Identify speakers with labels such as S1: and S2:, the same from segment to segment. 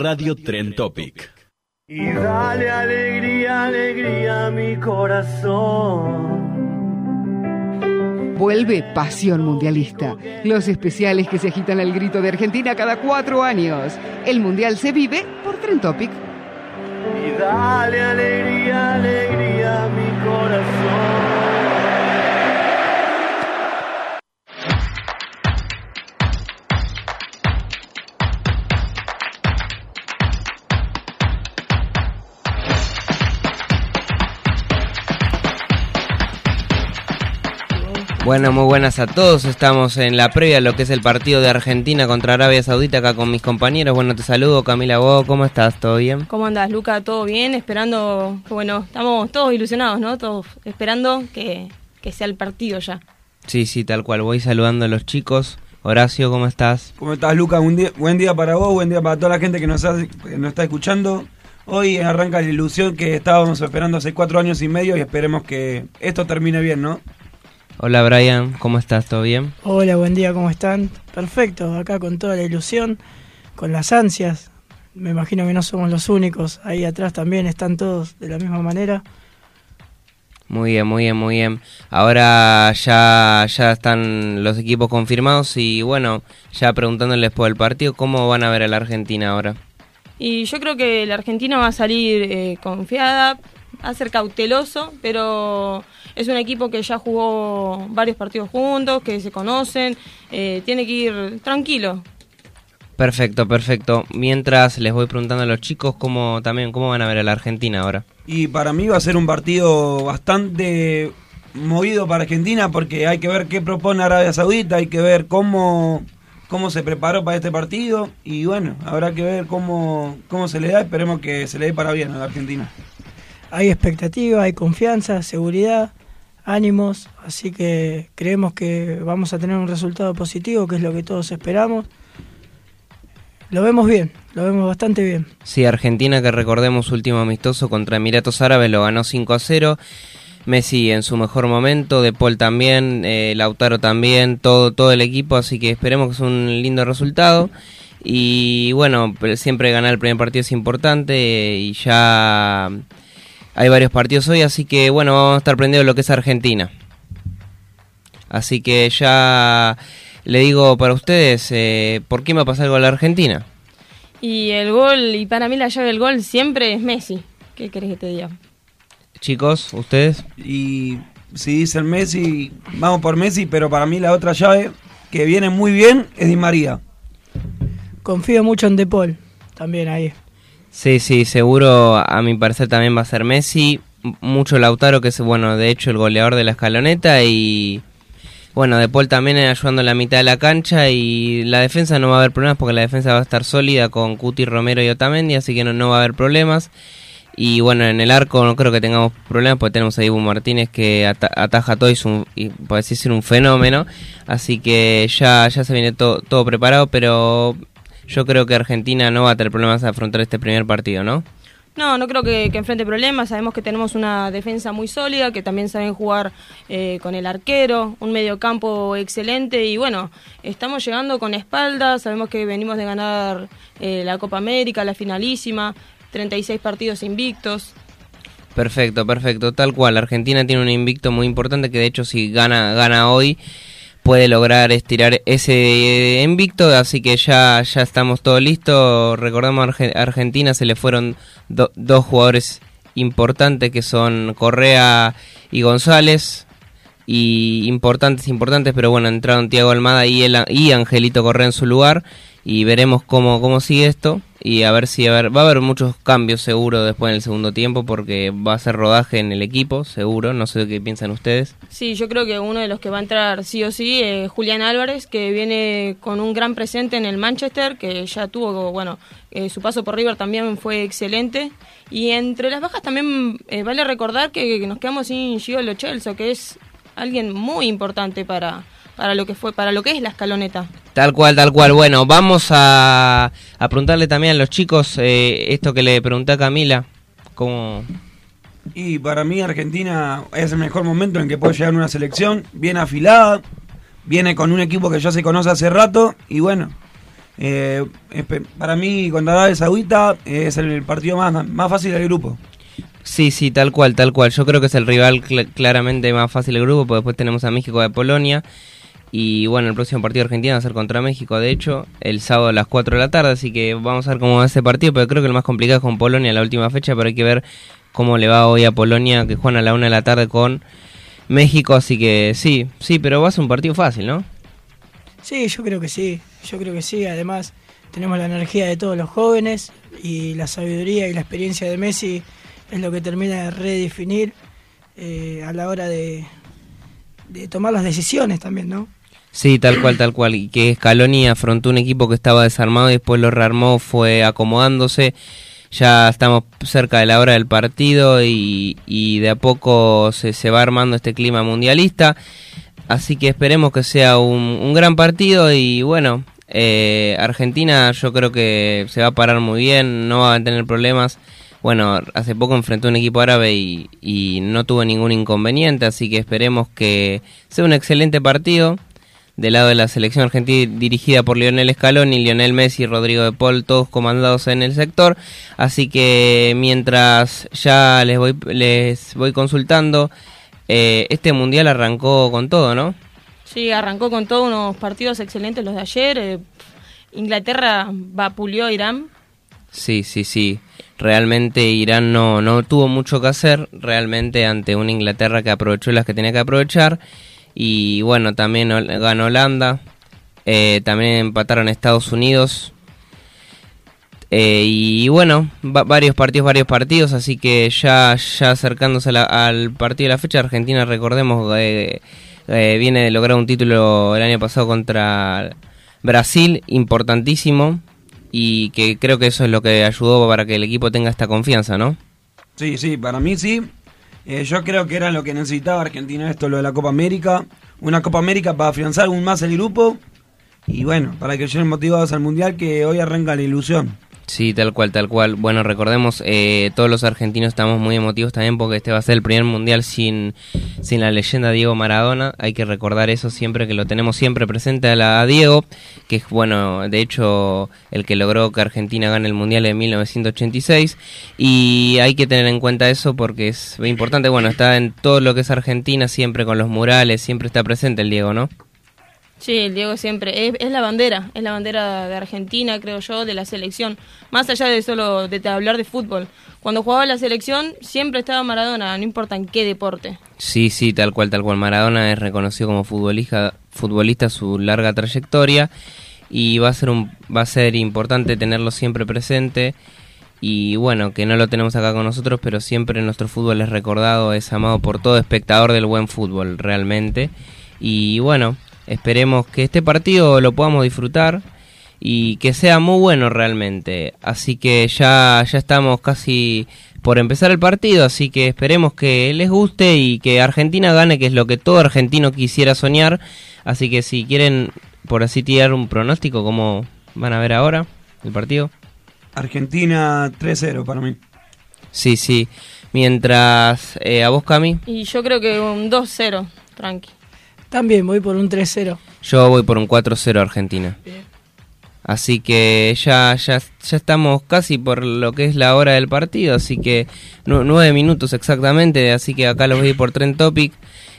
S1: Radio Tren Topic.
S2: Y dale alegría, alegría a mi corazón.
S3: Vuelve Pasión Mundialista. Los especiales que se agitan al grito de Argentina cada cuatro años. El Mundial se vive por Tren Topic.
S2: Y dale alegría, alegría a mi corazón.
S4: Bueno, muy buenas a todos. Estamos en la previa a lo que es el partido de Argentina contra Arabia Saudita acá con mis compañeros. Bueno, te saludo Camila vos, ¿cómo estás? ¿Todo bien?
S5: ¿Cómo andas, Luca? ¿Todo bien? Esperando, bueno, estamos todos ilusionados, ¿no? Todos esperando que, que sea el partido ya.
S4: Sí, sí, tal cual. Voy saludando a los chicos. Horacio, ¿cómo estás?
S6: ¿Cómo estás, Luca? Un día, buen día para vos, buen día para toda la gente que nos, hace- que nos está escuchando. Hoy arranca la ilusión que estábamos esperando hace cuatro años y medio y esperemos que esto termine bien, ¿no?
S4: Hola Brian, ¿cómo estás? ¿Todo bien?
S7: Hola, buen día, ¿cómo están? Perfecto, acá con toda la ilusión, con las ansias. Me imagino que no somos los únicos, ahí atrás también están todos de la misma manera.
S4: Muy bien, muy bien, muy bien. Ahora ya, ya están los equipos confirmados y bueno, ya preguntándoles por el partido, ¿cómo van a ver a la Argentina ahora?
S5: Y yo creo que la Argentina va a salir eh, confiada, va a ser cauteloso, pero es un equipo que ya jugó varios partidos juntos, que se conocen, eh, tiene que ir tranquilo.
S4: Perfecto, perfecto. Mientras les voy preguntando a los chicos cómo también cómo van a ver a la Argentina ahora.
S6: Y para mí va a ser un partido bastante movido para Argentina porque hay que ver qué propone Arabia Saudita, hay que ver cómo, cómo se preparó para este partido y bueno, habrá que ver cómo, cómo se le da, esperemos que se le dé para bien a la Argentina.
S7: Hay expectativa, hay confianza, seguridad, ánimos, así que creemos que vamos a tener un resultado positivo, que es lo que todos esperamos. Lo vemos bien, lo vemos bastante bien.
S4: Sí, Argentina que recordemos último amistoso contra Emiratos Árabes lo ganó 5 a 0. Messi en su mejor momento, De Paul también, eh, Lautaro también, todo, todo el equipo, así que esperemos que es un lindo resultado. Y bueno, siempre ganar el primer partido es importante eh, y ya hay varios partidos hoy, así que bueno, vamos a estar prendidos lo que es Argentina. Así que ya le digo para ustedes, eh, ¿por qué me va a pasar algo a la Argentina?
S5: Y el gol, y para mí la llave del gol siempre es Messi. ¿Qué querés que te diga?
S4: Chicos, ustedes.
S6: Y si dicen Messi, vamos por Messi, pero para mí la otra llave que viene muy bien es Di María.
S7: Confío mucho en De Paul, también ahí.
S4: Sí, sí, seguro a mi parecer también va a ser Messi. Mucho Lautaro, que es, bueno, de hecho el goleador de la escaloneta. Y bueno, De Paul también ayudando en la mitad de la cancha. Y la defensa no va a haber problemas porque la defensa va a estar sólida con Cuti, Romero y Otamendi. Así que no, no va a haber problemas. Y bueno, en el arco no creo que tengamos problemas porque tenemos a Ibu Martínez que ata- ataja todo y, es un, y un fenómeno. Así que ya, ya se viene todo, todo preparado, pero yo creo que Argentina no va a tener problemas a afrontar este primer partido, ¿no?
S5: No, no creo que, que enfrente problemas. Sabemos que tenemos una defensa muy sólida, que también saben jugar eh, con el arquero, un mediocampo excelente y bueno, estamos llegando con espalda. Sabemos que venimos de ganar eh, la Copa América, la finalísima, 36 partidos invictos.
S4: Perfecto, perfecto, tal cual. Argentina tiene un invicto muy importante que de hecho si gana gana hoy puede lograr estirar ese invicto, así que ya ya estamos todo listo. Recordamos Arge- a Argentina se le fueron do- dos jugadores importantes que son Correa y González y importantes importantes, pero bueno, entraron Tiago Almada y el, y Angelito Correa en su lugar y veremos cómo, cómo sigue esto y a ver si a ver, va a haber muchos cambios seguro después en el segundo tiempo porque va a ser rodaje en el equipo, seguro, no sé qué piensan ustedes.
S5: Sí, yo creo que uno de los que va a entrar sí o sí es Julián Álvarez, que viene con un gran presente en el Manchester, que ya tuvo, bueno, eh, su paso por River también fue excelente. Y entre las bajas también eh, vale recordar que, nos quedamos sin Gio Lo Celso, que es alguien muy importante para, para lo que fue para lo que es la escaloneta.
S4: Tal cual, tal cual. Bueno, vamos a, a preguntarle también a los chicos eh, esto que le pregunté a Camila, cómo
S6: y para mí Argentina es el mejor momento en que puede llegar una selección bien afilada, viene con un equipo que ya se conoce hace rato y bueno, eh, para mí contra Arabia Saudita es el partido más, más fácil del grupo.
S4: Sí, sí, tal cual, tal cual. Yo creo que es el rival claramente más fácil del grupo, porque después tenemos a México de Polonia. Y bueno, el próximo partido de Argentina va a ser contra México, de hecho, el sábado a las 4 de la tarde, así que vamos a ver cómo va ese partido, pero creo que lo más complicado es con Polonia la última fecha, pero hay que ver cómo le va hoy a Polonia, que juegan a la 1 de la tarde con México, así que sí, sí, pero va a ser un partido fácil, ¿no?
S7: Sí, yo creo que sí, yo creo que sí, además tenemos la energía de todos los jóvenes y la sabiduría y la experiencia de Messi es lo que termina de redefinir eh, a la hora de, de tomar las decisiones también, ¿no?
S4: Sí, tal cual, tal cual. Y que Scaloni afrontó un equipo que estaba desarmado y después lo rearmó, fue acomodándose. Ya estamos cerca de la hora del partido y, de a poco se, se, va armando este clima mundialista. Así que esperemos que sea un, gran partido y bueno, eh, Argentina yo creo que se va a parar muy bien, no va a tener problemas. Bueno, hace poco enfrentó un equipo árabe y, y no tuvo ningún inconveniente, así que esperemos que sea un excelente partido del lado de la selección argentina dirigida por Lionel Scaloni, Lionel Messi y Rodrigo de Paul, todos comandados en el sector. Así que mientras ya les voy, les voy consultando, eh, este mundial arrancó con todo, ¿no?
S5: Sí, arrancó con todo, unos partidos excelentes los de ayer. Eh, Inglaterra vapuleó a Irán.
S4: Sí, sí, sí. Realmente Irán no, no tuvo mucho que hacer, realmente ante una Inglaterra que aprovechó las que tenía que aprovechar y bueno, también ganó Holanda. Eh, también empataron Estados Unidos. Eh, y bueno, varios partidos, varios partidos. Así que ya, ya acercándose al partido de la fecha, Argentina, recordemos, eh, viene de lograr un título el año pasado contra Brasil, importantísimo. Y que creo que eso es lo que ayudó para que el equipo tenga esta confianza, ¿no?
S6: Sí, sí, para mí sí. Eh, yo creo que era lo que necesitaba Argentina esto, lo de la Copa América. Una Copa América para afianzar aún más el grupo. Y bueno, para que lleguen motivados al Mundial que hoy arranca la ilusión.
S4: Sí, tal cual, tal cual. Bueno, recordemos, eh, todos los argentinos estamos muy emotivos también porque este va a ser el primer mundial sin, sin la leyenda Diego Maradona. Hay que recordar eso siempre, que lo tenemos siempre presente a, la, Diego, que es, bueno, de hecho, el que logró que Argentina gane el mundial en 1986. Y hay que tener en cuenta eso porque es importante. Bueno, está en todo lo que es Argentina, siempre con los murales, siempre está presente el Diego, ¿no?
S5: Sí, el Diego siempre. Es, la bandera, es la bandera de Argentina, creo yo, de la selección. Más allá de solo de, hablar de fútbol. Cuando jugaba la selección, siempre estaba Maradona, no importa en qué deporte.
S4: Sí, sí, tal cual, tal cual. Maradona es reconocido como futbolista, futbolista su larga trayectoria y va a ser un, va a ser importante tenerlo siempre presente y bueno, que no lo tenemos acá con nosotros, pero siempre nuestro fútbol es recordado, es amado por todo espectador del buen fútbol, realmente. Y bueno, Esperemos que este partido lo podamos disfrutar y que sea muy bueno realmente. Así que ya, ya estamos casi por empezar el partido, así que esperemos que les guste y que Argentina gane, que es lo que todo argentino quisiera soñar. Así que si quieren, por así tirar un pronóstico, ¿cómo van a ver ahora el partido?
S6: Argentina 3-0 para mí.
S4: Sí, sí. Mientras, eh, ¿a vos, Cami?
S5: Y yo creo que un 2-0, tranqui.
S7: También voy por un 3-0.
S4: Yo voy por un 4-0 Argentina. Así que ya, ya, ya estamos casi por lo que es la hora del partido, así que nueve minutos exactamente, así que acá los voy por Trend Topic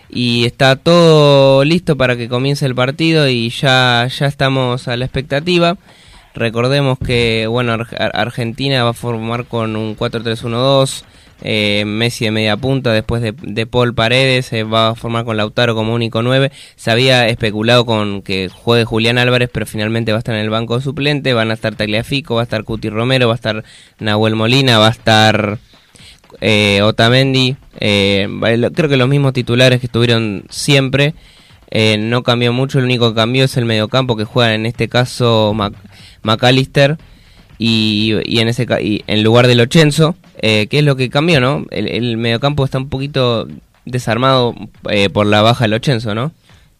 S4: y está todo listo para que comience el partido y ya, ya estamos a la expectativa. Recordemos que bueno Argentina va a formar con un 4-3-1-2 eh, Messi de media punta, después de, de Paul Paredes, se va a formar con Lautaro como único 9. Se había especulado con que juegue Julián Álvarez, pero finalmente va a estar en el banco de suplente. Van a estar Tagliafico, va a estar Cuti Romero, va a estar Nahuel Molina, va a estar eh, Otamendi. eh, creo que los mismos titulares que estuvieron siempre. Eh, no cambió mucho, el único que cambió es el mediocampo que juega en este caso Mac- McAllister y, en ese y en lugar del Ochenzo, eh, que es lo que cambió, ¿no? El, el mediocampo está un poquito desarmado eh, por la baja del Ochenzo, ¿no?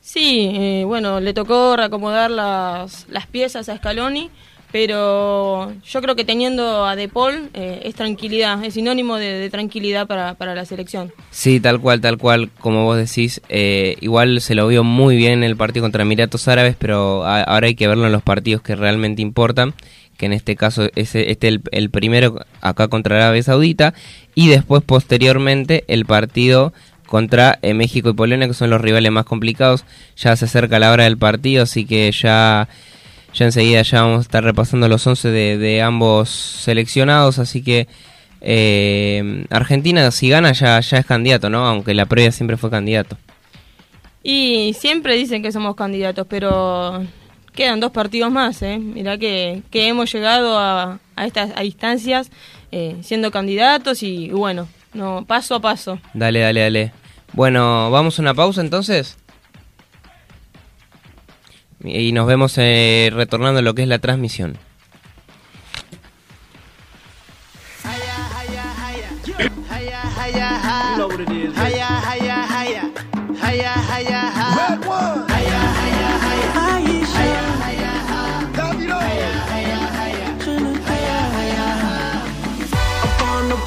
S5: Sí, eh, bueno, le tocó reacomodar las, las piezas a Scaloni, pero yo creo que teniendo a De Paul eh, es tranquilidad, es sinónimo de, de tranquilidad para, para la selección.
S4: Sí, tal cual, tal cual, como vos decís, eh, igual se lo vio muy bien en el partido contra Emiratos Árabes, pero a- ahora hay que verlo en los partidos que realmente importan, que en este caso es este el, el primero acá contra Arabia Saudita, y después posteriormente el partido contra eh, México y Polonia, que son los rivales más complicados. Ya se acerca la hora del partido, así que ya, ya enseguida ya vamos a estar repasando los 11 de, ambos seleccionados, así que eh, Argentina si gana ya, ya es candidato, ¿no? Aunque la previa siempre fue candidato.
S5: Y siempre dicen que somos candidatos, pero quedan dos partidos más, ¿eh? Mirá que, que hemos llegado a, a estas a instancias eh, siendo candidatos y bueno, no paso a paso.
S4: Dale, dale, dale. Bueno, vamos a una pausa entonces. Y nos vemos eh, retornando a lo que es la transmisión.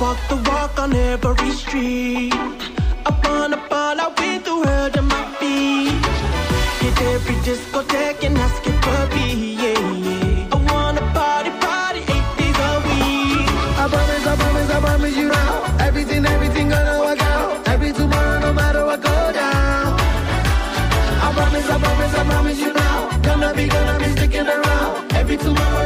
S8: Walk the walk on every street. I wanna ball out with the world on my feet. Hit every discotheque and ask it for me. Yeah, yeah. I wanna party, party eight days a week.
S2: I promise, I promise, I promise you now. Everything, everything gonna work out. Every tomorrow, no matter what go down. I promise, I promise, I promise you now. Gonna be, gonna be sticking around. Every tomorrow,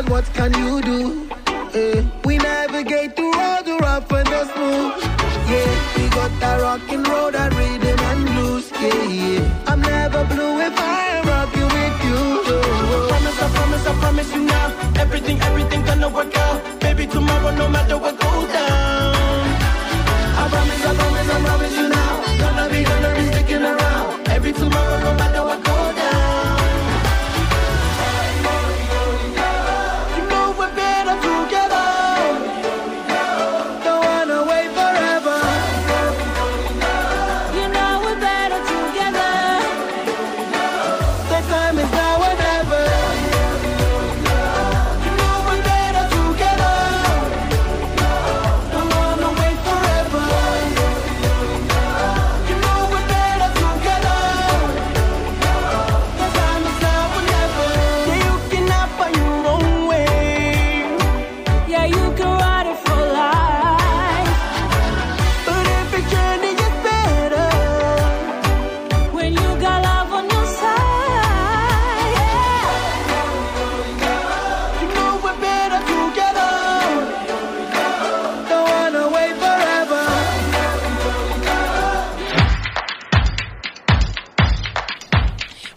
S2: and what can you do? Eh, we navigate through all the rough and the smooth. Yeah, we got that road and rhythm and blues. Yeah, yeah. I'm never blue if I'm rocking with you.
S8: Promise, I promise, I promise you now. Everything, everything gonna work out. Baby, tomorrow, no matter what goes down.
S2: I promise, I promise, I promise you now.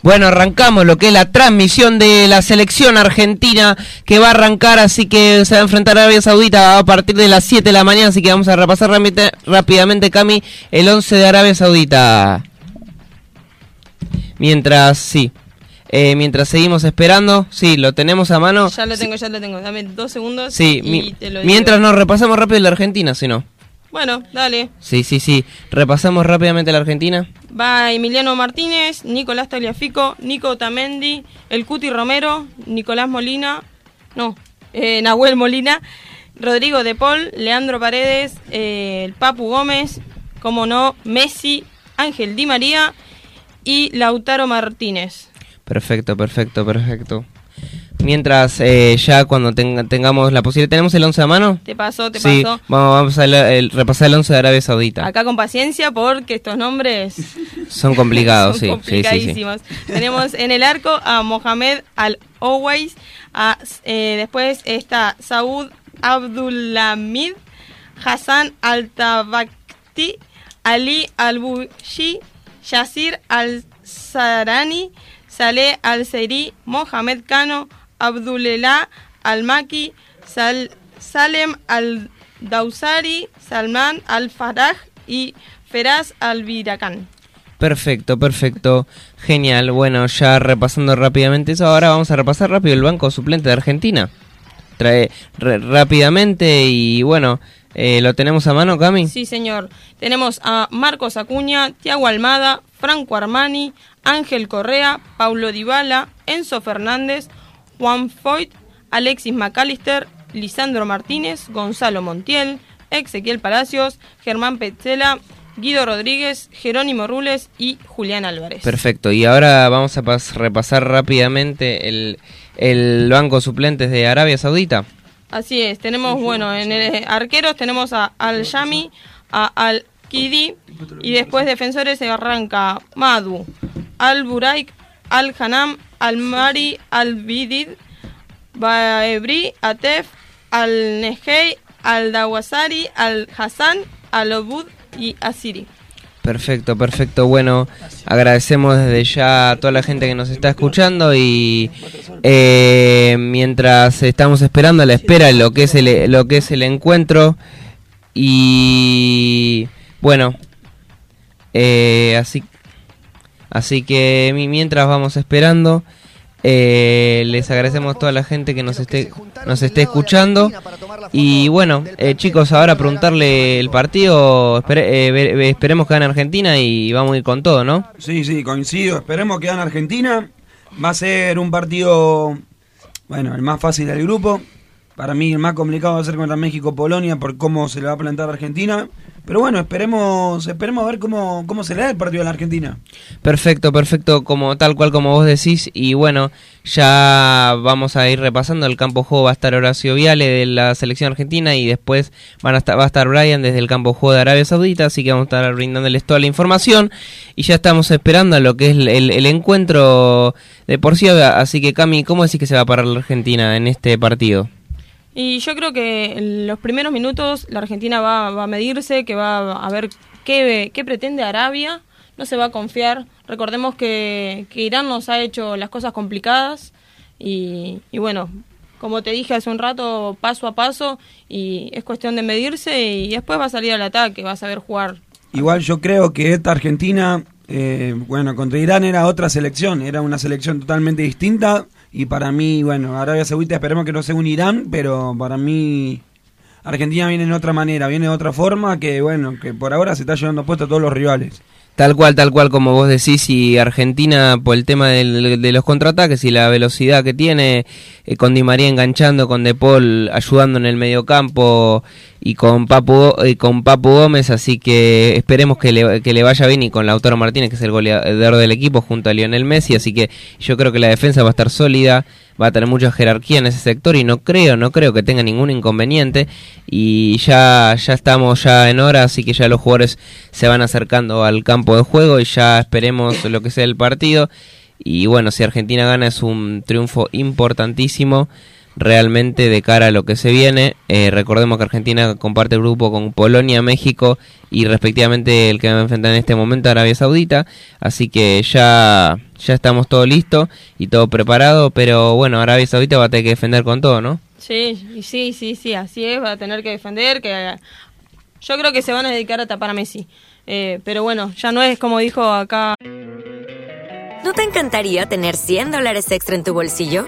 S4: Bueno, arrancamos lo que es la transmisión de la selección argentina que va a arrancar, así que se va a enfrentar a Arabia Saudita a partir de las 7 de la mañana, así que vamos a repasar rápidamente, rápidamente Cami, el 11 de Arabia Saudita. Mientras, sí, eh, mientras seguimos esperando, sí, lo tenemos a mano.
S5: Ya lo tengo, ya lo tengo. Dame dos segundos
S4: Sí,
S5: y
S4: mi-
S5: te lo digo.
S4: mientras nos repasamos rápido la Argentina, si no.
S5: Bueno, dale.
S4: Sí, sí, sí. Repasamos rápidamente la Argentina.
S5: Va Emiliano Martínez, Nicolás Tagliafico, Nico Tamendi, El Cuti Romero, Nicolás Molina, no, eh, Nahuel Molina, Rodrigo De Paul, Leandro Paredes, eh, el Papu Gómez, como no, Messi, Ángel Di María y Lautaro Martínez.
S4: Perfecto, perfecto, perfecto. Mientras eh, ya cuando tenga- tengamos la posibilidad, ¿tenemos el 11 a mano?
S5: Te pasó, te
S4: sí,
S5: pasó.
S4: vamos, vamos a la- el- repasar el 11 de Arabia Saudita.
S5: Acá con paciencia porque estos nombres
S4: Son complicados,
S5: son
S4: sí, sí, sí, sí.
S5: complicadísimos. Tenemos en el arco a Mohamed Al-Owais, a, eh, después está Saud Abdulhamid, Hassan Al-Tabakti, Ali Al-Bushi, Yasir Al-Sarani, Saleh Al-Seri, Mohamed Kano, Abdulelah Al-Maki, Sal- Salem Al-Dausari, Salman Al-Faraj y Feraz Al-Birakan.
S4: Perfecto, perfecto. Genial. Bueno, ya repasando rápidamente eso, ahora vamos a repasar rápido el banco suplente de Argentina. Trae rápidamente y bueno, eh, ¿lo tenemos a mano, Cami?
S5: Sí, señor. Tenemos a Marcos Acuña, Tiago Almada, Franco Armani, Ángel Correa, Paulo Dybala, Enzo Fernández, Juan Foyt, Alexis McAllister, Lisandro Martínez, Gonzalo Montiel, Ezequiel Palacios, Germán Petzela, Guido Rodríguez, Jerónimo Rules y Julián Álvarez.
S4: Perfecto. Y ahora vamos a pas- repasar rápidamente el, el banco suplentes de Arabia Saudita.
S5: Así es, tenemos, bueno, en el arqueros tenemos a Al-Yami, a Al-Kidi y después defensores se arranca Madu, Al-Buraik, Al-Hanam, Al-Mari, Al-Bidid, Baebri, Atef, Al-Nehei, Al-Dawasari, Al-Hassan, Al-Obud y Asiri.
S4: Perfecto, perfecto. Bueno, agradecemos desde ya a toda la gente que nos está escuchando y eh, mientras estamos esperando a la espera lo que es el, lo que es el encuentro y bueno, eh, así así que mi- mientras vamos esperando eh, les agradecemos a toda la gente que nos esté nos esté escuchando y bueno eh, chicos ahora preguntarle el partido espere- eh, esperemos que gane Argentina y vamos a ir con todo no
S6: Sí, sí, coincido. Esperemos que gane Argentina. Va a ser un partido, bueno, el más fácil del grupo. Para mí el más complicado va a ser contra México-Polonia por cómo se le va a plantar a Argentina. Pero bueno, esperemos esperemos a ver cómo, cómo se le da el partido a la Argentina.
S4: Perfecto, perfecto, como tal cual como vos decís. Y bueno, ya vamos a ir repasando. El campo juego va a estar Horacio Viale de la selección argentina y después van a estar, va a estar Brian desde el campo juego de Arabia Saudita. Así que vamos a estar brindándoles toda la información. Y ya estamos esperando a lo que es el, el- el encuentro de por sí. Así que Cami, ¿cómo decís que se va a parar la Argentina en este partido?
S5: Y yo creo que en los primeros minutos la Argentina va, va a medirse, que va a ver qué, qué pretende Arabia, no se va a confiar. Recordemos que, que Irán nos ha hecho las cosas complicadas y, y bueno, como te dije hace un rato, paso a paso y es cuestión de medirse y después va a salir al ataque, va a saber jugar.
S6: Igual yo creo que esta Argentina, eh, bueno, contra Irán era otra selección, era una selección totalmente distinta. Y para mí, bueno, Arabia Saudita esperemos que no sea un Irán, pero para mí Argentina viene de otra manera, viene de otra forma que, bueno, que por ahora se está llevando puesto a todos los rivales.
S4: Tal cual, tal cual como vos decís, y Argentina por el tema del- de los contraataques y la velocidad que tiene, eh, con Di María enganchando, con De Paul ayudando en el mediocampo y con Papu, y con Papu Gómez, así que esperemos que le, que le vaya bien y con Lautaro Martínez, que es el goleador del equipo, junto a Lionel Messi, así que yo creo que la defensa va a estar sólida, va a tener mucha jerarquía en ese sector y no creo, no creo que tenga ningún inconveniente. Y ya, ya estamos ya en hora, así que ya los jugadores se van acercando al campo de juego y ya esperemos lo que sea el partido. Y bueno, si Argentina gana es un triunfo importantísimo realmente de cara a lo que se viene. Eh, recordemos que Argentina comparte grupo con Polonia, México y respectivamente el que va a enfrentar en este momento Arabia Saudita. Así que ya, ya estamos todo listo y todo preparado. Pero bueno, Arabia Saudita va a tener que defender con todo, ¿no?
S5: Sí, y sí, sí, sí, así es, va a tener que defender, que yo creo que se van a dedicar a tapar a Messi. Eh, pero bueno, ya no es como dijo acá
S9: ¿No te encantaría tener 100 dólares extra en tu bolsillo?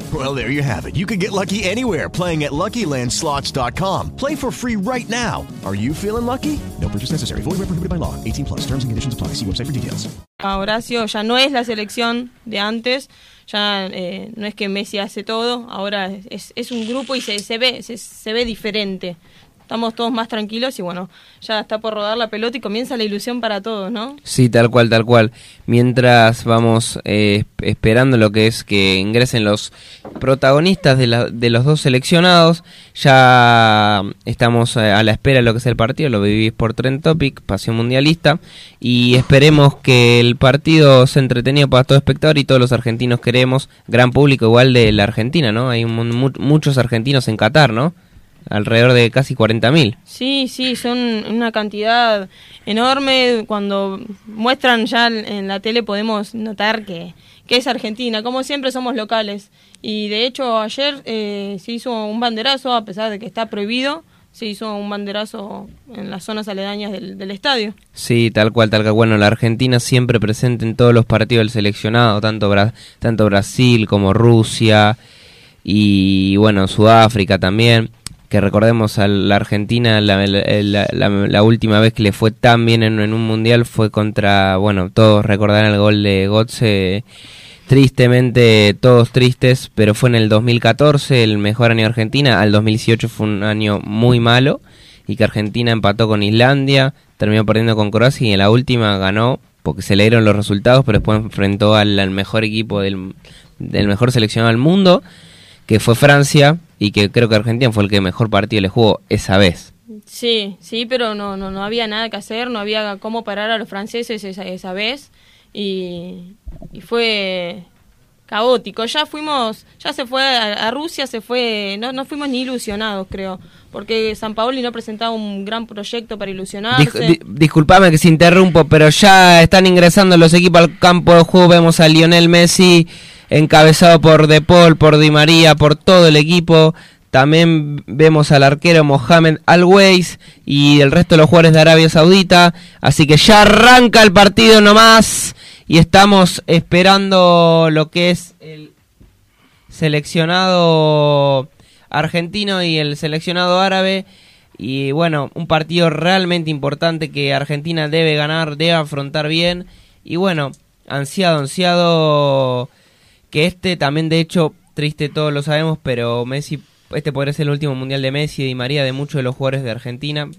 S10: Well, there you have it. You can get lucky anywhere playing at LuckyLandSlots.com. Play for free right now. Are you feeling lucky? No purchase necessary. Void where prohibited by law. 18 plus. Terms and conditions apply. See website for details.
S5: A Horacio ya no es la selección de antes, ya eh, no es que Messi hace todo, ahora es, es un grupo y se, se ve se, se ve diferente. Estamos todos más tranquilos y bueno, ya está por rodar la pelota y comienza la ilusión para todos, ¿no?
S4: Sí, tal cual, tal cual. Mientras vamos eh, esperando lo que es que ingresen los protagonistas de, la- de los dos seleccionados, ya estamos eh, a la espera de lo que es el partido, lo vivís por Trend Topic, Pasión Mundialista, y esperemos que el partido sea entretenido para todo espectador y todos los argentinos queremos, gran público igual de la Argentina, ¿no? Hay mu- muchos argentinos en Qatar, ¿no? Alrededor de casi 40.000.
S5: Sí, sí, son una cantidad enorme. Cuando muestran ya en la tele podemos notar que, que es Argentina. Como siempre somos locales. Y de hecho ayer eh, se hizo un banderazo, a pesar de que está prohibido, se hizo un banderazo en las zonas aledañas del, del estadio.
S4: Sí, tal cual, tal cual. Bueno, la Argentina siempre presente en todos los partidos del seleccionado, tanto, Bra- tanto Brasil como Rusia y bueno, Sudáfrica también. Que recordemos a la Argentina, la, la- la- la- última vez que le fue tan bien en, un mundial fue contra, bueno, todos recordarán el gol de Gotze, tristemente todos tristes, pero fue en el 2014 el mejor año de Argentina, al 2018 fue un año muy malo y que Argentina empató con Islandia, terminó perdiendo con Croacia y en la última ganó porque se le dieron los resultados, pero después enfrentó al, al mejor equipo del, del mejor seleccionado del mundo, que fue Francia y que creo que Argentina fue el que mejor partido le jugó esa vez.
S5: Sí, sí, pero no, no, no había nada que hacer, no había cómo parar a los franceses esa, esa vez y, y fue caótico. Ya fuimos, ya se fue a, a Rusia, se fue, no, no fuimos ni ilusionados, creo, porque San Paoli no presentaba un gran proyecto para ilusionarse.
S4: Dis- di- disculpame que se interrumpo, pero ya están ingresando los equipos al campo de juego. Vemos a Lionel Messi encabezado por De Paul, por Di María, por todo el equipo. También vemos al arquero Mohamed Al-Ways y el resto de los jugadores de Arabia Saudita. Así que ya arranca el partido nomás y estamos esperando lo que es el seleccionado argentino y el seleccionado árabe. Y bueno, un partido realmente importante que Argentina debe ganar, debe afrontar bien. Y bueno, ansiado, ansiado que este también de hecho, triste todos lo sabemos, pero Messi, este podría ser el último mundial de Messi Di María, de muchos de los jugadores de Argentina.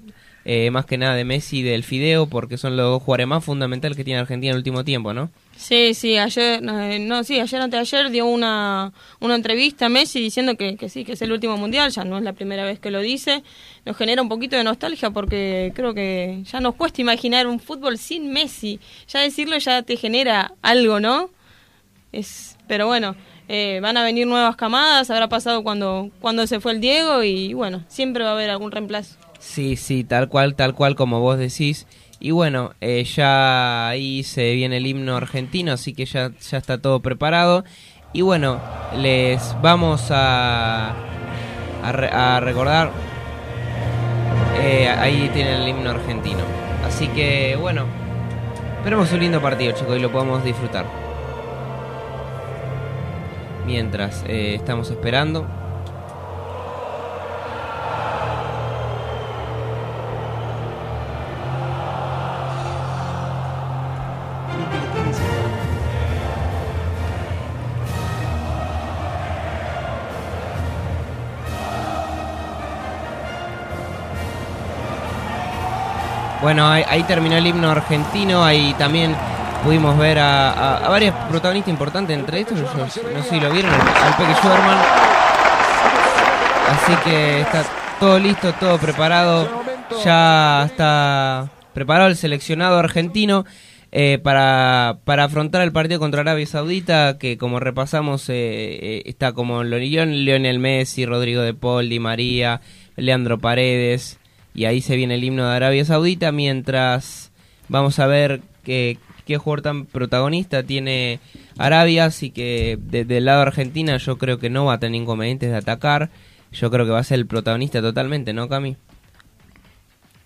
S4: eh, más que nada de Messi y del Fideo, porque son los dos jugadores más fundamentales que tiene Argentina en el último tiempo, ¿no?
S5: Sí, sí, ayer, eh, no, sí, ayer antes de ayer dio una, una entrevista a Messi diciendo que, que sí, que es el último mundial, ya no es la primera vez que lo dice. Nos genera un poquito de nostalgia porque creo que ya nos cuesta imaginar un fútbol sin Messi. Ya decirlo ya te genera algo, ¿no? Es, pero bueno, eh, van a venir nuevas camadas, habrá pasado cuando, cuando se fue el Diego y bueno, siempre va a haber algún reemplazo.
S4: Sí, sí, tal cual, tal cual como vos decís. Y bueno, eh, ya ahí se viene el himno argentino, así que ya, ya está todo preparado. Y bueno, les vamos a, a, re- a recordar. eh, ahí tienen el himno argentino. Así que bueno, esperemos un lindo partido, chicos, y lo podamos disfrutar. Mientras eh, estamos esperando. Bueno, ahí, ahí terminó el himno argentino, ahí también pudimos ver a, a, varios protagonistas importantes, entre estos, no sé si lo vieron, al, Peque Schwerman. Así que está todo listo, todo preparado ya está preparado el seleccionado argentino eh, para, para afrontar el partido contra Arabia Saudita, que como repasamos eh, eh, está como Lorión, Lionel Messi, Rodrigo de Paul, Di María, Leandro Paredes, y ahí se viene el himno de Arabia Saudita, mientras vamos a ver qué, qué jugador tan protagonista tiene Arabia, así que desde el lado de Argentina yo creo que no va a tener inconvenientes de atacar, yo creo que va a ser el protagonista totalmente, ¿no, Cami?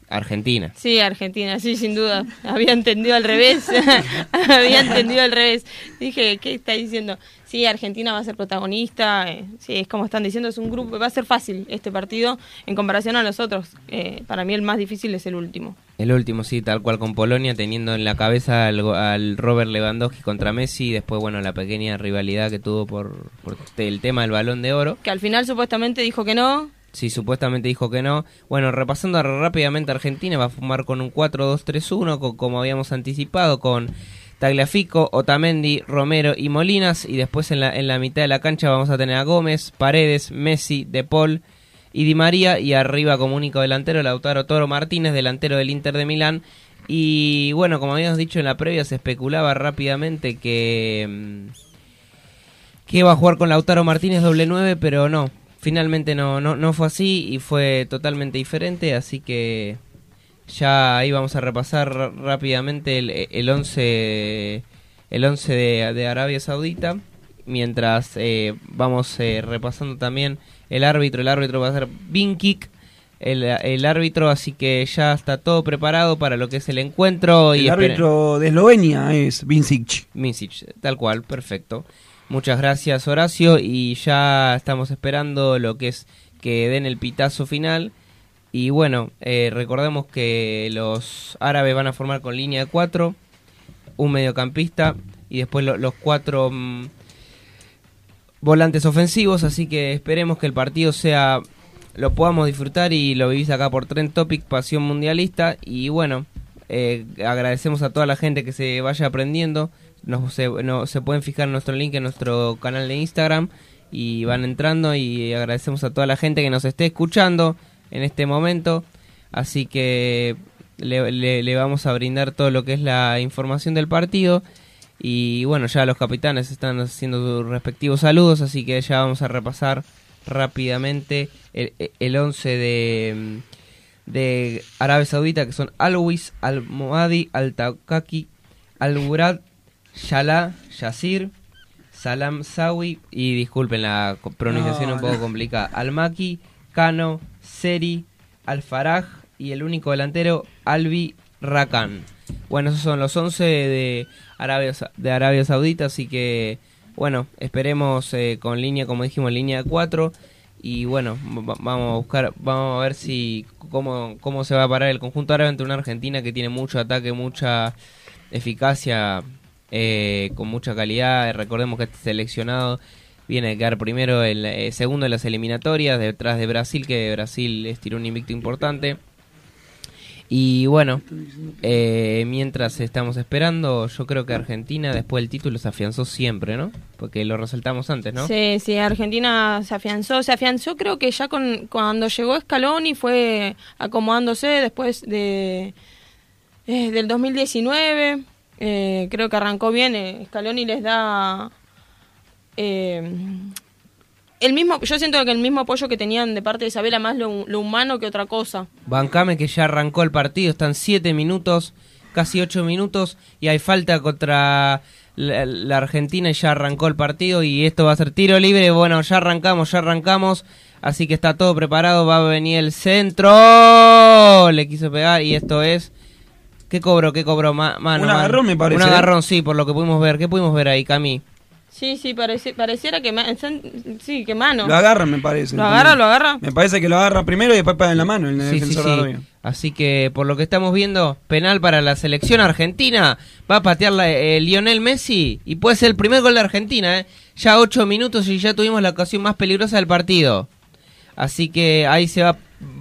S4: Argentina.
S5: Sí, Argentina, sí, sin duda. Había entendido al revés. Había entendido al revés. Dije, ¿qué está diciendo? Sí, Argentina va a ser protagonista. eh, sí, es como están diciendo, es un grupo. Va a ser fácil este partido en comparación a los otros. Eh, para mí el más difícil es el último.
S4: El último, sí, tal cual con Polonia, teniendo en la cabeza al, al Robert Lewandowski contra Messi, y después, bueno, la pequeña rivalidad que tuvo por, por el tema del balón de oro.
S5: Que al final supuestamente dijo que no.
S4: Sí, supuestamente dijo que no. Bueno, repasando rápidamente Argentina, va a fumar con un 4-2-3-1, co- como habíamos anticipado, con Tagliafico, Otamendi, Romero y Molinas. Y después en la, en la mitad de la cancha vamos a tener a Gómez, Paredes, Messi, De Paul y Di María. Y arriba como único delantero, Lautaro Toro Martínez, delantero del Inter de Milán. Y bueno, como habíamos dicho en la previa, se especulaba rápidamente que... mm, que iba a jugar con Lautaro Martínez doble 9, pero no. Finalmente no, no, no fue así y fue totalmente diferente, así que ya ahí vamos a repasar rápidamente el, el 11 el 11 de, de Arabia Saudita, mientras eh, vamos eh, repasando también el árbitro, el árbitro va a ser Binkik, el, el árbitro, así que ya está todo preparado para lo que es el encuentro. y
S6: El árbitro de Eslovenia es Vincic.
S4: Vincic, tal cual, perfecto. Muchas gracias Horacio y ya estamos esperando lo que es que den el pitazo final. Y bueno, eh, recordemos que los árabes van a formar con línea de cuatro, un mediocampista y después lo- los cuatro mm, volantes ofensivos. Así que esperemos que el partido sea lo podamos disfrutar y lo vivís acá por Trend Topic, Pasión Mundialista. Y bueno, eh, agradecemos a toda la gente que se vaya aprendiendo. Nos, se, no- se pueden fijar nuestro link en nuestro canal de Instagram y van entrando y agradecemos a toda la gente que nos esté escuchando en este momento. Así que le vamos a brindar todo lo que es la información del partido. Y bueno, ya los capitanes están haciendo sus respectivos saludos, así que ya vamos a repasar rápidamente el, el 11 de, de Arabia Saudita, que son Alwis, Al-Moadi, Al-Takaki, Al-Burad, Yala, Yasir, Salam Sawi, y disculpen la pronunciación
S6: No,
S4: un poco
S6: no.
S4: complicada, Al-Maki, Kano, Seri, Al-Faraj y el único delantero, Albi Rakan. Bueno, esos son los 11 de Arabia, de Arabia Saudita, así que bueno, esperemos eh, con línea, como dijimos, línea 4 y bueno, va- vamos a buscar, vamos a ver si cómo, cómo se va a parar el conjunto árabe ante una Argentina que tiene mucho ataque, mucha eficacia, eh, con mucha calidad. Recordemos que este seleccionado viene a quedar primero, el eh, segundo en las eliminatorias, detrás de Brasil, que Brasil estiró un invicto importante. Y bueno, eh, mientras estamos esperando, yo creo que Argentina después del título se afianzó siempre, ¿no? Porque lo resaltamos antes, ¿no?
S5: Sí, sí, Argentina se afianzó, se afianzó creo que ya con cuando llegó Scaloni fue acomodándose después de eh, del 2019, eh, creo que arrancó bien, eh, Scaloni les da eh, el mismo, yo siento que el mismo apoyo que tenían de parte de Isabela más lo, lo humano que otra cosa.
S4: Bancame que ya arrancó el partido, están 7 minutos, casi 8 minutos, y hay falta contra la, la Argentina y ya arrancó el partido y esto va a ser tiro libre. Bueno, ya arrancamos, ya arrancamos, así que está todo preparado, va a venir el centro, le quiso pegar y esto es... ¿Qué cobró? ¿Qué cobró? Ma- mano,
S6: Un
S4: mano.
S6: agarrón, me parece,
S4: Un
S6: ¿eh?
S4: agarrón, sí, por lo que pudimos ver. ¿Qué pudimos ver ahí, Cami?
S5: Sí, sí, parece, pareciera que sí, que mano.
S6: Lo agarra, me parece.
S5: Lo agarra, lo agarra.
S6: Me parece que lo agarra primero y después pega en la mano el
S4: Sí, sí,
S6: defensor
S4: sí.
S6: de Arabia.
S4: Así que por lo que estamos viendo, penal para la selección argentina. Va a patear la- eh, Lionel Messi y puede ser el primer gol de Argentina. ¿eh? Ya ocho minutos y ya tuvimos la ocasión más peligrosa del partido. Así que ahí se va,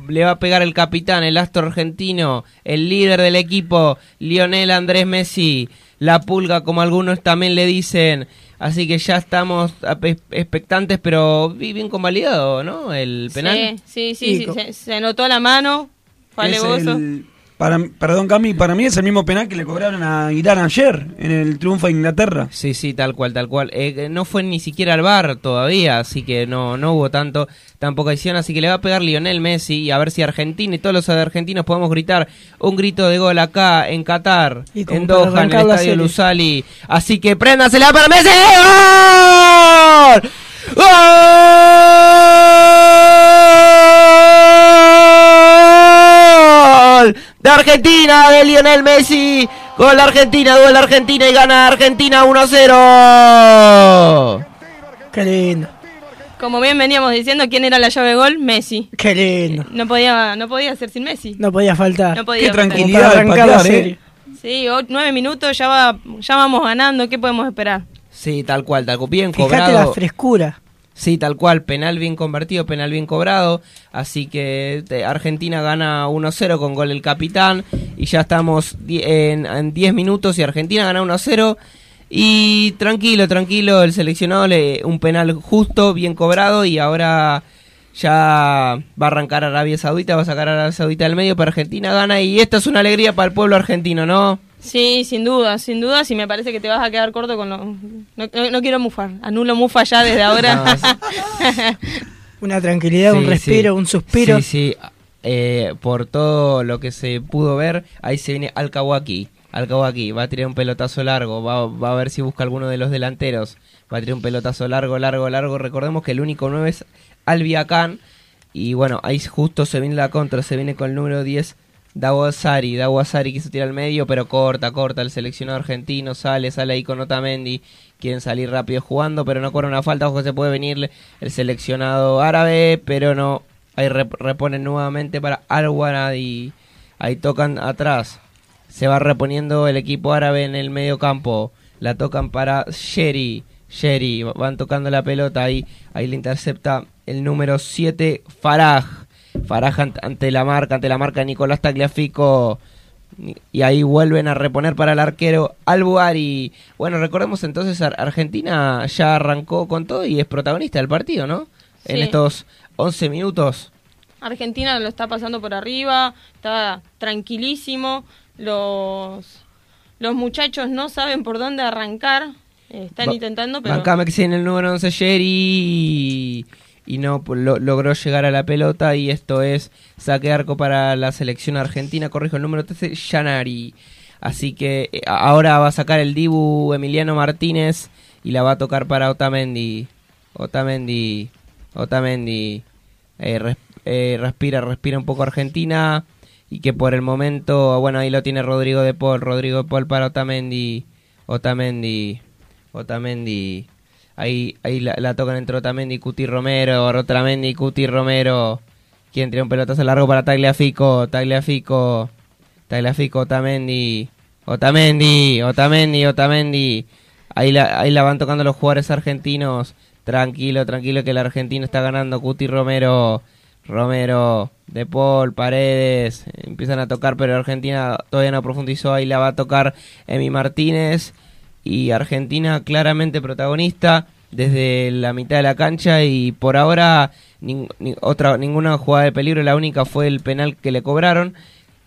S4: le va a pegar el capitán, el astro argentino, el líder del equipo, Lionel Andrés Messi, la pulga como algunos también le dicen. Así que ya estamos expectantes, pero bi- bien convalidado, ¿no? El penal.
S5: Sí, sí, sí,
S7: Sí,
S5: sí, se, se notó la mano. Fue
S6: Es
S5: alevoso.
S6: el- para, perdón, Cami, para mí es el mismo penal que le cobraron a Irán ayer en el triunfo de Inglaterra.
S4: Sí, sí, tal cual, tal cual. Eh, no fue ni siquiera al bar todavía, así que no, no hubo tanto, tan poca acción, así que le va a pegar Lionel Messi y a ver si Argentina y todos los argentinos podemos gritar un grito de gol acá en Qatar, en Doha, en el estadio
S7: serie.
S4: Lusali. Así que préndasela para Messi. ¡Gol! ¡Gol! De Argentina, de Lionel Messi. Gol de Argentina, gol de Argentina y gana Argentina 1-0.
S7: Qué lindo,
S5: Como bien veníamos diciendo, ¿quién era la llave de gol? Messi.
S7: qué lindo.
S5: No podía, no podía ser sin Messi.
S7: No podía faltar.
S5: No podía
S6: Qué
S5: faltar.
S6: tranquilidad
S7: Para arrancar la
S6: ¿eh?
S7: serie.
S5: Sí, nueve minutos, ya, va, ya vamos ganando. ¿Qué podemos esperar?
S4: Sí, tal cual, tal cual. Bien
S7: Fíjate la
S4: cobrado.
S7: frescura.
S4: Sí, tal cual, penal bien convertido, penal bien cobrado. Así que Argentina gana 1-0 con gol del capitán. Y ya estamos en, en 10 minutos y Argentina gana 1-0. Y tranquilo, tranquilo, el seleccionado le, un penal justo, bien cobrado. Y ahora ya va a arrancar Arabia Saudita, va a sacar a Arabia Saudita del medio, pero Argentina gana. Y esto es una alegría para el pueblo argentino, ¿no?
S5: Sí, sin duda, sin duda. Si me parece que te vas a quedar corto con lo. No, no- no quiero mufar. Anulo mufa ya desde ahora.
S7: Una tranquilidad, un respiro,
S4: sí.
S7: un suspiro.
S4: Sí, sí. Eh, por todo lo que se pudo ver, ahí se viene Alcahuaki. Alcahuaki va a tirar un pelotazo largo, va, va a ver si busca alguno de los delanteros. Va a tirar un pelotazo largo, largo, largo. Recordemos que el único 9 es Albiacán. Y bueno, ahí justo se viene la contra, se viene con el número 10. Dawasari, Dawasari quiso tirar al medio, pero corta, corta el seleccionado argentino, sale, sale ahí con Otamendi, quieren salir rápido jugando, pero no cobra una falta, ojo se puede venir el seleccionado árabe, pero no, ahí rep- reponen nuevamente para Al y ahí tocan atrás, se va reponiendo el equipo árabe en el medio campo, la tocan para Sherry, Sherry, van tocando la pelota, ahí, ahí le intercepta el número 7, Faraj, Faraj ant- ante la marca, ante la marca de Nicolás Tagliafico. Y ahí vuelven a reponer para el arquero Albuari. Bueno, recordemos entonces, Ar- Argentina ya arrancó con todo y es protagonista del partido, ¿no? En estos 11 minutos.
S5: Argentina lo está pasando por arriba, está tranquilísimo. Los, los muchachos no saben por dónde arrancar. Están
S4: Va-
S5: intentando, pero.
S4: Bancame que en el número 11 Sherry y no lo- logró llegar a la pelota y esto es saque arco para la selección argentina, corrijo el número 13 Yanari. Así que eh, ahora va a sacar el Dibu Emiliano Martínez y la va a tocar para Otamendi. Otamendi, Otamendi. Eh, eh, respira, respira un poco Argentina y que por el momento, bueno, ahí lo tiene Rodrigo de Paul, Rodrigo de Paul para Otamendi, Otamendi, Otamendi, ahí, ahí la, la tocan entre Otamendi Cuti Romero, Otamendi Cuti Romero, quien tiene un pelotazo largo para Tagliafico, Tagliafico, Tagliafico, Otamendi, Otamendi, Otamendi, Otamendi, ahí la, ahí la van tocando los jugadores argentinos, tranquilo, tranquilo que el argentino está ganando, Cuti Romero, Romero, De Paul, Paredes, empiezan a tocar, pero Argentina todavía no profundizó, ahí la va a tocar Emi Martínez y Argentina claramente protagonista desde la mitad de la cancha y por ahora nin- ni- otra ninguna jugada de peligro, la única fue el penal que le cobraron,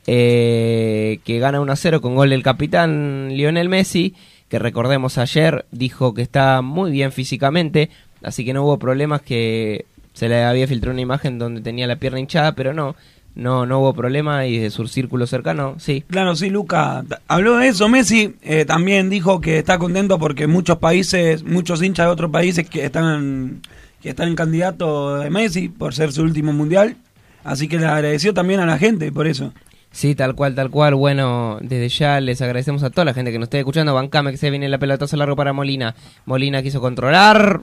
S4: eh, que gana 1 a 0 con gol del capitán Lionel Messi, que recordemos ayer dijo que está muy bien físicamente, así que no hubo problemas que se le había filtrado una imagen donde tenía la pierna hinchada, pero no, no, no hubo problema y de su círculo cercano, sí.
S6: Claro, sí, Luca. Habló de eso. Messi eh, también dijo que está contento porque muchos países, muchos hinchas de otros países que están, que están en candidato de Messi por ser su último mundial. Así que le agradeció también a la gente por eso.
S4: Sí, tal cual, tal cual. Bueno, desde ya les agradecemos a toda la gente que nos esté escuchando. Bancame que se viene la pelotazo largo para Molina. Molina quiso controlar.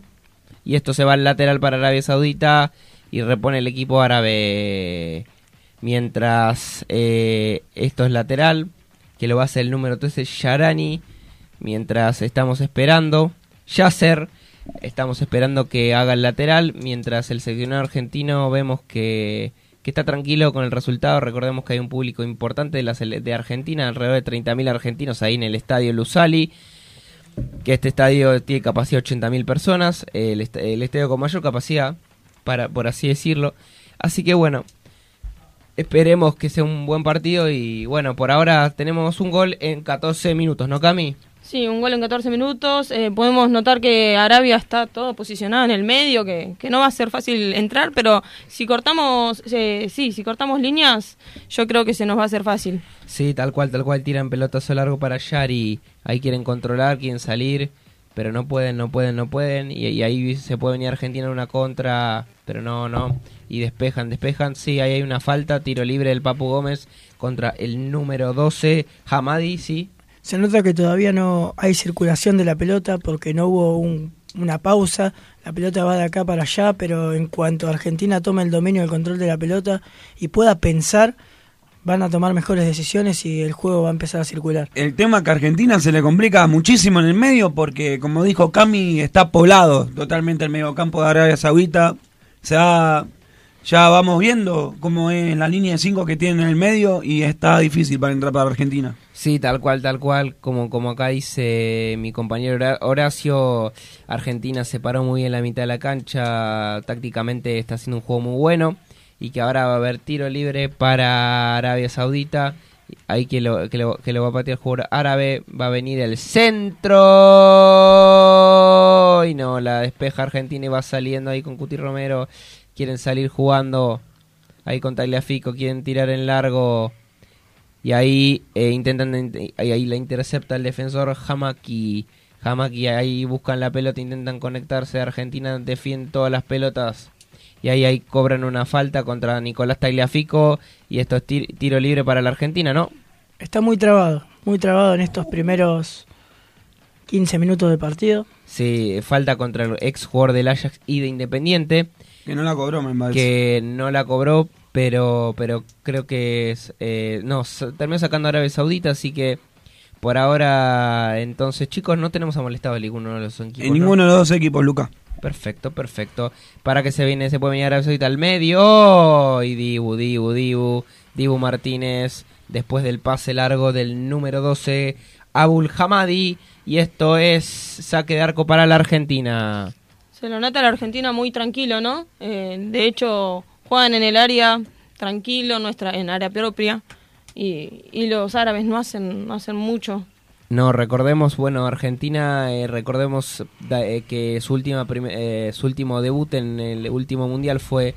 S4: Y esto se va al lateral para Arabia Saudita. Y repone el equipo árabe. Mientras eh, esto es lateral. Que lo va a hacer el número 13, Sharani. Mientras estamos esperando. Yasser. Estamos esperando que haga el lateral. Mientras el seleccionado argentino vemos que que está tranquilo con el resultado. Recordemos que hay un público importante de, la de Argentina, alrededor de 30.000 argentinos ahí en el estadio Lusali, que este estadio tiene capacidad de 80.000 personas, el, el estadio con mayor capacidad, para por así decirlo. Así que bueno, Esperemos que sea un buen partido y bueno, por ahora tenemos un gol en 14 minutos, ¿no, Cami?
S5: Sí, un gol en 14 minutos. Eh, podemos notar que Arabia está todo posicionado en el medio, que, que no va a ser fácil entrar, pero si cortamos, eh, sí, si cortamos líneas, yo creo que se nos va a hacer fácil.
S4: Sí, tal cual, tal cual, tiran pelotazo largo para allá y ahí quieren controlar, quieren salir, pero no pueden, no pueden, no pueden, y, y ahí se puede venir Argentina en una contra, pero no, no, y despejan, despejan, sí, ahí hay una falta, tiro libre del Papu Gómez contra el número 12, Hamadi, sí,
S7: Se nota que todavía no hay circulación de la pelota porque no hubo un- una pausa. La pelota va de acá para allá, pero en cuanto Argentina tome el dominio del control de la pelota y pueda pensar, van a tomar mejores decisiones y el juego va a empezar a circular.
S6: El tema que a Argentina se le complica muchísimo en el medio porque, como dijo Cami, está poblado totalmente el mediocampo de Arabia Saudita. O sea, ya vamos viendo cómo es la línea de 5 que tiene en el medio y está difícil para entrar para Argentina.
S4: Sí, tal cual, tal cual, como, como acá dice mi compañero Hora- Horacio, Argentina se paró muy bien la mitad de la cancha, tácticamente está haciendo un juego muy bueno y que ahora va a haber tiro libre para Arabia Saudita, ahí que lo, que lo va a patear el jugador árabe, va a venir el centro. Y no, la despeja Argentina y va saliendo ahí con Cuti Romero, quieren salir jugando ahí con Tagliafico, quieren tirar en largo y ahí eh, intentan ahí, ahí la intercepta el defensor Hamaki Hamaki ahí buscan la pelota intentan conectarse Argentina defiende todas las pelotas y ahí, ahí cobran una falta contra Nicolás Tagliafico y esto es tir- tiro libre para la Argentina ¿no?
S7: Está muy trabado, muy trabado en estos primeros 15 minutos de partido.
S4: Sí, falta contra el ex jugador del Ajax y de Independiente
S6: Que no la cobró, me parece.
S4: que no la cobró pero pero creo que es, eh, no terminó sacando Arabia Saudita así que por ahora entonces chicos no tenemos amonestado a ninguno de los equipos
S6: En
S4: ¿no?
S6: ninguno de los dos equipos, Luca.
S4: Perfecto, perfecto. Para que se viene, se puede venir Arabia Saudita al medio. Y Dibu, Dibu, Dibu. Dibu Martínez. Después del pase largo del número 12, Abul Hamadi. Y esto es saque de arco para la Argentina.
S5: Se lo la Argentina muy tranquilo, ¿no? Eh, de hecho, juegan en el área tranquilo, nuestra en área propia. Y, y los árabes no hacen, no hacen mucho.
S4: No, recordemos, bueno, Argentina, eh, recordemos eh, que su, última eh, su último debut en el último mundial fue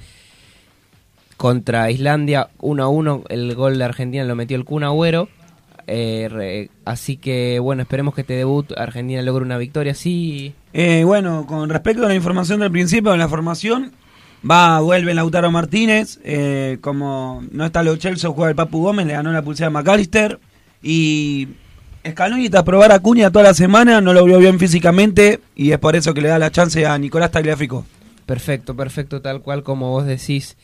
S4: contra Islandia 1 a 1. El gol de Argentina lo metió el Kun Agüero. Eh, así que, bueno, esperemos que este debut Argentina logre una victoria. Sí,
S6: Eh, bueno, con respecto a la información del principio de la formación, va, vuelve Lautaro Martínez, eh, como no está Lo Chelsea, juega el Papu Gómez, le ganó la pulsera a McAllister, y Scaloni a probar a Cuña toda la semana, no lo vio bien físicamente, y es por eso que le da la chance a Nicolás Tagliafico.
S4: Perfecto, perfecto, tal cual como vos decís.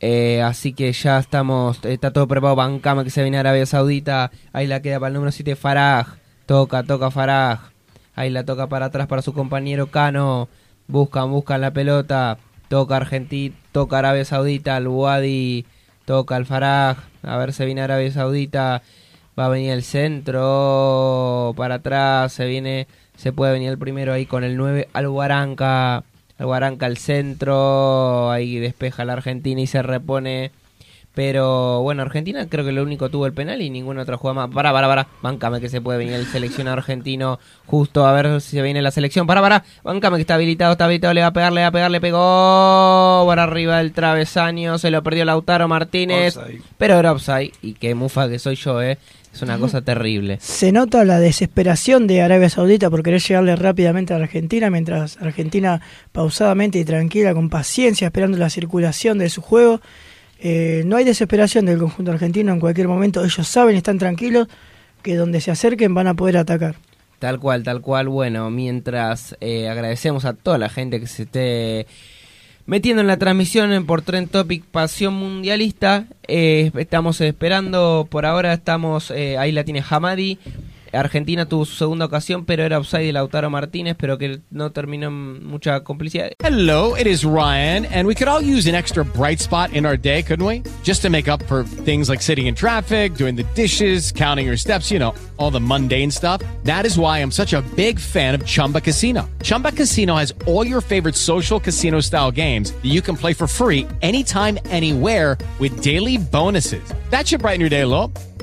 S4: Eh, así que ya estamos, está todo preparado. Bancama que se viene a Arabia Saudita. Ahí la queda para el número 7, Faraj. Toca, toca Faraj. Ahí la toca para atrás para su compañero Cano. Buscan, buscan la pelota. Toca Argentina, toca Arabia Saudita. Al Wadi, toca al Faraj. A ver, se viene Arabia Saudita. Va a venir el centro. Para atrás, se viene, se puede venir el primero ahí con el 9, al Guaranca. El Guaranca al centro, ahí despeja la Argentina y se repone. Pero bueno, Argentina creo que lo único tuvo el penal y ninguna otra jugada más. Para, para, para. Bancame que se puede venir el seleccionado argentino. Justo a ver si se viene la selección. Para, para. Bancame que está habilitado, está habilitado. Le va a pegar, le va a pegar, le pegó. Para arriba del travesaño. Se lo perdió Lautaro Martínez.
S6: Offside.
S4: Pero era offside. Y qué mufa que soy yo, eh. Es una cosa terrible.
S7: Se nota la desesperación de Arabia Saudita por querer llegarle rápidamente a Argentina, mientras Argentina pausadamente y tranquila, con paciencia, esperando la circulación de su juego. Eh, no hay desesperación del conjunto argentino en cualquier momento. Ellos saben, están tranquilos, que donde se acerquen van a poder atacar.
S4: Tal cual, tal cual. Bueno, mientras eh, agradecemos a toda la gente que se esté metiendo en la transmisión por Trend Topic Pasión Mundialista, eh, estamos esperando, por ahora estamos, ahí la tiene Hamadi, Argentina tuvo su segunda ocasión, pero era offside de Lautaro Martínez, pero que no terminó en mucha complicidad.
S11: Hello, it is Ryan, and we could all use an extra bright spot in our day, couldn't we? Just to make up for things like sitting in traffic, doing the dishes, counting your steps, you know, all the mundane stuff. That is why I'm such a big fan of Chumba Casino. Chumba Casino has all your favorite social casino style games that you can play for free anytime, anywhere with daily bonuses. That should brighten your day a little.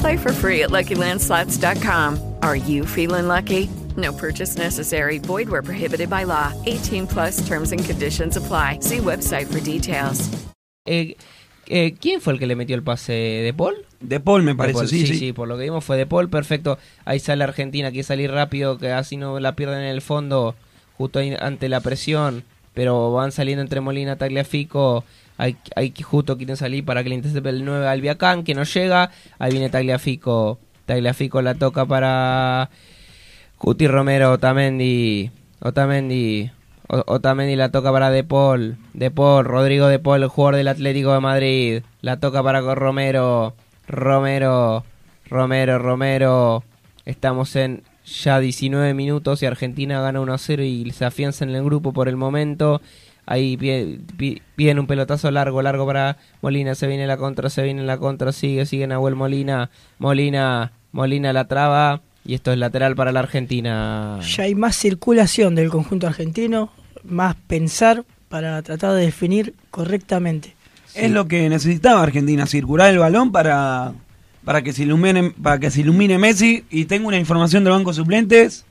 S12: Play for free at LuckyLandSlots.com. Are you feeling lucky? No purchase necessary. Void where prohibited by law. 18 plus terms and conditions apply. See website for details.
S4: Eh, eh, ¿Quién fue el que le metió el pase? ¿De Paul?
S6: De Paul me parece,
S4: Paul,
S6: sí,
S4: sí,
S6: sí.
S4: por lo que vimos fue de Paul, perfecto. Ahí sale Argentina, quiere salir rápido, que así no la pierden en el fondo, justo ahí ante la presión, pero van saliendo entre Molina, Tagliafico, hay, hay justo quieren salir para que le intercepe el 9 Albiacán, que no llega, ahí viene Tagliafico, Tagliafico la toca para Cuti Romero, Otamendi, Otamendi, Otamendi la toca para De Paul, De Paul, Rodrigo De Paul, el jugador del Atlético de Madrid, la toca para Romero, Romero, Romero, Romero, estamos en ya 19 minutos y Argentina gana 1-0 y se afianza en el grupo por el momento. Ahí pi- pi- piden un pelotazo largo, largo para Molina, se viene la contra, se viene la contra, sigue, sigue Nahuel Molina, Molina, Molina la traba y esto es lateral para la Argentina.
S7: Ya hay más circulación del conjunto argentino, más pensar para tratar de definir correctamente.
S6: Es lo que necesitaba Argentina, circular el balón para, para que se ilumine, para que se ilumine Messi. Y tengo una información del banco suplentes.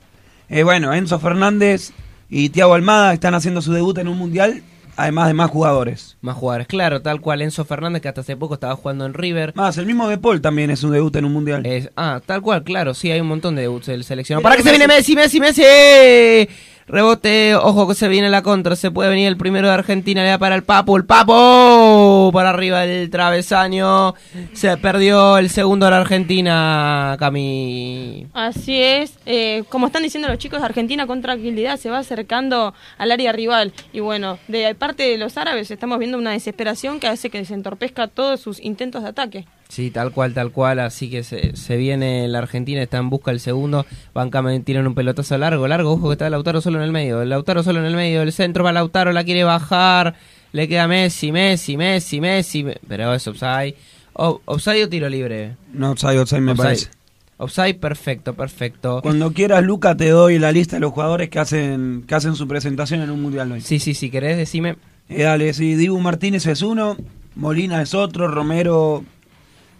S6: Eh, bueno, Enzo Fernández y Thiago Almada están haciendo su debut en un mundial, además de más jugadores.
S4: Más jugadores, claro, tal cual Enzo Fernández que hasta hace poco estaba jugando en River.
S6: Más, el mismo De Paul también es un debut en un mundial.
S4: Es, ah, tal cual, claro, sí, hay un montón de debuts del seleccionado. ¡Para que se viene
S6: Messi-
S4: Messi, Messi, Messi! Rebote, ojo que se viene la contra, se puede venir el primero de Argentina, le da para el Papo, el Papo, para arriba del travesaño, se perdió el segundo de la Argentina, Cami.
S5: Así es, eh, como están diciendo los chicos, Argentina con tranquilidad se va acercando al área rival. Y bueno, de parte de los árabes estamos viendo una desesperación que hace que se entorpezca todos sus intentos de ataque.
S4: Sí, tal cual, tal cual, así que se, se viene la Argentina, está en busca del segundo, Bancame tiran un pelotazo largo, largo, ojo que está Lautaro solo en el medio, el Lautaro solo en el medio, el centro va Lautaro, la quiere bajar, le queda Messi, Messi, Messi, Messi, pero es offside, O- offside o tiro libre.
S6: No, offside, offside me
S4: Offside.
S6: parece.
S4: Offside, perfecto, perfecto.
S6: Cuando quieras, Luca, te doy la lista de los jugadores que hacen, que hacen su presentación en un mundial hoy.
S4: Sí, sí, si querés, decime.
S6: Eh, dale, sí, Dibu Martínez es uno, Molina es otro, Romero,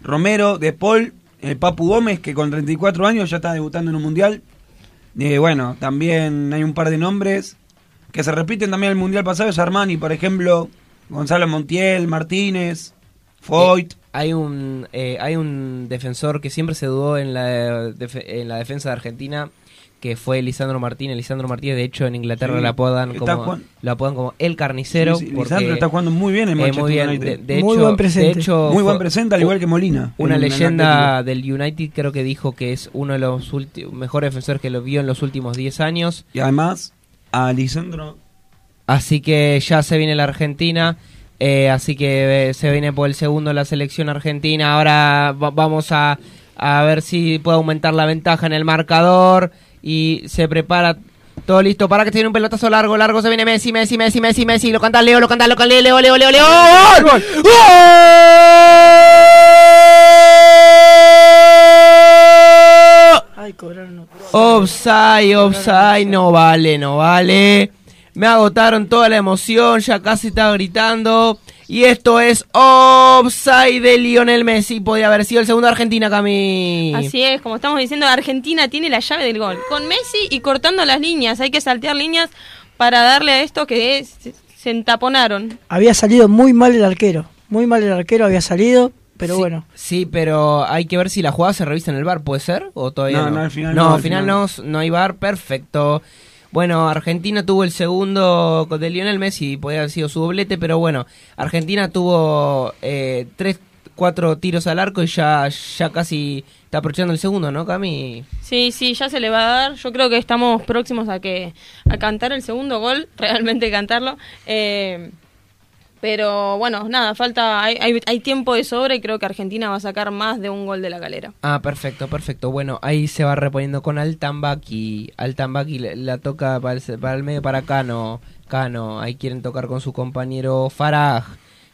S6: Romero, De Paul, el Papu Gómez, que con 34 años ya está debutando en un mundial. Eh, bueno, también hay un par de nombres que se repiten también el mundial pasado, es Armani, por ejemplo, Gonzalo Montiel, Martínez, Foyt.
S4: Hay un, eh, hay un defensor que siempre se dudó en la, en la defensa de Argentina, que fue Lisandro Martínez. Lisandro Martínez, de hecho, en Inglaterra
S6: Sí,
S4: lo apodan como,
S6: jugando-
S4: lo apodan como el carnicero.
S6: Sí, sí,
S4: porque,
S6: Lisandro está jugando muy bien en
S4: eh,
S6: Manchester
S4: muy bien,
S6: United.
S4: De, de
S6: Muy
S4: hecho,
S6: buen presente.
S4: de hecho,
S6: Muy buen presente, al igual que Molina,
S4: Una leyenda del United creo que dijo que es uno de los mejores defensores que lo vio en los últimos 10 años.
S6: Y además, a Lisandro
S4: Así que ya se viene la Argentina. eh, así que eh, se viene por el segundo la selección argentina. Ahora va- vamos a, a ver si puede aumentar la ventaja en el marcador. Y se prepara todo listo para que se viene un pelotazo largo, largo. Se viene Messi, Messi, Messi, Messi, Messi. Lo canta Leo, lo canta, lo canta Leo, Leo, Leo, Leo, Leo. ¡Gol!
S7: Ay, cobraron.
S4: Offside, offside, no vale, no vale. Me agotaron toda la emoción, ya casi estaba gritando. Y esto es offside de Lionel Messi. Podía haber sido el segundo de Argentina, Cami.
S5: Así es, como estamos diciendo, Argentina tiene la llave del gol. Con Messi y cortando las líneas. Hay que saltear líneas para darle a esto que es- se entaponaron.
S7: Había salido muy mal el arquero. Muy mal el arquero había salido. pero
S4: Sí,
S7: bueno.
S4: Sí, pero hay que ver si la jugada se revisa en el bar, ¿puede ser? ¿O todavía
S6: No,
S4: no?
S6: no, al final
S4: no.
S6: no,
S4: al
S6: al
S4: final
S6: final.
S4: no, no hay bar, perfecto. Bueno, Argentina tuvo el segundo de Lionel Messi, podría haber sido su doblete, pero bueno, Argentina tuvo eh, tres, cuatro tiros al arco y ya, ya casi está aprovechando el segundo, ¿no, Cami?
S5: Sí, sí, ya se le va a dar. Yo creo que estamos próximos a que a cantar el segundo gol, realmente cantarlo. Eh, pero bueno, nada, falta, hay, hay, hay tiempo de sobra y creo que Argentina va a sacar más de un gol de la galera.
S4: Ah, perfecto, perfecto. Bueno, ahí se va reponiendo con Altambaki. Altambaki le- la toca para el, para el medio para Cano. Cano, ahí quieren tocar con su compañero Faraj.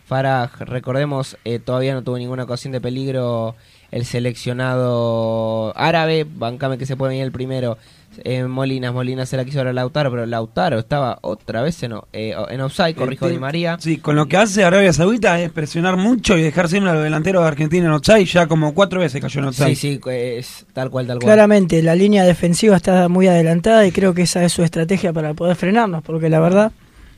S4: Faraj, recordemos, eh, todavía no tuvo ninguna ocasión de peligro el seleccionado árabe. Bancame que se puede venir el primero. Eh, Molinas, Molinas se la quiso ahora Lautaro, pero Lautaro estaba otra vez en, eh, en offside, corrijo Di María.
S6: Sí, con lo que hace Arabia Saudita es presionar mucho y dejar siempre a los delanteros de Argentina en offside. Ya como cuatro veces cayó en offside.
S4: Sí, sí, es tal cual, tal cual.
S7: Claramente, la línea defensiva está muy adelantada y creo que esa es su estrategia para poder frenarnos, porque la verdad,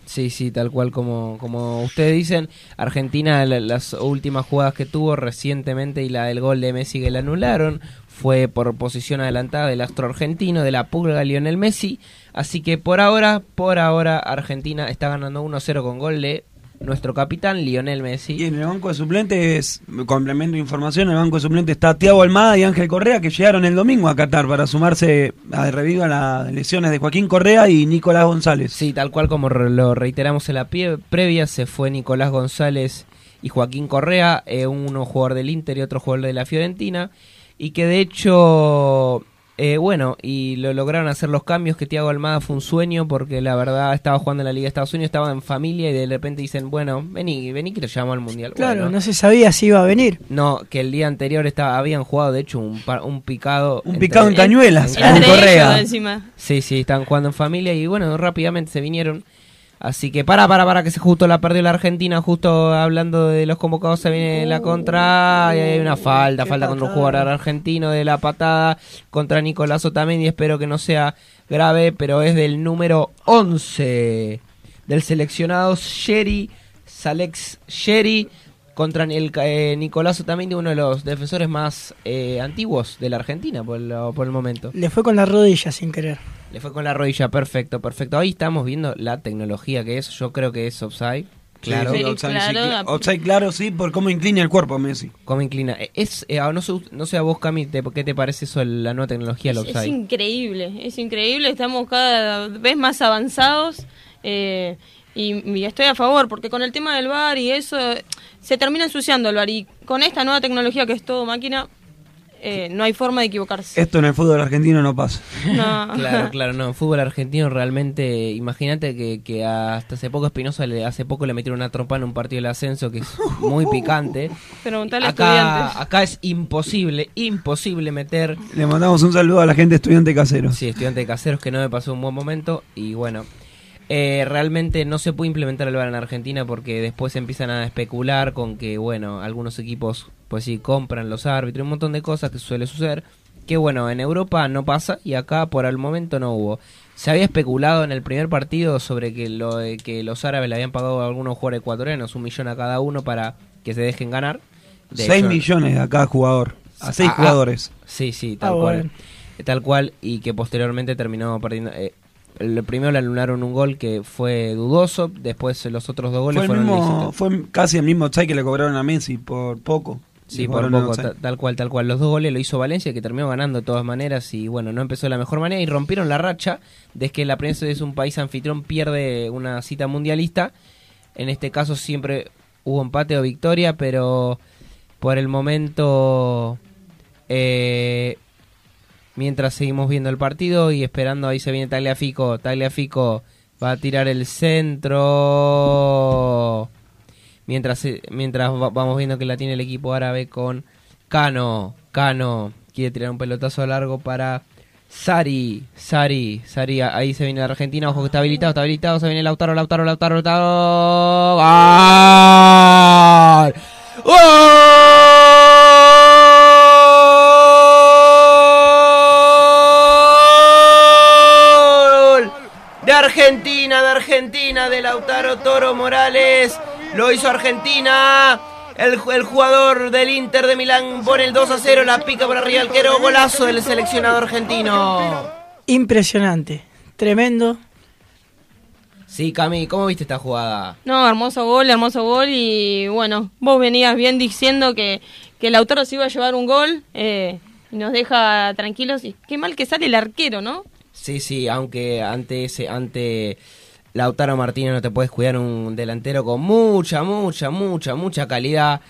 S4: Sí, sí, tal cual como, como ustedes dicen. Argentina, la- las últimas jugadas que tuvo recientemente y la del gol de Messi que la anularon fue por posición adelantada del astro argentino, de la pulga Lionel Messi. Así que por ahora, por ahora, Argentina está ganando 1-0 con gol de nuestro capitán Lionel Messi.
S6: Y en el banco de suplentes, complemento de información, en el banco de suplentes está Tiago Almada y Ángel Correa que llegaron el domingo a Qatar para sumarse a reviva las lesiones de Joaquín Correa y Nicolás González.
S4: Sí, tal cual como lo reiteramos en la pie- previa, se fue Nicolás González y Joaquín Correa, eh, uno jugador del Inter y otro jugador de la Fiorentina, y que de hecho, eh, bueno, y lo lograron hacer los cambios, que Tiago Almada fue un sueño, porque la verdad estaba jugando en la Liga de Estados Unidos, estaba en familia y de repente dicen, bueno, vení, vení que te llamamos al Mundial.
S7: claro,
S4: Bueno,
S7: no se sabía si iba a venir.
S4: no, que el día anterior estaba, habían jugado, de hecho, un, un picado.
S6: Un picado en Cañuelas,
S4: en
S6: Correa.
S5: encima.
S4: Sí, sí, están jugando en familia y bueno, rápidamente se vinieron. Así que para, para, para, que se justo la perdió la Argentina, justo hablando de los convocados se viene la contra y hay una falta, falta contra un jugador argentino de la patada contra Nicolás Otamendi, espero que no sea grave, pero es del número 11 del seleccionado Sherry, Salex Sherry contra el eh, Nicolás Otamendi, uno de los defensores más eh, antiguos de la Argentina por, lo- por el momento.
S7: Le fue con la rodilla sin querer.
S4: Le fue con la rodilla, perfecto, perfecto. Ahí estamos viendo la tecnología que es, yo creo que es offside. Claro.
S6: Sí, offside, sí, cla- offside, claro, sí, por cómo inclina el cuerpo Messi.
S4: ¿Cómo inclina? Eh, Es, eh, ah, no, sé, no sé a vos, Cami, te- ¿qué te parece eso la nueva tecnología del
S5: Es, es
S4: offside?
S5: increíble, es increíble, estamos cada vez más avanzados eh, y, y estoy a favor, porque con el tema del bar y eso eh, se termina ensuciando el bar y con esta nueva tecnología que es todo máquina, eh, no hay forma de equivocarse.
S6: Esto en el fútbol argentino no pasa.
S5: No.
S4: Claro, claro, no. En fútbol argentino realmente, imagínate que, que hasta hace poco Espinosa, le, hace poco le metieron una trompa en un partido del ascenso que es muy picante.
S5: Preguntale a
S4: Acá,
S5: estudiantes.
S4: acá es imposible, imposible meter
S6: Le mandamos un saludo a la gente estudiante casero.
S4: Sí, estudiante de caseros que no me pasó un buen momento y bueno, eh, realmente no se puede implementar el VAR en Argentina porque después empiezan a especular con que, bueno, algunos equipos pues sí compran los árbitros, un montón de cosas que suele suceder, que bueno, en Europa no pasa y acá por el momento no hubo. Se había especulado en el primer partido sobre que, lo, de que los árabes le habían pagado a algunos jugadores ecuatorianos un millón a cada uno para que se dejen ganar. De
S6: 6
S4: hecho-
S6: millones a cada jugador. A 6
S4: Ah, ah,
S6: jugadores.
S4: Sí, sí, tal
S7: Ah,
S4: cual.
S7: bueno.
S4: Tal cual, y que posteriormente terminó perdiendo. eh, el primero le anularon un gol que fue dudoso, después los otros dos goles
S6: Fue,
S4: fueron
S6: mismo, fue casi el mismo offside que le cobraron a Messi por poco.
S4: Sí, por poco, tal cual, tal cual. Los dos goles lo hizo Valencia, que terminó ganando de todas maneras, y bueno, no empezó de la mejor manera, y rompieron la racha de que la prensa es un país anfitrión, pierde una cita mundialista. En este caso siempre hubo empate o victoria, pero por el momento, eh, mientras seguimos viendo el partido y esperando, ahí se viene Tagliafico, Tagliafico va a tirar el centro. Mientras eh, mientras va- vamos viendo que la tiene el equipo árabe con Cano, Cano quiere tirar un pelotazo largo para Sari, Sari, Sari, ahí se viene la Argentina, ojo que está habilitado, está habilitado, se viene Lautaro, Lautaro, Lautaro, Lautaro. ¡Gol! Argentina, de Argentina, de Lautaro Toro Morales. Lo hizo Argentina. El, el jugador del Inter de Milán pone el 2 a 0, la pica por arriba el arquero, golazo del seleccionado argentino.
S7: Impresionante, tremendo.
S4: Sí, Cami, ¿cómo viste esta jugada?
S5: No, hermoso gol, hermoso gol y bueno, vos venías bien diciendo que, que Lautaro se iba a llevar un gol eh, y nos deja tranquilos y qué mal que sale el arquero, ¿no?
S4: Sí, sí, aunque ante ese, ante Lautaro Martínez no te puedes cuidar un delantero con mucha, mucha, mucha, mucha calidad.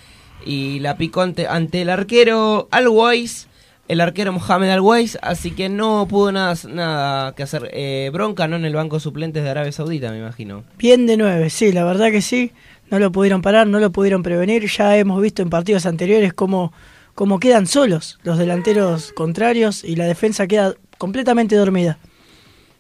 S4: Y la picó ante, ante el arquero Always, el arquero Mohamed Always, así que no pudo nada, nada que hacer. Eh, bronca, ¿no? En el banco suplentes de Arabia Saudita, me imagino.
S7: Bien de nueve, sí, la verdad que sí. No lo pudieron parar, no lo pudieron prevenir. Ya hemos visto en partidos anteriores cómo, cómo quedan solos los delanteros contrarios y la defensa queda completamente dormida.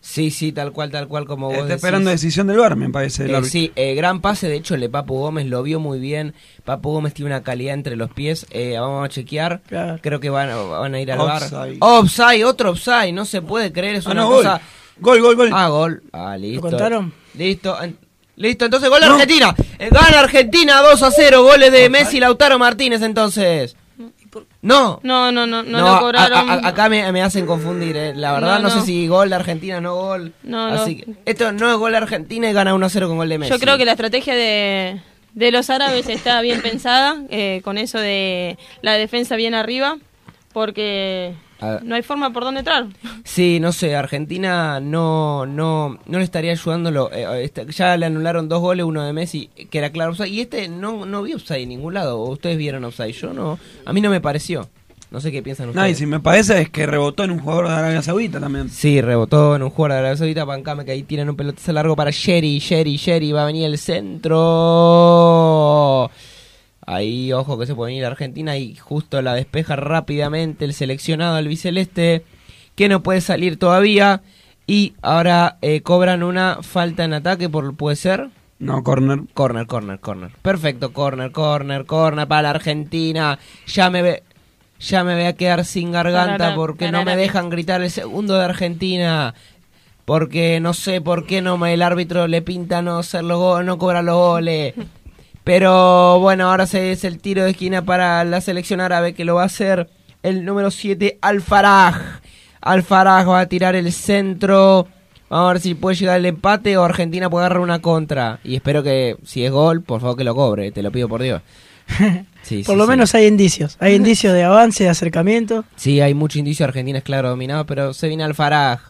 S4: Sí, sí, tal cual, tal cual como vos
S6: Está
S4: decís.
S6: esperando decisión del VAR, me parece.
S4: Eh, sí, eh, gran pase, de hecho, el de Papu Gómez lo vio muy bien. Papu Gómez tiene una calidad entre los pies. eh, vamos a chequear. Creo que van, van a ir al bar.
S6: Offside,
S4: otro offside. No se puede creer, es
S6: Ah,
S4: una
S6: no,
S4: cosa.
S6: Gol, gol, gol.
S4: Ah, gol. Ah, listo.
S7: contaron?
S4: Listo. Listo, entonces gol de Argentina. Eh, Gana Argentina 2 a 0. Goles de Messi y Lautaro Martínez, entonces. No.
S5: No, no, no, no,
S4: No,
S5: lo cobraron.
S4: a- a- acá me, me hacen confundir, eh. la verdad no,
S5: No, no.
S4: sé si gol de Argentina no gol.
S5: No.
S4: Así que esto no es gol de Argentina y gana 1 a 0 con gol de Messi.
S5: Yo creo que la estrategia de, de los árabes está bien pensada, eh, con eso de la defensa bien arriba, porque
S4: Ah.
S5: no hay forma por dónde entrar.
S4: Sí, no sé, Argentina no no no le estaría ayudándolo. eh, este, ya le anularon dos goles, uno de Messi, que era claro offside, y este no, no vi offside en ningún lado. ¿O ¿Ustedes vieron offside? Yo no, a mí no me pareció. No sé qué piensan
S6: No, y
S4: ustedes.
S6: si me parece es que rebotó en un jugador de Arabia Saudita también.
S4: Sí, rebotó en un jugador de Arabia Saudita, Pancame, que ahí tienen un pelotazo largo para Sherry, Sherry, Sherry, va a venir el centro. Ahí, ojo que se puede venir Argentina y justo la despeja rápidamente el seleccionado albiceleste, que no puede salir todavía. Y ahora eh, cobran una falta en ataque, por puede ser.
S6: No, corner.
S4: Corner, corner, corner. Perfecto, corner, corner, corner para la Argentina. Ya me ve, ya me voy a quedar sin garganta
S5: Tarara,
S4: porque no me dejan gritar el segundo de Argentina. Porque no sé por qué no me, el árbitro le pinta no hacer los go- no cobrar los goles. Pero bueno, ahora se es el tiro de esquina para la selección árabe que lo va a hacer el número 7, Alfaraj. Alfaraj va a tirar el centro. Vamos a ver si puede llegar el empate o Argentina puede agarrar una contra. Y espero que, si es gol, por favor que lo cobre, te lo pido por Dios. Sí,
S7: Por
S4: sí,
S7: lo
S4: sí.
S7: menos hay indicios. Hay indicios de avance, de acercamiento.
S4: Sí, hay mucho indicio. Argentina es claro dominado, pero se viene Alfaraj.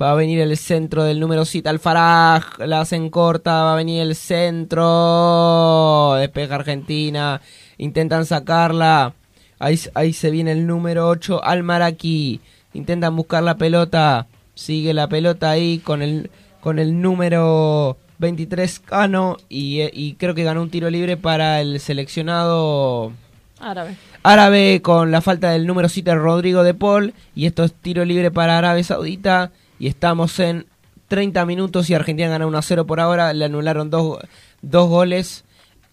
S4: Va a venir el centro del número 7, Alfaraj. La hacen corta, va a venir el centro. Despeja Argentina. Intentan sacarla. Ahí, ahí se viene el número 8, Almaraki. Intentan buscar la pelota. Sigue la pelota ahí con el, con el número 23, Cano. Y, y creo que ganó un tiro libre para el seleccionado
S5: Árabe.
S4: árabe con la falta del número 7 Rodrigo de Paul y esto es tiro libre para Arabia Saudita y estamos en 30 minutos y Argentina gana 1 a 0 por ahora, le anularon dos, dos goles.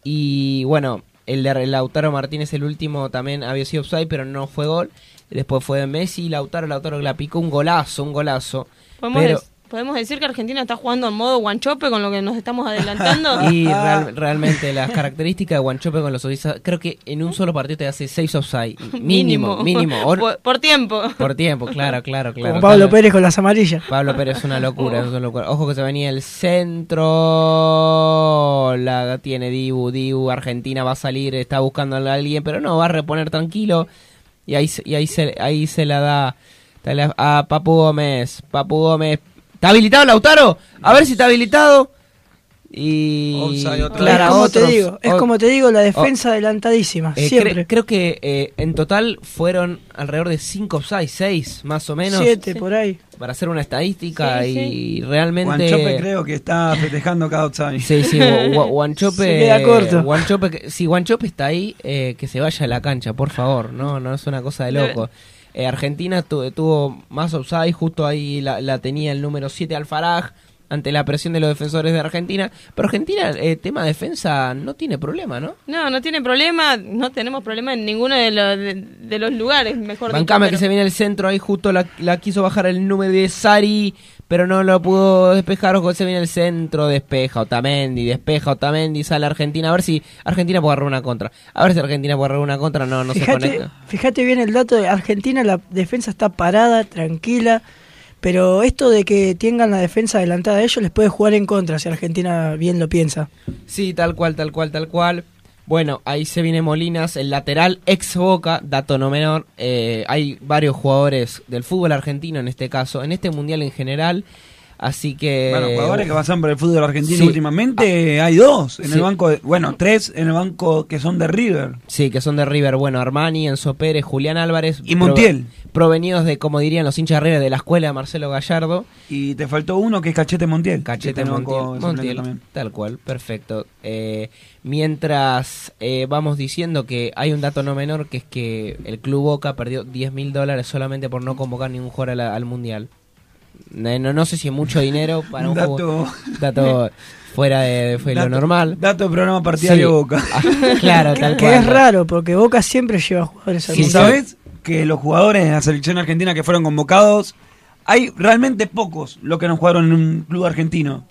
S4: Y bueno, el de Lautaro Martínez el último también había sido offside pero no fue gol, después fue de Messi, Lautaro, Lautaro que la picó. Un golazo, un golazo,
S5: ¿Podemos,
S4: pero...
S5: podemos decir que Argentina está jugando en modo guanchope con lo que nos estamos adelantando.
S4: Y real- realmente las características de Guanchope con los offside, creo que en un solo partido te hace 6 offside, mínimo, mínimo.
S5: Por, por tiempo.
S4: Por tiempo, claro, claro, claro.
S7: Como Pablo Pérez con las amarillas.
S4: Pablo Pérez es una locura, es una locura. Ojo que se venía el centro. La tiene Dibu, Dibu, Argentina va a salir, está buscando a alguien, pero no, va a reponer tranquilo. Y ahí, se- y ahí, se, ahí se la da a Papu Gómez. Papu Gómez. ¿Está habilitado Lautaro? A ver si está habilitado. Y
S6: Offside otra
S4: Clara,
S7: es como te digo, es como te digo, la defensa adelantadísima,
S4: eh,
S7: siempre.
S4: cre- creo que eh, en total fueron alrededor de 5 offside, 6 más o menos.
S7: Siete, por ahí.
S4: Para hacer una estadística
S5: Sí,
S4: y realmente...
S6: Guanchope creo que está festejando cada outside.
S4: Sí, sí, Gua- Gua- Guanchope...
S7: Se queda corto.
S4: Guanchope, que- si Guanchope está ahí, eh, que se vaya a la cancha, por favor. No, no es una cosa de loco. Eh, Argentina tu- tuvo más offside, justo ahí la, la tenía el número 7 Alfaraj. ante la presión de los defensores de Argentina. Pero Argentina, eh, tema defensa, no tiene problema, ¿no?
S5: No, no tiene problema, no tenemos problema en ninguno de, los de, de los lugares, mejor
S4: Bancame
S5: dicho.
S4: que
S5: pero-
S4: se viene el centro, ahí justo la, la quiso bajar el número de Sari, pero no lo pudo despejar. Ojo, se viene el centro, despeja Otamendi, despeja Otamendi, sale Argentina. A ver si Argentina puede agarrar una contra. A ver si Argentina puede agarrar una contra, no, no se conecta.
S7: fíjate bien el dato de Argentina, la defensa está parada, tranquila, pero esto de que tengan la defensa adelantada de ellos les puede jugar en contra si Argentina bien lo piensa.
S4: Sí, tal cual, tal cual, tal cual. Bueno, ahí se viene Molinas, el lateral ex Boca, dato no menor. Eh, hay varios jugadores del fútbol argentino en este caso, en este mundial en general. Así que.
S6: Bueno, jugadores que pasan por el fútbol argentino
S4: Sí.
S6: últimamente, hay dos en
S4: Sí.
S6: el banco, de- bueno, tres en el banco que son de River.
S4: Sí, que son de River. Bueno, Armani, Enzo Pérez, Julián Álvarez.
S6: Y Montiel.
S4: provenidos de, como dirían los hinchas de River, de la escuela de Marcelo Gallardo.
S6: Y te faltó uno que es Cachete Montiel.
S4: Cachete Montiel, Montiel,
S6: también.
S4: tal cual, perfecto. Eh, mientras eh, vamos diciendo que hay un dato no menor, que es que el Club Boca perdió 10 mil dólares solamente por no convocar ningún jugador al Mundial. No, no, sé si es mucho dinero para un
S6: Dato-
S4: juego- dato fuera de, fue lo normal.
S6: Dato de programa partidario
S4: Sí.
S6: Boca.
S4: Ah, claro, tal
S7: Que
S4: cual.
S7: es raro, porque Boca siempre lleva jugadores al
S6: ¿Y
S7: Mundial.
S6: sabes que los jugadores de la selección argentina que fueron convocados, hay realmente pocos los que no jugaron en un club argentino?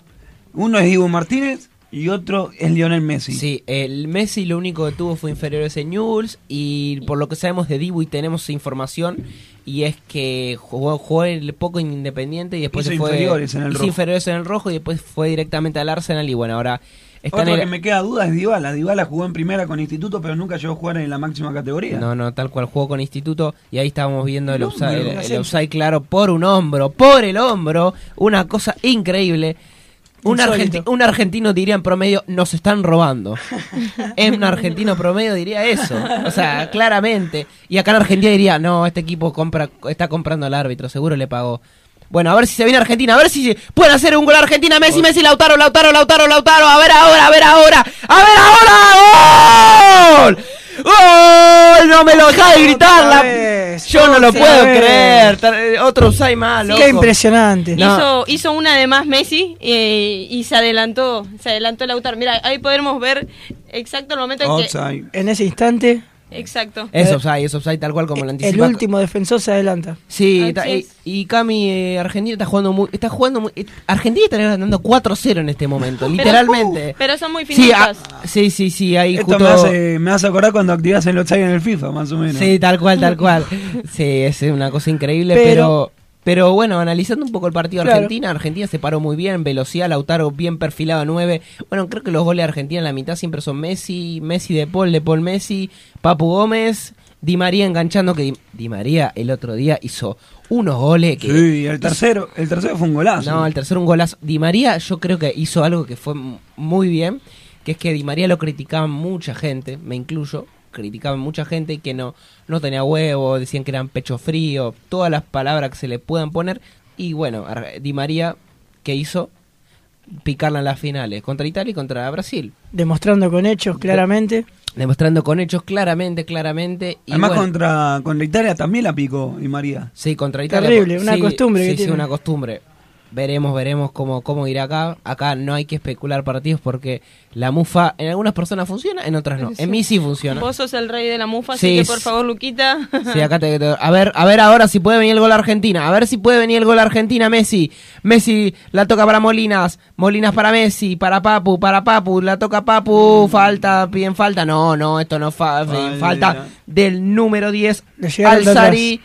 S6: Uno es Diego Martínez y otro es Lionel Messi.
S4: Sí, el Messi lo único que tuvo fue inferiores en Newell's y por lo que sabemos de Dibu y tenemos información y es que jugó, jugó el poco en Independiente y después
S6: Hizo
S4: se fue
S6: inferiores en el
S4: hizo
S6: rojo.
S4: inferiores en el rojo y después fue directamente al Arsenal y bueno, ahora está
S6: Otro
S4: en el-
S6: que me queda duda es Dybala. Dybala jugó en primera con Instituto, pero nunca llegó a jugar en la máxima categoría.
S4: No, no, tal cual jugó con Instituto y ahí estábamos viendo el
S6: No, me
S4: el, el claro por un hombro, por el hombro, una cosa increíble. Un, argenti- un argentino diría en promedio, nos están robando. en un argentino promedio diría eso. O sea, claramente. Y acá en Argentina diría, no, este equipo compra, está comprando al árbitro, seguro le pagó. Bueno, a ver si se viene Argentina, a ver si pueden hacer un gol a Argentina, Messi, Messi, Lautaro, Lautaro, Lautaro, Lautaro, a ver ahora, a ver ahora, a ver ahora, ¡gol! ¡Gol! No me lo deja de gritar, la-
S7: vez,
S4: yo no lo puedo
S7: vez.
S4: creer, otro Usai más, loco.
S7: Qué impresionante.
S4: No.
S5: Hizo, hizo una de más Messi eh, y se adelantó, se adelantó Lautaro. Mira, ahí podemos ver exacto el momento en que...
S7: En ese instante,
S5: Exacto.
S4: Es offside, es offside tal cual como lo
S7: el
S4: anticipa.
S7: último defensor se adelanta.
S4: Sí, ta- y, y Cami, eh, Argentina está jugando muy, está jugando muy, eh, Argentina está ganando 4-0 en este momento, literalmente.
S5: Pero son muy
S4: Sí,
S5: finitas.
S4: ah, sí, sí, sí, ahí
S6: Esto
S4: justo...
S6: me hace, me hace acordar cuando activas el offside en el FIFA, más o menos.
S4: Sí, tal cual, tal cual. Sí, es una cosa increíble,
S7: Pero-
S4: pero... Pero bueno, analizando un poco el partido de
S7: Claro.
S4: Argentina, Argentina se paró muy bien, velocidad, Lautaro bien perfilado a 9. Bueno, creo que los goles de Argentina en la mitad siempre son Messi, Messi de Paul, de Paul Messi, Papu Gómez, Di María enganchando, que Di, Di María el otro día hizo unos goles que...
S6: Sí, el tercero, el tercero fue un golazo.
S4: No, el tercero un golazo. Di María yo creo que hizo algo que fue muy bien, que es que Di María lo criticaban mucha gente, me incluyo, criticaban mucha gente que no, no tenía huevo, decían que eran pecho frío, todas las palabras que se le puedan poner. Y bueno, Ar- Di María, ¿qué hizo? Picarla en las finales, contra Italia y contra Brasil.
S7: Demostrando con hechos claramente.
S4: Demostrando con hechos claramente, claramente. Y
S6: Además
S4: bueno,
S6: contra, contra Italia también la picó y María.
S4: Sí, contra Italia.
S7: Terrible, una
S4: Sí,
S7: costumbre
S4: sí,
S7: que
S4: sí,
S7: tiene.
S4: una costumbre. Veremos, veremos cómo, cómo irá acá. Acá no hay que especular partidos porque la mufa en algunas personas funciona, en otras no. En mí sí funciona.
S5: Vos sos el rey de la mufa, así
S4: Sí,
S5: que por favor, Luquita.
S4: Sí, acá te, te- a ver, a ver ahora si puede venir el gol a Argentina. A ver si puede venir el gol a Argentina, Messi. Messi la toca para Molinas. Molinas para Messi, para Papu, para Papu, la toca Papu, falta, piden falta. No, no, esto no fa-
S6: Falta.
S4: falta del número 10
S7: Le llegaron de
S4: Alzari.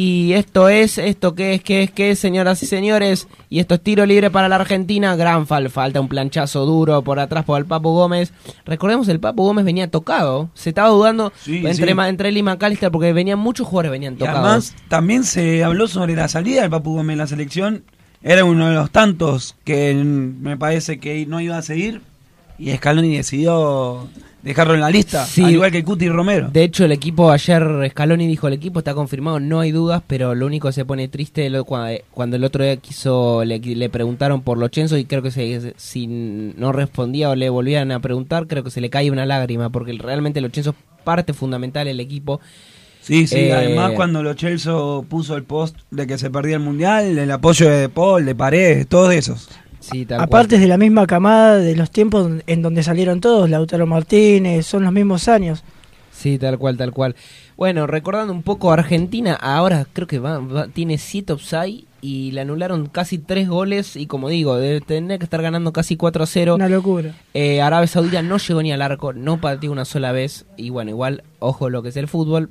S4: Y esto es, esto que es, que es, que es, señoras y señores. Y esto es tiro libre para la Argentina. Gran fal, falta un planchazo duro por atrás por el Papu Gómez. Recordemos, el Papu Gómez venía tocado. Se estaba dudando
S6: Sí,
S4: entre,
S6: sí.
S4: entre él y McAllister porque venían muchos jugadores venían
S6: Y
S4: tocados.
S6: además también se habló sobre la salida del Papu Gómez en la selección. Era uno de los tantos que me parece que no iba a seguir. Y Scaloni decidió dejarlo en la lista.
S4: Sí.
S6: Al igual que Cuti Romero.
S4: De hecho, el equipo ayer, Scaloni dijo, el equipo está confirmado, no hay dudas, pero lo único que se pone triste lo- cua- cuando, el otro día quiso, le, le preguntaron por los Chenzo y creo que se, si no respondía o le volvían a preguntar, creo que se le cae una lágrima, porque realmente los Chenzo es parte fundamental del equipo.
S6: Sí, sí,
S4: Eh,
S6: además cuando Lo Celso puso el post de que se perdía el Mundial, el apoyo de De Paul, de Paredes, todos esos.
S4: Sí,
S7: Aparte es de la misma camada de los tiempos en donde salieron todos, Lautaro Martínez, son los mismos años.
S4: Sí, tal cual, tal cual. Bueno, recordando un poco Argentina, ahora creo que va, va- tiene 7 offside y le anularon casi 3 goles y como digo, debe tener que estar ganando casi 4 a 0.
S7: Una locura.
S4: Eh, Arabia Saudita no llegó ni al arco, no pateó una sola vez y bueno, igual, ojo lo que es el fútbol,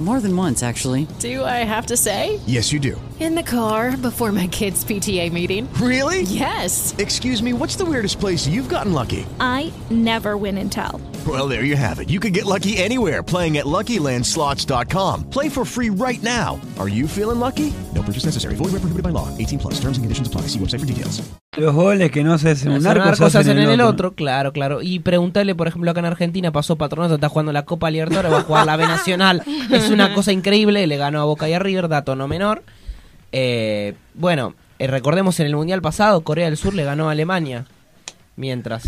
S13: More than once, actually.
S14: Do I have to say?
S10: Yes, you do.
S14: In the car before my kids' PTA meeting.
S10: Really?
S14: Yes.
S10: Excuse me, what's the weirdest place you've gotten lucky?
S15: I never win and tell.
S10: Well, there you have it. You can get lucky anywhere playing at LuckyLandSlots.com. Play for free right now. Are you feeling lucky? No purchase necessary. Void where prohibited by law. 18 plus. Terms and conditions apply. See website for details.
S6: Los goles que no se hacen en un
S4: Hacer
S6: arco,
S4: arco
S6: se hacen
S4: en el otro, claro, claro. Y preguntarle, por ejemplo, acá en Argentina pasó Patronato, está jugando la Copa Libertadores, va a jugar la B Nacional. Es una cosa increíble, le ganó a Boca y a River, dato no menor. Eh, bueno, eh, recordemos en el Mundial pasado, Corea del Sur le ganó a Alemania. Mientras.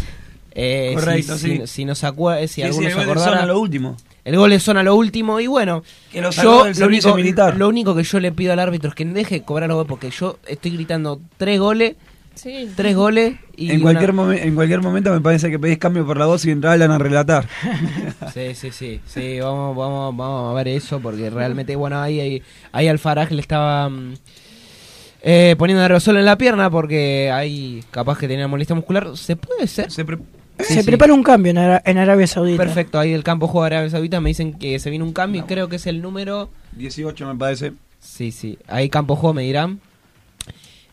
S4: Eh, si-
S6: Correcto,
S4: si,
S6: sí.
S4: si nos si
S6: Sí,
S4: alguno
S6: sí,
S4: se
S6: el gol de
S4: acordara.
S6: Son a lo último.
S4: El gol de zona lo último y bueno,
S6: Que
S4: yo lo único,
S6: militar.
S4: lo único que yo le pido al árbitro es que deje de cobrar los goles porque yo estoy gritando tres goles,
S5: Sí.
S4: tres goles y
S6: en, cualquier
S4: una-
S6: momen- en cualquier momento me parece que pedís cambio por la voz y entrar a relatar.
S4: Sí, sí, sí, sí, vamos, vamos, vamos a ver eso porque realmente, bueno, ahí, ahí, ahí al Faraj le estaba mm, eh, poniendo aerosol en la pierna porque ahí capaz que tenía molestia muscular. ¿Se puede ser?
S6: Se,
S7: Se prepara un cambio en, Ara- en Arabia Saudita.
S4: Perfecto, ahí del campo juega Arabia Saudita me dicen que se viene un cambio y creo que es el número...
S6: 18 me parece.
S4: Sí, sí, ahí campo juego me dirán.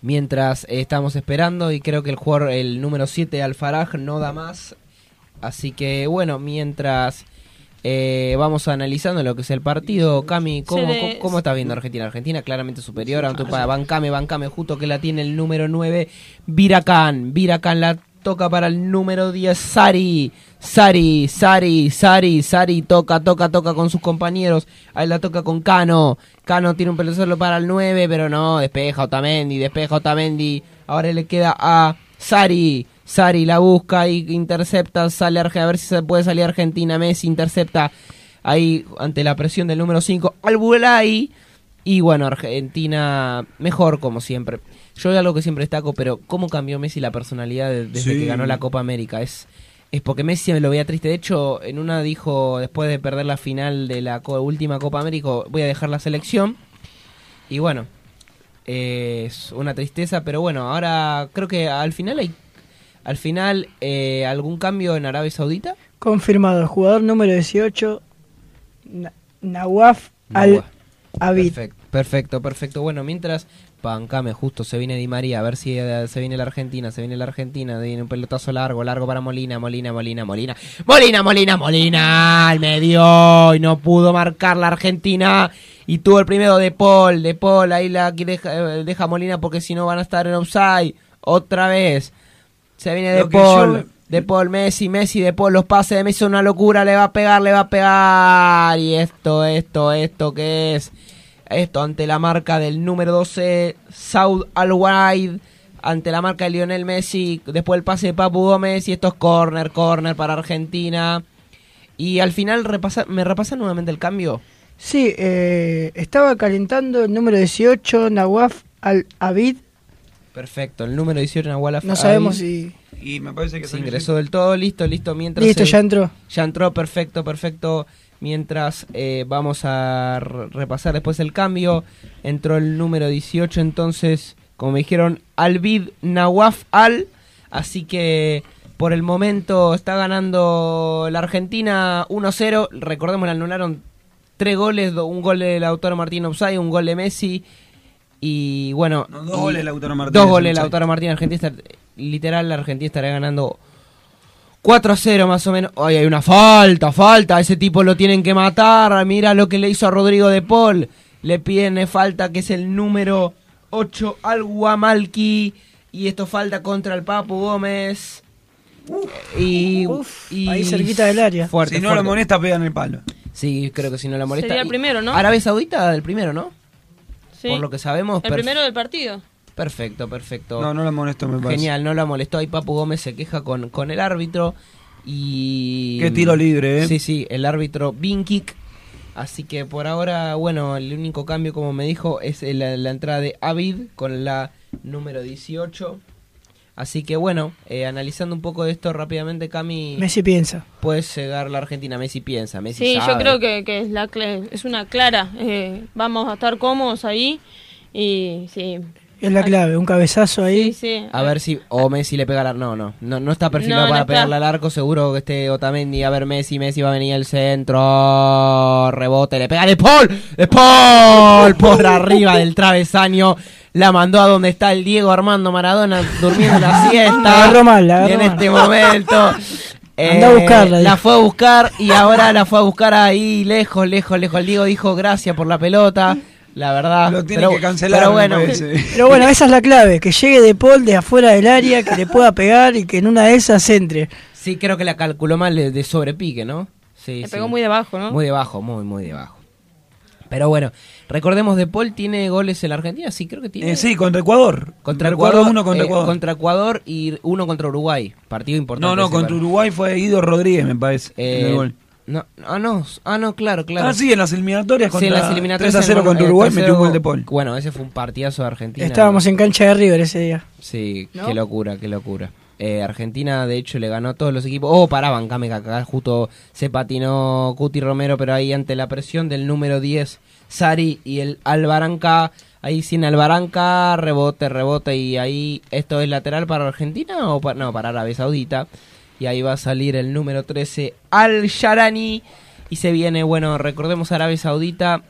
S4: Mientras eh, estamos esperando y creo que el jugador, el número 7 Alfaraj no da más. Así que bueno, mientras eh, vamos analizando lo que es el partido, Cami, ¿cómo,
S5: le-
S4: cómo, estás viendo Argentina? Argentina claramente superior, aunque para Bancame, Bancame, justo que la tiene el número 9, Viracán. Viracán la toca para el número 10, Sari. Sari, Sari, Sari, Sari, toca, toca, toca con sus compañeros. Ahí la toca con Cano. Cano tiene un pelotazo para el 9, pero no, despeja Otamendi, despeja Otamendi. Ahora le queda a Sari. Sari la busca y intercepta, sale a ver si se puede salir Argentina. Messi intercepta ahí ante la presión del número 5, Albulay. Y bueno, Argentina mejor como siempre. Yo algo que siempre destaco, pero ¿cómo cambió Messi la personalidad de- desde
S6: Sí.
S4: que ganó la Copa América? Es, es porque Messi me lo veía triste. De hecho, en una dijo, después de perder la final de la co- última Copa América, voy a dejar la selección. Y bueno, eh, es una tristeza, pero bueno, ahora creo que al final hay al final eh, algún cambio en Arabia Saudita.
S7: Confirmado, el jugador número 18, Na- Nawaf Al Abid.
S4: Perfecto, perfecto, perfecto. Bueno, mientras Pancame justo se viene Di María, a ver si eh, se viene la Argentina, se viene la Argentina, viene un pelotazo largo, largo para Molina, Molina, Molina, Molina, Molina, Molina, Molina, al medio y no pudo marcar la Argentina y tuvo el primero de Paul, de Paul, ahí la deja, eh, deja Molina porque si no van a estar en offside otra vez. Se viene de Paul.
S6: yo-
S4: De Paul Messi, Messi de Paul, los pases de Messi son una locura, le va a pegar, le va a pegar. Y esto, esto, esto, ¿qué es? Esto ante la marca del número 12, Saud Al-Wide, ante la marca de Lionel Messi, después el pase de Papu Gómez y esto es corner, corner para Argentina. Y al final repasa, me repasan nuevamente el cambio.
S7: Sí, eh, estaba calentando el número 18, Nawaf Al Abid.
S4: Perfecto, el número 18 Nahuala
S7: No sabemos si.
S6: Y me parece que
S4: se ingresó del todo, listo, listo. Mientras
S7: Listo, ya entró.
S4: Ya entró, perfecto, perfecto. Mientras eh, vamos a repasar después el cambio, entró el número 18, entonces, como me dijeron, Albid Nawaf Al. Así que por el momento está ganando la Argentina 1-0. Recordemos, le anularon tres goles, un gol de Lautaro Martín Offside, un gol de Messi. Y bueno,
S6: No, dos goles de Lautaro Martínez
S4: Dos goles. Lautaro Martínez. Argentina literal, la Argentina estará ganando 4 a 0 más o menos. Ay, hay una falta, falta. Ese tipo lo tienen que matar. Mira lo que le hizo a Rodrigo de Paul. Le piden falta, que es el número 8 al Guamalqui. Y esto falta contra el Papu Gómez. y, y-
S7: ahí cerquita del área.
S4: Fuerte,
S6: si no
S4: fuerte.
S6: lo molesta, pegan el palo.
S4: Sí, creo que si no la molesta.
S5: Sería el primero, ¿no?
S4: Arabia Saudita, el primero, ¿no?
S5: Sí.
S4: Por lo que sabemos.
S5: El primero del partido.
S4: Perfecto, perfecto.
S6: No, no la molesto, me parece.
S4: Genial, no la molestó. Ahí Papu Gómez se queja con, con el árbitro. Y.
S6: Qué tiro libre, ¿eh?
S4: Sí, sí, el árbitro Binkick. Así que por ahora, bueno, el único cambio, como me dijo, es la, la entrada de Avid con la número 18. Así que bueno, eh, analizando un poco de esto rápidamente, Cami.
S7: Messi piensa.
S4: Puede llegar la Argentina. Messi piensa, Messi
S5: Sí, yo creo que, que es, la, es una clara. eh, vamos a estar cómodos ahí. Y sí.
S7: Es la clave, un cabezazo ahí.
S5: Sí, sí.
S4: A ver si o Messi le pega al arco. No, no, no, no está perfilado
S5: No, no
S4: para
S5: está.
S4: pegarle al arco. Seguro que este Otamendi, a ver Messi, Messi va a venir al centro, rebote, le pega de Paul, de Paul por arriba del travesaño. La mandó a donde está el Diego Armando Maradona durmiendo la siesta.
S7: La agarró mal, la
S4: y en este momento eh,
S7: Anda a buscarla,
S4: La fue a buscar y ahora la fue a buscar ahí lejos, lejos, lejos. El Diego dijo gracias por la pelota. La verdad.
S6: Lo tiene
S4: pero,
S6: que cancelar,
S4: Pero bueno.
S7: Pero bueno, esa es la clave, que llegue de Paul de afuera del área, que le pueda pegar y que en una de esas entre.
S4: Sí, creo que la calculó mal de, de sobrepique, ¿no? Sí,
S5: Le
S4: sí.
S5: pegó muy debajo, ¿no?
S4: Muy debajo, muy, muy debajo. Pero bueno, recordemos, De Paul tiene goles en la Argentina, sí, creo que tiene.
S6: Eh, sí, contra Ecuador.
S4: Contra
S6: Recuerdo
S4: Ecuador,
S6: uno contra
S4: eh,
S6: Ecuador.
S4: contra Ecuador y uno contra Uruguay. Partido importante.
S6: No, no, contra
S4: para-
S6: Uruguay fue Guido Rodríguez, me parece. en el
S4: Eh,
S6: gol.
S4: No, ah, no, ah, no, claro, claro.
S6: Ah, sí, en las eliminatorias
S4: Sí,
S6: contra
S4: en las eliminatorias
S6: 3 a 0
S4: en-
S6: contra Uruguay
S4: 3 a
S6: metió un
S4: 0.
S6: gol de Paul.
S4: Bueno, ese fue un partidazo de Argentina.
S7: Estábamos en cancha de River ese día.
S4: Sí,
S7: ¿No?
S4: qué locura, qué locura. Eh, Argentina, de hecho, le ganó a todos los equipos. Oh, paraban, Came, que acá justo se patinó Cuti Romero, pero ahí ante la presión del número 10, Sari y el Albaranca. Ahí sin Albaranca, rebote, rebote. Y ahí, ¿esto es lateral para Argentina o para, no, para Arabia Saudita? Y ahí va a salir el número 13, Al Sharani. Y se viene, bueno, recordemos Arabia Saudita.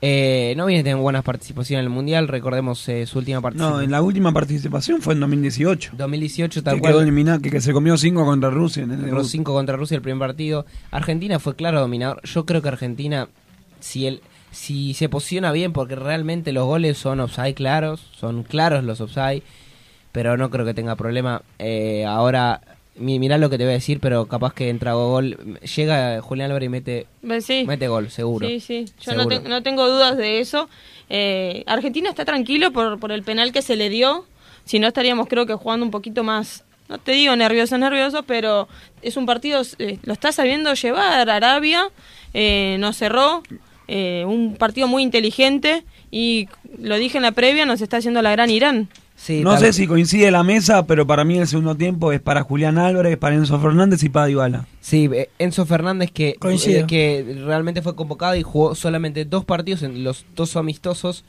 S4: Eh, no viene teniendo buenas participaciones en el Mundial. Recordemos eh, su última participación.
S6: No, en la última participación fue en 2018.
S4: 2018 tal
S6: Que
S4: cual.
S6: quedó eliminado, que, que se comió 5 contra Rusia en el debut.
S4: Los 5 contra Rusia el primer partido. Argentina fue claro dominador. Yo creo que Argentina, si el, si se posiciona bien, porque realmente los goles son offside claros, son claros los offside, pero no creo que tenga problema. Eh, ahora, mirá lo que te voy a decir, pero capaz que entra gol. Llega Julián Álvarez y mete,
S5: Sí.
S4: mete gol, seguro.
S5: Sí, sí, yo no, te- no tengo dudas de eso. Eh, Argentina está tranquilo por, por el penal que se le dio. Si no, estaríamos creo que jugando un poquito más, no te digo nervioso, nervioso, pero es un partido, eh, lo está sabiendo llevar Arabia, eh, no cerró, eh, un partido muy inteligente y lo dije en la previa, nos está haciendo la gran Irán.
S4: Sí,
S6: no sé si coincide la mesa, pero para mí el segundo tiempo es para Julián Álvarez, para Enzo Fernández y para Dybala.
S4: Sí, eh, Enzo Fernández que, eh, que realmente fue convocado y jugó solamente dos partidos en los dos amistosos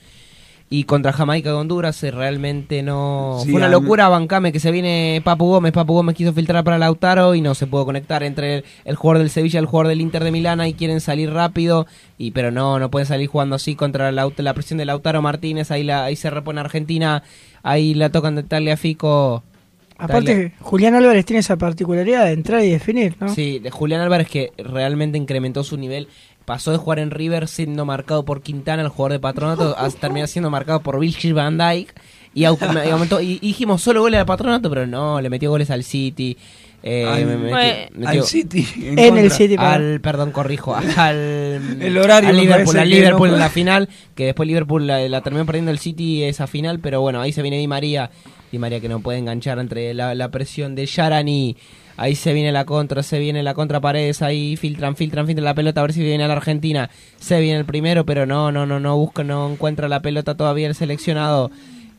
S4: y contra Jamaica y Honduras eh, realmente no
S6: Sí,
S4: fue una locura Bancame que se viene Papu Gómez, Papu Gómez quiso filtrar para Lautaro y no se pudo conectar entre el, el jugador del Sevilla y el jugador del Inter de Milana y quieren salir rápido. Y pero no no pueden salir jugando así contra la presión de Lautaro Martínez, ahí la ahí se repone Argentina, ahí la tocan de Tagliafico
S7: Aparte, Julián Álvarez tiene esa particularidad de entrar y definir, ¿no?
S4: Sí, de Julián Álvarez que realmente incrementó su nivel. Pasó de jugar en River siendo marcado por Quintana, el jugador de patronato, a terminar siendo marcado por Virgil van Dijk. Y, au- y aumentó. Y, y dijimos solo goles al patronato, pero no, le metió goles al City. eh,
S6: Al-
S4: me- metió-
S6: City, en
S7: el City,
S4: al perdón corrijo al
S6: El horario
S4: al Liverpool
S6: parece
S4: al
S6: que
S4: Liverpool
S6: no-
S4: en la final que después Liverpool la, la terminó perdiendo el City esa final pero bueno ahí se viene Di María Di María que no puede enganchar entre la, la presión de Yarani ahí se viene la contra se viene la contra paredes ahí filtran filtran filtran la pelota a ver si viene a la Argentina se viene el primero pero no no no no busca no encuentra la pelota todavía el seleccionado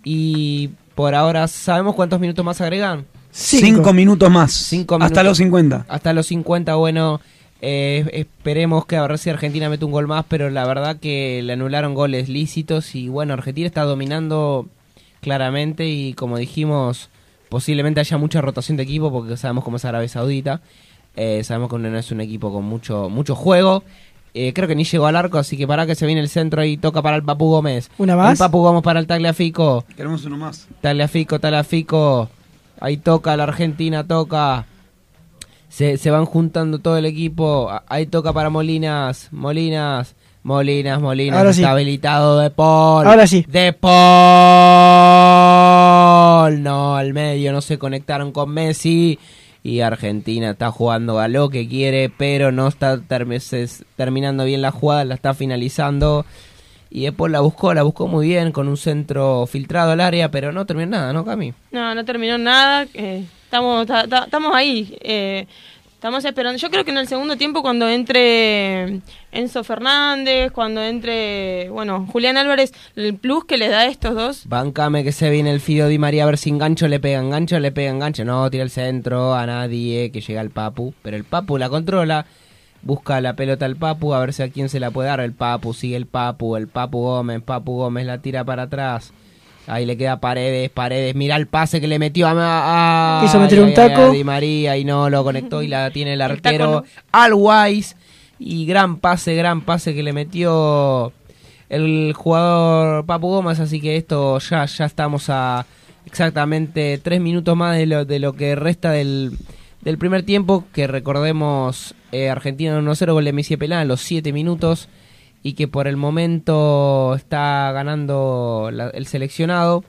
S4: y por ahora sabemos cuántos minutos más agregan
S6: Cinco, minutos más.
S4: Cinco
S6: Hasta
S4: minutos.
S6: los 50.
S4: Hasta los 50, bueno, eh, esperemos que a ver si Argentina mete un gol más, pero la verdad que le anularon goles lícitos y bueno, Argentina está dominando claramente y como dijimos, posiblemente haya mucha rotación de equipo porque sabemos cómo es Arabia Saudita, eh, sabemos que no es un equipo con mucho mucho juego. Eh, creo que ni llegó al arco, así que para que se viene el centro y toca para el Papu Gómez.
S7: ¿Una más?
S4: El Papu Gómez para el Tagliafico.
S6: Queremos uno más.
S4: Tagliafico, Tagliafico. Ahí toca la Argentina, toca. se, se van juntando todo el equipo. Ahí toca para Molinas, Molinas, Molinas, Molinas.
S7: Ahora sí.
S4: Está habilitado De Paul.
S7: Ahora sí.
S4: De Paul. No, al medio no se conectaron con Messi. Y Argentina está jugando a lo que quiere, pero no está terminando bien la jugada, la está finalizando. Y De Paul la buscó, la buscó muy bien con un centro filtrado al área, pero no terminó nada, ¿no, Cami?
S5: No, no terminó nada. eh, estamos, ta- ta- estamos ahí. eh, estamos esperando. Yo creo que en el segundo tiempo, cuando entre Enzo Fernández, cuando entre, bueno, Julián Álvarez, el plus que le da a estos dos.
S4: Bancame que se viene el Fido Di María a ver si engancho le pega, engancho le pega, engancho. No, tira el centro a nadie, que llega el Papu. Pero el Papu la controla, busca la pelota al Papu, a ver si a quién se la puede dar. El Papu, sigue el Papu, el Papu Gómez, Papu Gómez la tira para atrás. Ahí le queda Paredes, Paredes, mira el pase que le metió a... a
S7: Quiso meter un taco.
S4: a Di María y no lo conectó y la tiene el arquero
S5: taco
S4: al Wise. Y gran pase, gran pase que le metió el jugador Papu Gómez, así que esto ya, ya estamos a exactamente tres minutos más de lo, de lo que resta del, del primer tiempo, que recordemos eh, Argentina 1-0, gol de Messi Pelán a los siete minutos, y que por el momento está ganando la- el seleccionado,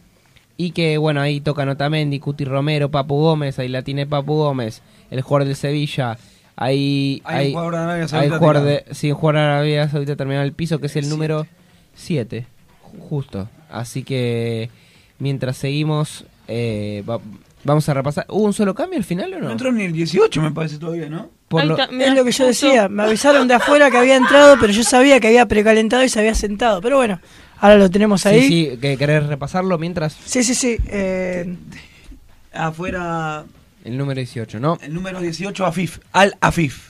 S4: y que bueno, ahí tocan Otamendi, Cuti Romero, Papu Gómez, ahí la tiene Papu Gómez, el jugador del Sevilla, ahí...
S6: Hay un jugador de Arabia
S4: hay
S6: Saudita
S4: jugador
S6: tirado.
S4: de- sí, jugador de Arabia Saudita terminado el piso, que es el número 7, justo. Así que mientras seguimos, eh, va- vamos a repasar. ¿Hubo un solo cambio al final o no?
S6: No entró ni el 18, me parece todavía, ¿no?
S4: Por lo-
S7: Es lo que yo decía, me avisaron de afuera que había entrado, pero yo sabía que había precalentado y se había sentado. Pero bueno, ahora lo tenemos ahí.
S4: Sí, sí, que querés repasarlo mientras.
S7: sí, sí. sí, eh,
S6: Afuera
S4: El número 18, ¿no?
S6: el número 18, Afif. Al Afif.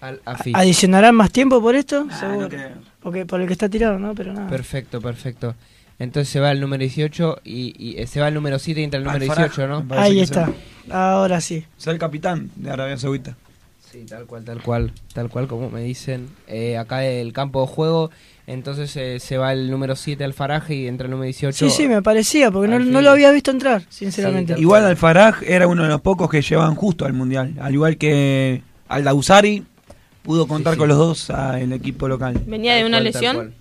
S4: Al Afif.
S7: ¿Adicionarán más tiempo por esto?
S6: Ah,
S7: Seguro.
S6: no creo.
S7: Porque por el que está tirado, ¿no? Pero nada.
S4: Perfecto, perfecto. Entonces se va el número 18 y, y, eh, se va el número 7 y entra el número
S6: Al-Faraj,
S4: 18, ¿no?
S7: Ahí está.
S6: sea.
S7: Ahora sí.
S6: Ser el capitán de Arabia Saudita.
S4: Sí, tal cual, tal cual, tal cual como me dicen. Eh, acá el campo de juego, entonces eh, se va el número 7 al Faraje y entra el número 18.
S7: Sí, sí, me parecía, porque no,
S4: Al
S7: no lo había visto entrar, sinceramente.
S4: Sí,
S6: Igual Al-Faraj era uno de los pocos que llevaban justo al Mundial. Al igual que Al-Dausari pudo contar
S4: Sí, sí.
S6: con los dos al equipo local.
S5: Venía de una
S4: cual,
S5: lesión.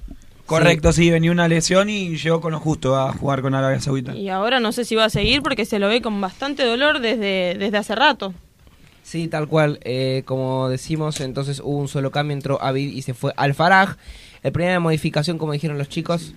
S6: Correcto, sí. venía una lesión y llegó con lo justo a jugar con Arabia Saudita.
S5: y ahora no sé si va a seguir porque se lo ve con bastante dolor desde, desde hace rato.
S4: Sí, tal cual. eh, como decimos, entonces hubo un solo cambio, entró Avid y se fue al Faraj. El primera modificación, como dijeron los chicos.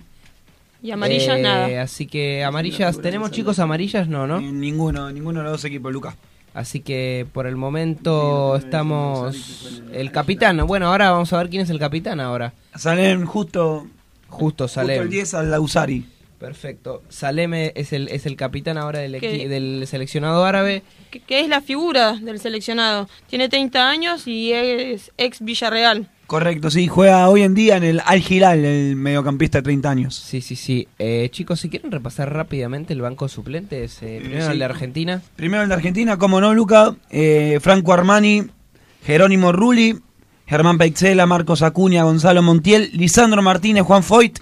S5: Y amarillas
S4: eh,
S5: nada.
S4: Así que amarillas, ¿tenemos chicos amarillas? No, ¿no?
S6: Eh, Ninguno, ninguno de los dos equipos, Lucas.
S4: Así que por el momento estamos... El capitán, bueno, ahora vamos a ver quién es el capitán ahora.
S6: Salen justo,
S4: Justo
S6: justo
S4: Salem.
S6: el 10 al Dausari.
S4: Perfecto. Saleme es el, es el capitán ahora del, equi- del seleccionado árabe.
S5: que, que es la figura del seleccionado. Tiene 30 años y es ex Villarreal.
S6: Correcto, sí. Juega hoy en día en el Al Hilal, el mediocampista de 30 años.
S4: Sí, sí, sí. Eh, chicos, si quieren repasar rápidamente el banco de suplentes, eh, primero
S6: sí.
S4: el de Argentina.
S6: Primero el de Argentina, como no, Luca. eh, Franco Armani, Jerónimo Rulli, Germán Peixela, Marcos Acuña, Gonzalo Montiel, Lisandro Martínez, Juan Foyt,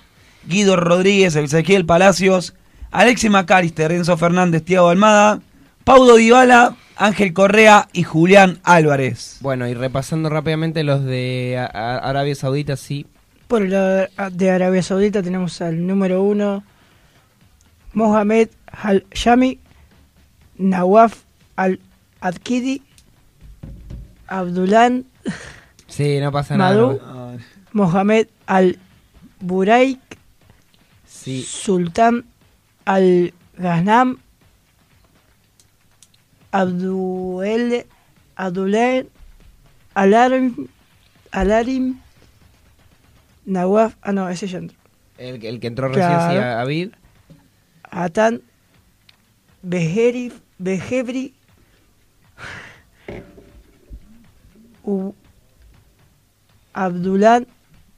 S6: Guido Rodríguez, Ezequiel Palacios, Alexis Macalister, Renzo Fernández, Tiago Almada, Paudo Dybala, Ángel Correa y Julián Álvarez.
S4: Bueno, y repasando rápidamente los de Arabia Saudita, sí.
S7: Por el lado de Arabia Saudita tenemos al número uno, Mohamed Al-Shami, Nawaf Al-Adkidi, Abdulán
S4: Sí, no pasa nada. No-
S7: Mohamed Al-Buraik,
S4: Sí,
S7: Sultán Al-Ghaznam, Abduel, Abdullah Alarim, Alarim, Nawaf, ah no, ese ya entró.
S4: el, el que entró recién, sí,
S7: Claro.
S4: a- Avid.
S7: Atan Beheri, Behebri Abdulán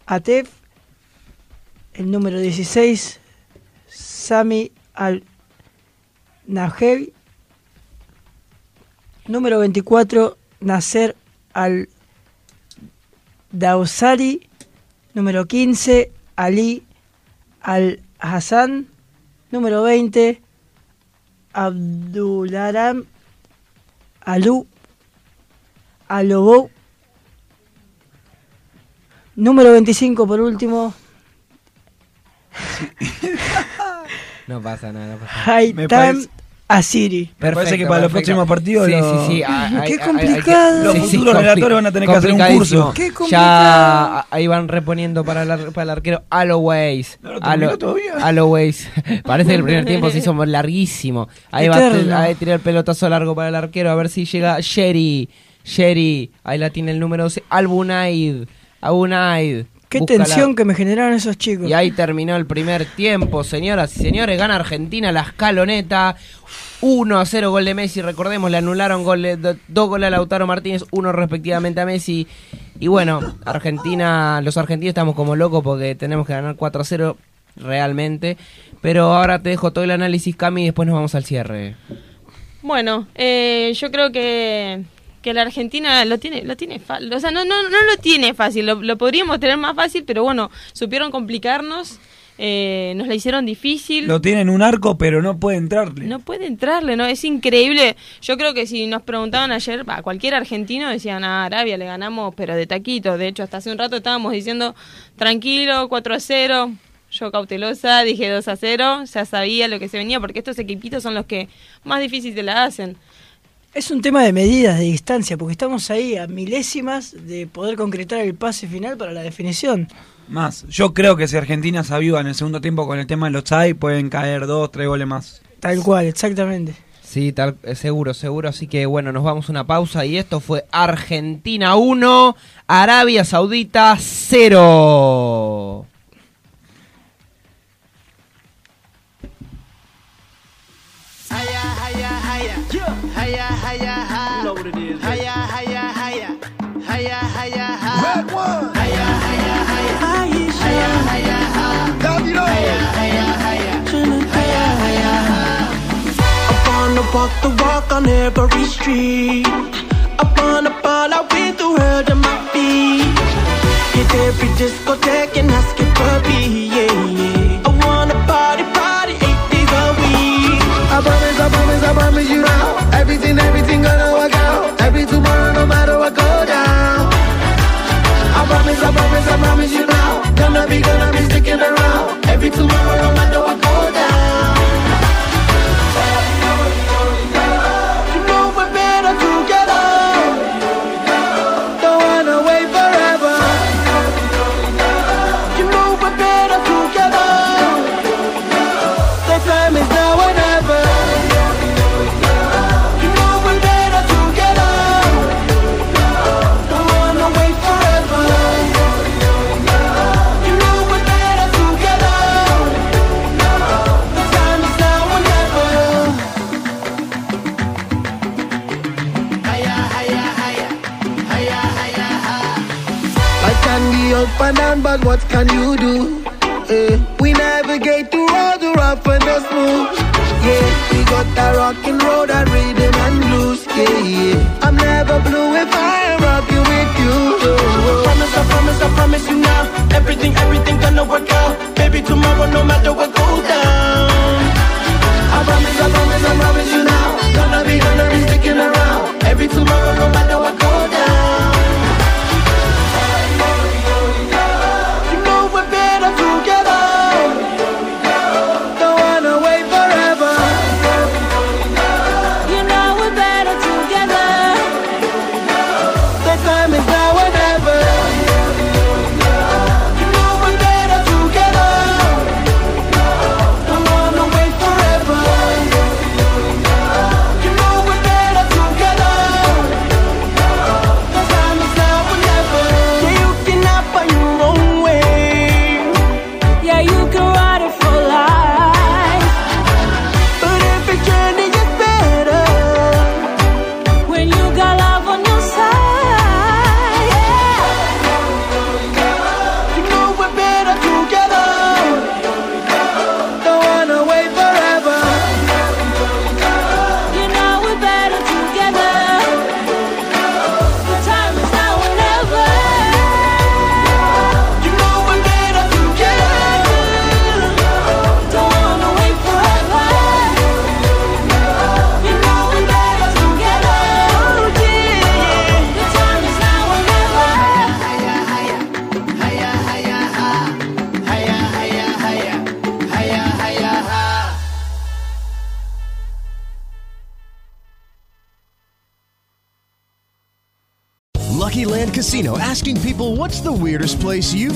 S7: Atef el número 16 Sami Al Najevi número 24 Nasser Al Dausari número 15 Ali Al Hassan Número 20, Abdularam Alú. a Lobo. Número 25 por último.
S4: No pasa nada, no pasa nada.
S7: Asiri.
S6: Me parece que para los próximos partidos
S4: Sí,
S6: lo-
S4: sí, sí. ah,
S7: Qué
S4: hay- hay-.
S6: Los futuros relatores van a tener que hacer un curso.
S7: Qué
S4: Ya
S7: complicado.
S4: a- ahí van reponiendo para el, ar- para el arquero Alloways.
S6: lo terminó
S4: Allo-
S6: todavía.
S4: Alloways. Parece que el primer tiempo se hizo larguísimo. Ahí va a
S7: Eterno.
S4: tir- ahí tirar el pelotazo largo para el arquero. A ver si llega Sherry. Sherry. Ahí la tiene el número 12. Albunaid. Albunaid.
S7: Qué tensión que me generaron esos chicos.
S4: Y ahí terminó el primer tiempo, señoras y señores. Gana Argentina la escaloneta. 1 a 0 gol de Messi. Recordemos, le anularon do- dos goles a Lautaro Martínez, uno respectivamente a Messi. Y bueno, Argentina, los argentinos estamos como locos porque tenemos que ganar 4 a 0 realmente. Pero ahora te dejo todo el análisis, Cami, y después nos vamos al cierre.
S5: Bueno, eh, yo creo que, que la Argentina lo tiene, lo tiene fácil. O sea, no, no, no lo tiene fácil. Lo, lo podríamos tener más fácil, pero bueno, supieron complicarnos. eh, nos la hicieron difícil.
S6: Lo tienen un arco, pero no puede entrarle.
S5: No puede entrarle, ¿no? Es increíble. Yo creo que si nos preguntaban ayer, a cualquier argentino decían a Arabia le ganamos, pero de taquito. De hecho, hasta hace un rato estábamos diciendo, tranquilo, 4 a 0. Yo cautelosa, dije 2 a 0. Ya sabía lo que se venía, porque estos equipitos son los que más difícil te la hacen.
S7: Es un tema de medidas, de distancia, porque estamos ahí a milésimas de poder concretar el pase final para la definición.
S6: Más. Yo creo que si Argentina se aviva en el segundo tiempo con el tema de los chai, pueden caer dos, tres goles más.
S7: Tal cual, exactamente.
S4: Sí, tal, eh, seguro, seguro. Así que bueno, nos vamos a una pausa y esto fue Argentina 1, Arabia Saudita 0.
S2: Walk the walk on every street. I wanna ball out with the world at my feet. Hit every discotheque and ask it for me, yeah, yeah. I wanna party, party eight days a week. I promise, I promise, I promise you now. Everything, everything gonna work out. Every tomorrow, no matter what go down. I promise, I promise, I promise you now. Gonna be, gonna be sticking around. Every tomorrow, and what can you do? Eh, we navigate through all the rough and the smooth. Yeah, we got that rockin' road and rhythm and blues. Yeah, yeah. I'm never blue if I am rocking with you. I promise, I promise, I promise you now. Everything, everything gonna work out. Baby, tomorrow, no matter what goes down. I promise, I promise, I promise you now. Gonna be, gonna be sticking around. Every tomorrow, no matter what goes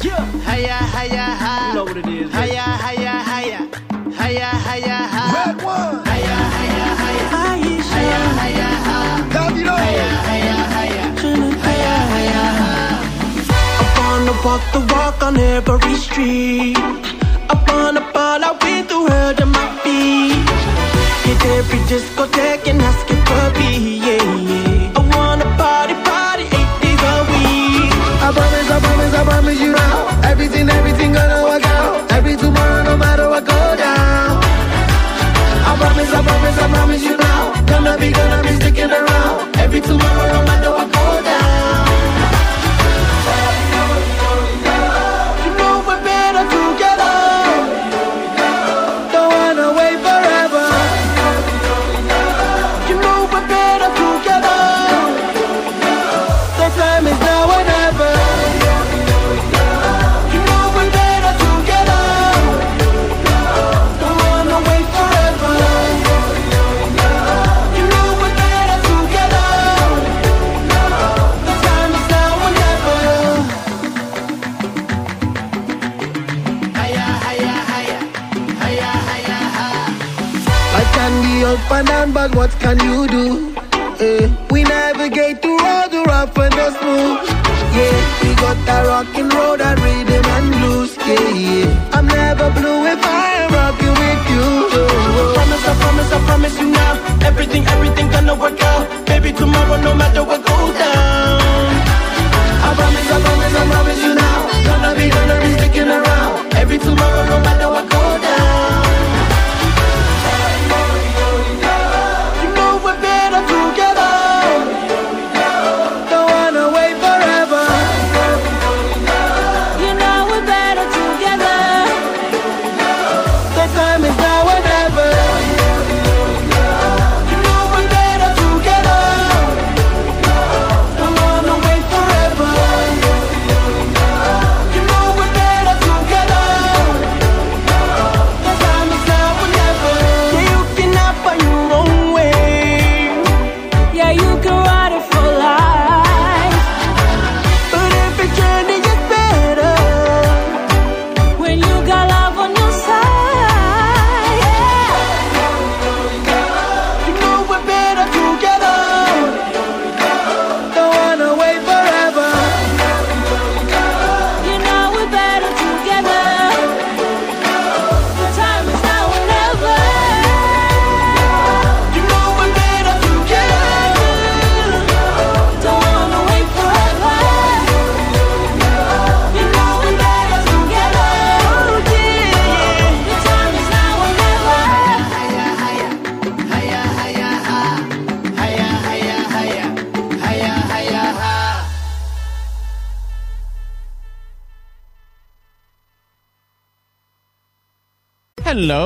S2: Yeah. Hiya, hiya.
S8: You know what it is.
S2: Hiya, hiya, hiya. Hiya, hiya, hi.
S8: Red one.
S2: Hiya, hiya, hiya. Aisha. Hiya,
S8: hiya,
S2: hi. Davido. Hiya, hiya, hiya. Hiya, hiya, hi. Walk, the walk on every street. Up on the ball, I went through hell to my feet. Hit every discotheque and ask it for me, yeah.
S8: Everything, everything gonna work out. Every tomorrow, no matter what go down. I promise, I promise, I promise you now. Gonna be, gonna be sticking around. Every tomorrow, no matter what what can you do? Eh, we navigate through all the rough and the smooth. Yeah, we got that road and rhythm and blues. Yeah, yeah. I'm never blue if I am rocking with you. Oh, oh.
S2: Promise, I promise, I promise you now. Everything, everything gonna work out. Baby, tomorrow, no matter what goes down.
S8: I promise, I promise, I promise you now. Gonna be, gonna be sticking around.
S2: Every tomorrow, no matter what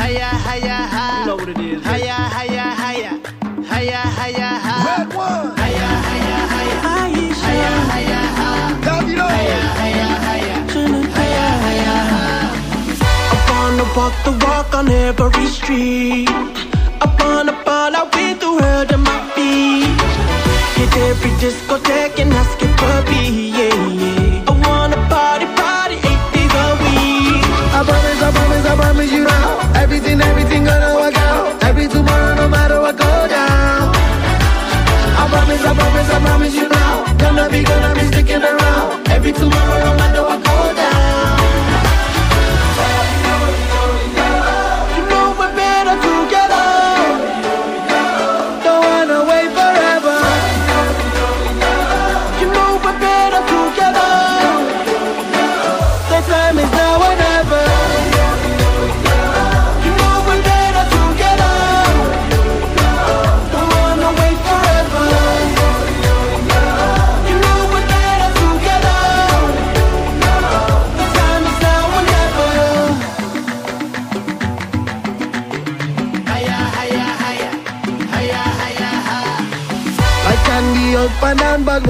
S2: Hiya, hiya, hi.
S6: You know what it is.
S2: Hiya, hiya, hiya. Hiya, hiya, hi.
S8: Red one.
S2: Hiya, hiya, hiya. Aisha. Hiya, hiya,
S8: hi.
S2: Domino. Hiya, hiya, hiya. Hiya, hiya, hi.
S8: I wanna walk the walk on every street. I wanna ball out with the world at my feet. Hit every discotheque and ask it I
S2: promise, you now. Gonna be, gonna be sticking around. Every tomorrow, no matter what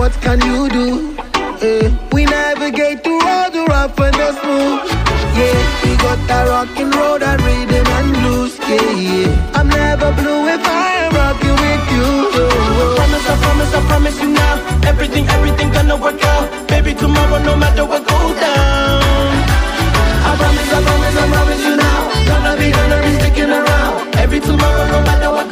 S2: what can you do? Eh, we navigate through all the rough and the smooth. Yeah, we got that rock and roll, that rhythm and blues. Yeah, yeah. I'm never blue if I am rocking with you.
S8: I promise, I promise, I promise you now. Everything, everything gonna work out. Baby, tomorrow, no matter what go down.
S2: I promise, I promise, I promise you now. Gonna be, gonna be sticking around. Every tomorrow, no matter what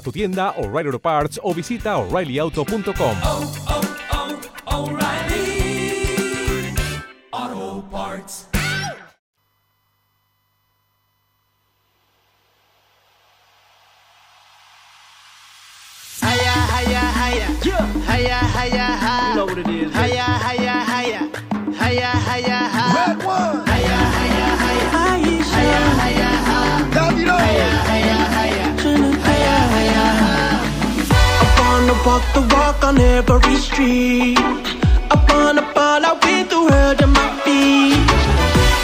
S16: Tu tienda O'Reilly Auto Parts o visita oreillyauto.com.
S2: Oh, oh, oh, walk the walk on every street. I wanna ball out with the world on my feet.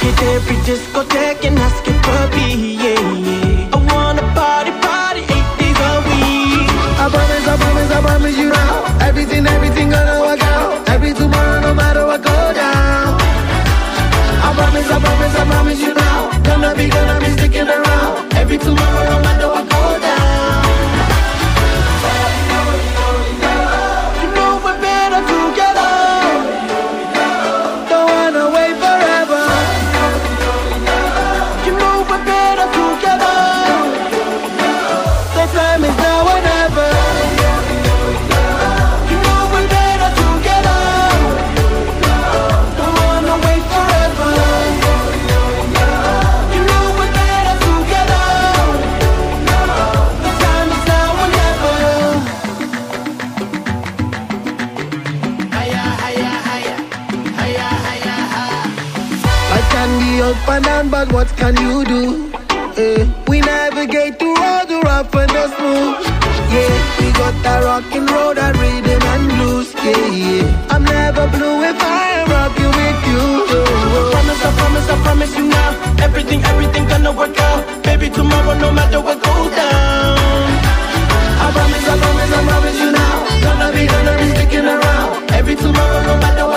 S2: Hit every discotheque and ask it for me, yeah, yeah. I wanna party, party eight days a week. I promise, I promise, I promise you now. Everything, everything gonna work out. Every tomorrow, no matter what go down. I promise, I promise, I promise you now. Gonna be, gonna be sticking around. Every tomorrow, no matter what go down. What can you do? Eh, we navigate through all the rough and the smooth. Yeah, we got that rockin' road, that rhythm and blues. Yeah, yeah. I'm never blue if I am rocking with you. I promise, I promise, I promise you now. Everything, everything gonna work out. Baby, tomorrow, no matter what goes down. I promise, I promise, I promise you now. Gonna be, gonna be sticking around. Every tomorrow, no matter what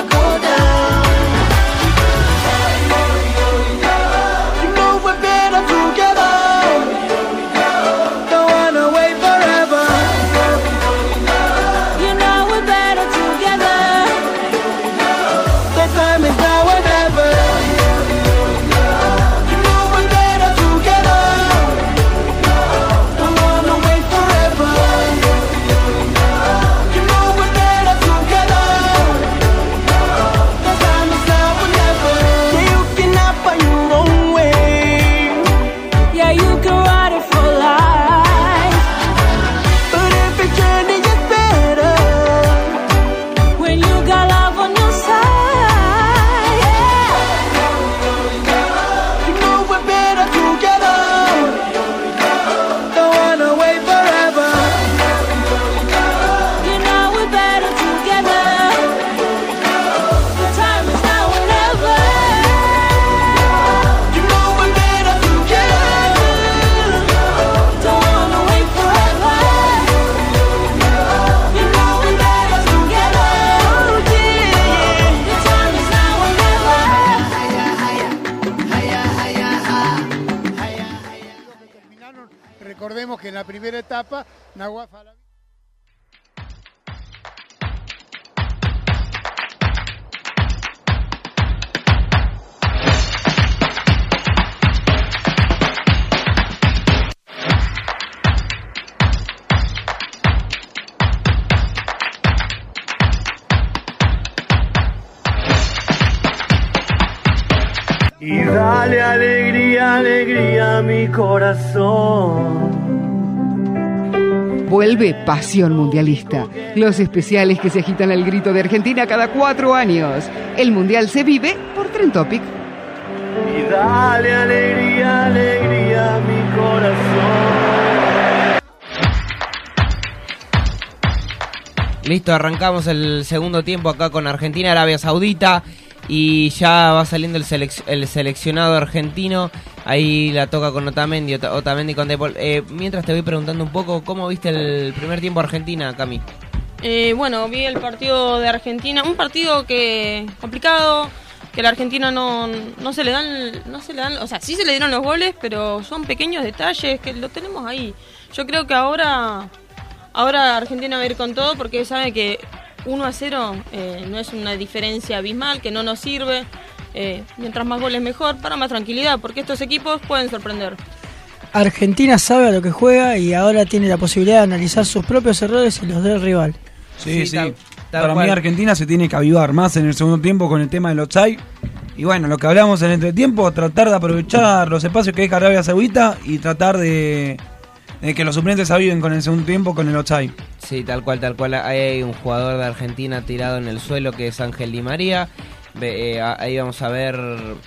S17: primera etapa, Nahuatl
S3: Vuelve Pasión Mundialista. Los especiales que se agitan al grito de Argentina cada cuatro años. El Mundial se vive por Tren Topic.
S8: Y dale alegría, alegría a mi corazón.
S4: Listo, arrancamos el segundo tiempo acá con Argentina, Arabia Saudita. Y ya va saliendo el, selec- el seleccionado argentino. Ahí la toca con Otamendi, Ota- Otamendi con Depol. Eh, mientras te voy preguntando un poco, ¿cómo viste el primer tiempo Argentina, Cami?
S5: Eh, bueno, vi el partido de Argentina, un partido que complicado, que la Argentina no, no se le dan, no se le dan, o sea, sí se le dieron los goles, pero son pequeños detalles que lo tenemos ahí. Yo creo que ahora, ahora Argentina va a ir con todo porque sabe que 1 a 0 eh, no es una diferencia abismal, que no nos sirve. Eh, mientras más goles mejor, para más tranquilidad, porque estos equipos pueden sorprender.
S7: Argentina sabe a lo que juega y ahora tiene la posibilidad de analizar sus propios errores y los del rival.
S6: Sí, sí.
S4: tal- tal
S6: Para
S4: cual.
S6: mí Argentina se tiene que avivar más en el segundo tiempo con el tema del offside. Y bueno, lo que hablamos en el entretiempo, tratar de aprovechar los espacios que deja Arabia Saudita y tratar de, de que los suplentes aviven con el segundo tiempo con el offside.
S4: Sí, tal cual, tal cual. Hay un jugador de Argentina tirado en el suelo que es Ángel Di María. Eh, ahí vamos a ver,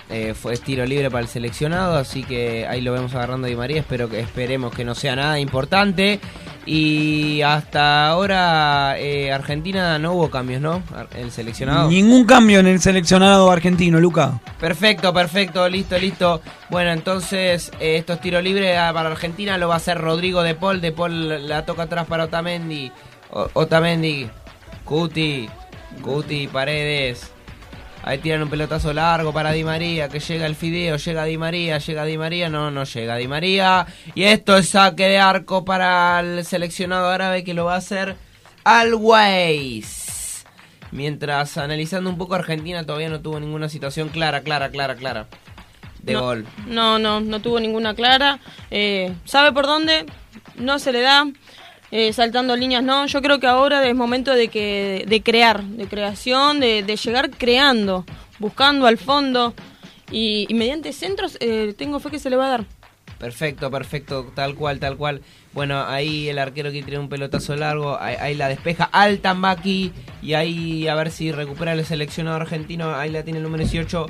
S4: eh, fue tiro libre para el seleccionado, así que ahí lo vemos agarrando Di María. Espero que esperemos que no sea nada importante. Y hasta ahora eh, Argentina no hubo cambios, ¿no? El seleccionado.
S6: Ningún cambio en el seleccionado argentino, Luca.
S4: Perfecto, perfecto, listo, listo. Bueno, entonces eh, estos tiros libres ah, para Argentina lo va a hacer Rodrigo De Paul. De Paul la toca atrás para Otamendi. O- Otamendi, Cuti, Cuti, Paredes. Ahí tiran un pelotazo largo para Di María, que llega el fideo, llega Di María, llega Di María, no, no llega Di María. Y esto es saque de arco para el seleccionado árabe que lo va a hacer Always. Mientras analizando un poco Argentina todavía no tuvo ninguna situación clara, clara, clara, clara de
S5: No.
S4: gol.
S5: No, no, no tuvo ninguna clara. Eh, ¿Sabe por dónde? No se le da. Eh, saltando líneas, no. Yo creo que ahora es momento de que de crear, de creación, de, llegar creando, buscando al fondo. Y, mediante centros eh, tengo fe que se le va a dar.
S4: Perfecto, perfecto, tal cual, tal cual. Bueno, ahí el arquero que tiene un pelotazo largo, ahí, la despeja Altambaki y ahí a ver si recupera el seleccionado argentino, ahí la tiene el número 18.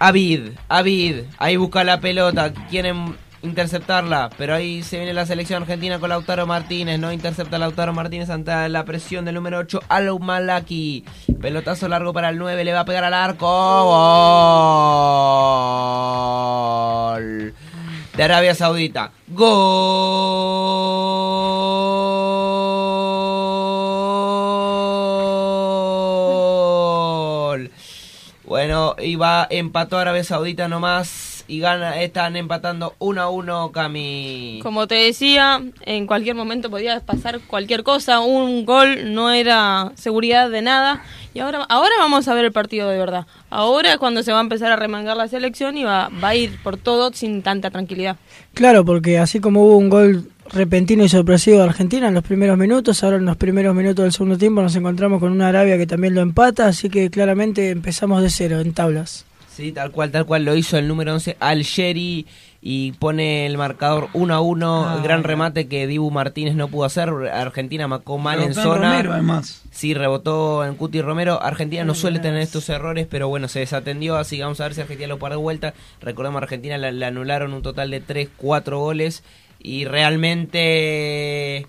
S4: Avid, Avid, ahí busca la pelota, quieren interceptarla, pero ahí se viene la selección argentina con Lautaro Martínez, no intercepta Lautaro Martínez ante la presión del número 8, Al Malaki. Pelotazo largo para el 9, le va a pegar al arco. Gol de Arabia Saudita. Gol. Bueno, iba empató Arabia Saudita nomás y gana, están empatando 1 a 1 Cami.
S5: Como te decía, en cualquier momento podía pasar cualquier cosa. Un gol no era seguridad de nada. Y ahora, ahora vamos a ver el partido de verdad. Ahora es cuando se va a empezar a remangar la selección y va, va a ir por todo sin tanta tranquilidad.
S7: Claro, porque así como hubo un gol repentino y sorpresivo de Argentina en los primeros minutos, ahora en los primeros minutos del segundo tiempo nos encontramos con una Arabia que también lo empata, así que claramente empezamos de cero en tablas.
S4: Sí, tal cual, tal cual lo hizo el número 11 Algeri y pone el marcador 1 a 1,
S6: Ah,
S4: gran remate que Dibu Martínez no pudo hacer, Argentina marcó mal en zona.
S6: Romero, además.
S4: Sí, rebotó en Cuti Romero. Argentina no suele tener estos errores, pero bueno, se desatendió, así que vamos a ver si Argentina lo para de vuelta. Recordemos, Argentina le, le anularon un total de 3, 4 goles y realmente...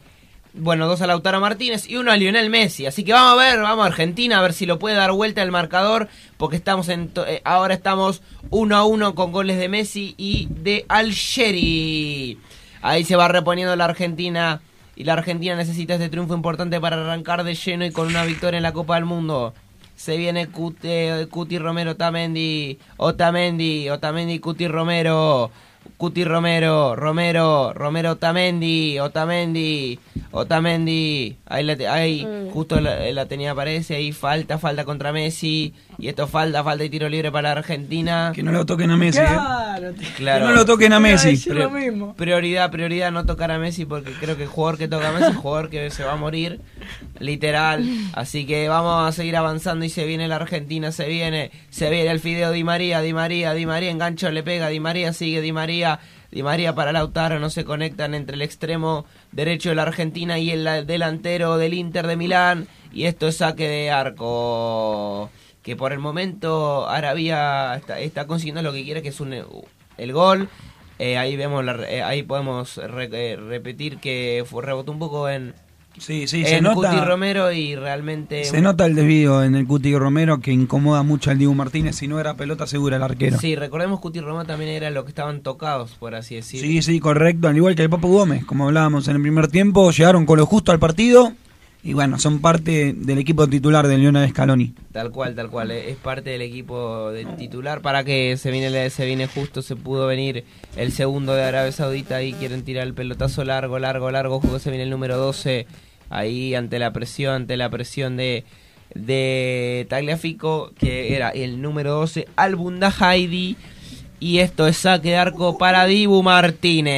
S4: Bueno, dos a Lautaro Martínez y uno a Lionel Messi. Así que vamos a ver, vamos a Argentina, a ver si lo puede dar vuelta el marcador. Porque estamos en eh, ahora estamos uno a uno con goles de Messi y de Algeri. Ahí se va reponiendo la Argentina. Y la Argentina necesita este triunfo importante para arrancar de lleno y con una victoria en la Copa del Mundo. Se viene Cut- Cuti Romero, Otamendi, Otamendi, Otamendi, Cuti Romero. Cuti Romero, Romero, Romero Otamendi, Otamendi, Otamendi, ahí, la te- ahí justo la, la tenía aparece, ahí falta, falta contra Messi, y esto falta, falta y tiro libre para Argentina.
S6: Que no lo toquen a Messi, ¿eh?
S7: Claro,
S4: Claro.
S6: Que no lo toquen a Messi.
S4: Prioridad, prioridad no tocar a Messi porque creo que el jugador que toca a Messi es un jugador que se va a morir, literal. Así que vamos a seguir avanzando y se viene la Argentina, se viene, se viene el fideo Di María, Di María, Di María, engancho, le pega, Di María sigue, Di María, Di María para Lautaro, no se conectan entre el extremo derecho de la Argentina y el la- delantero del Inter de Milán. Y esto es saque de arco. Que por el momento Arabia está, consiguiendo lo que quiere, que es un, el gol. Eh, ahí vemos, la, eh, ahí podemos eh, repetir que fue, rebotó un poco en,
S6: Sí, sí, se
S4: en
S6: nota.
S4: Cuti Romero y realmente...
S6: Se nota el desvío en el Cuti Romero que incomoda mucho al Dibu Martínez si no era pelota segura el arquero.
S4: Sí, recordemos Cuti Romero también era lo que estaban tocados, por así decir.
S6: Sí, sí, correcto. Al igual que el Papo Gómez, como hablábamos en el primer tiempo, llegaron con lo justo al partido y bueno, son parte del equipo titular de Lionel Scaloni.
S4: Tal cual, tal cual. eh, Es parte del equipo titular. Para que se viene, se justo, se pudo venir el segundo de Arabia Saudita. Ahí quieren tirar el pelotazo largo, largo, largo. Juego se viene el número 12. Ahí ante la presión, ante la presión de, de Tagliafico, que era el número 12, Albunda Heidi. Y esto es saque de arco para Dibu Martínez.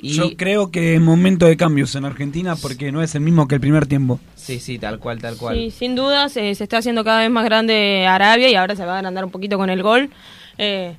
S4: Y
S6: Yo creo que es momento de cambios en Argentina porque no es el mismo que el primer tiempo.
S4: Sí, sí, tal cual, tal cual.
S5: Sí, sin dudas eh, se está haciendo cada vez más grande Arabia y ahora se va a agrandar un poquito con el gol. Eh,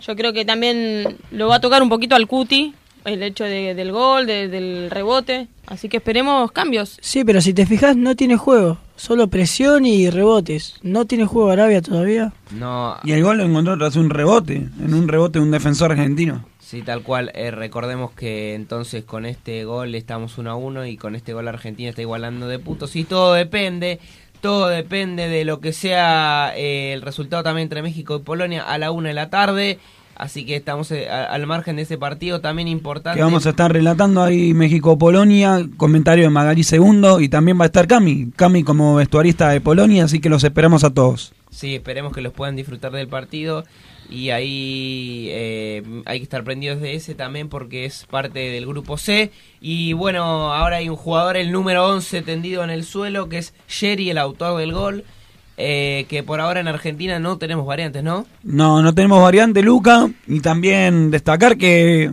S5: yo creo que también lo va a tocar un poquito al Cuti, el hecho de- del gol, de- del rebote. Así que esperemos cambios.
S7: Sí, pero si te fijas no tiene juego, solo presión y rebotes. No tiene juego Arabia todavía.
S4: No,
S6: Y el gol lo encontró tras un rebote, en un rebote de un defensor argentino.
S4: Sí, tal cual. Eh, recordemos que entonces con este gol estamos 1 a 1 y con este gol Argentina está igualando de puntos. Y todo depende, todo depende de lo que sea eh, el resultado también entre México y Polonia a la 1 de la tarde. Así que estamos eh, a- al margen de ese partido también importante.
S6: Que vamos a estar relatando ahí México-Polonia, comentario de Magali Segundo y también va a estar Cami, Cami como vestuarista de Polonia, así que los esperamos a todos.
S4: Sí, esperemos que los puedan disfrutar del partido y ahí eh, hay que estar prendidos de ese también porque es parte del grupo C. Y bueno, ahora hay un jugador, el número 11, tendido en el suelo, que es Sherry, el autor del gol, eh, que por ahora en Argentina no tenemos variantes, ¿no?
S6: No, no tenemos variante, Luca. Y también destacar que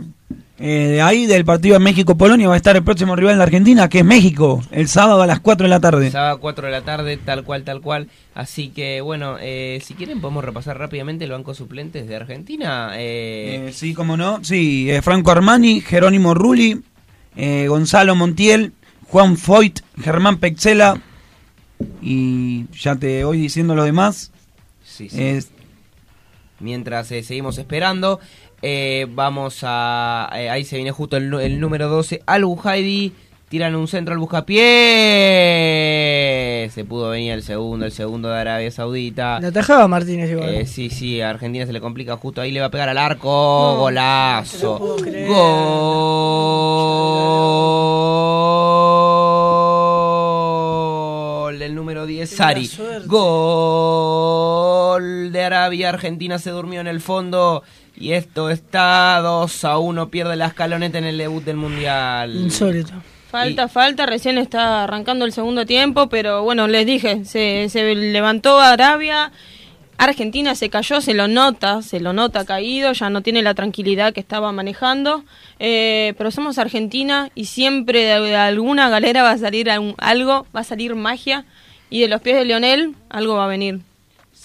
S6: eh, de ahí del partido de México-Polonia va a estar el próximo rival de la Argentina, que es México, el sábado a las 4 de la tarde.
S4: Sábado 4 de la tarde, tal cual, tal cual. Así que bueno, eh, si quieren podemos repasar rápidamente el banco suplentes de Argentina. Eh,
S6: Eh, sí, como no. Sí, Franco Armani, Jerónimo Rulli, Gonzalo Montiel, Juan Foyt, Germán Pexela. Y ya te voy diciendo los demás.
S4: Sí, sí. Mientras seguimos esperando, eh, vamos a... eh, ahí se viene justo el, el número 12, Al Bujaidi. Tiran un centro al buscapié. Se pudo venir el segundo, el segundo de Arabia Saudita.
S7: La atajaba Martínez igual.
S4: Eh, sí, sí, a Argentina se le complica justo ahí, le va a pegar al arco. golazo. Gol del número 10, Sari. Gol de Arabia. Argentina se durmió en el fondo. Y esto está 2 a 1. Pierde la escaloneta en el debut del mundial.
S7: Insólito.
S5: Falta, falta, recién está arrancando el segundo tiempo, pero bueno, les dije, se, se levantó Arabia, Argentina se cayó, se lo nota, se lo nota caído, ya no tiene la tranquilidad que estaba manejando, eh, pero somos Argentina y siempre de, de alguna galera va a salir algo, va a salir magia y de los pies de Lionel algo va a venir.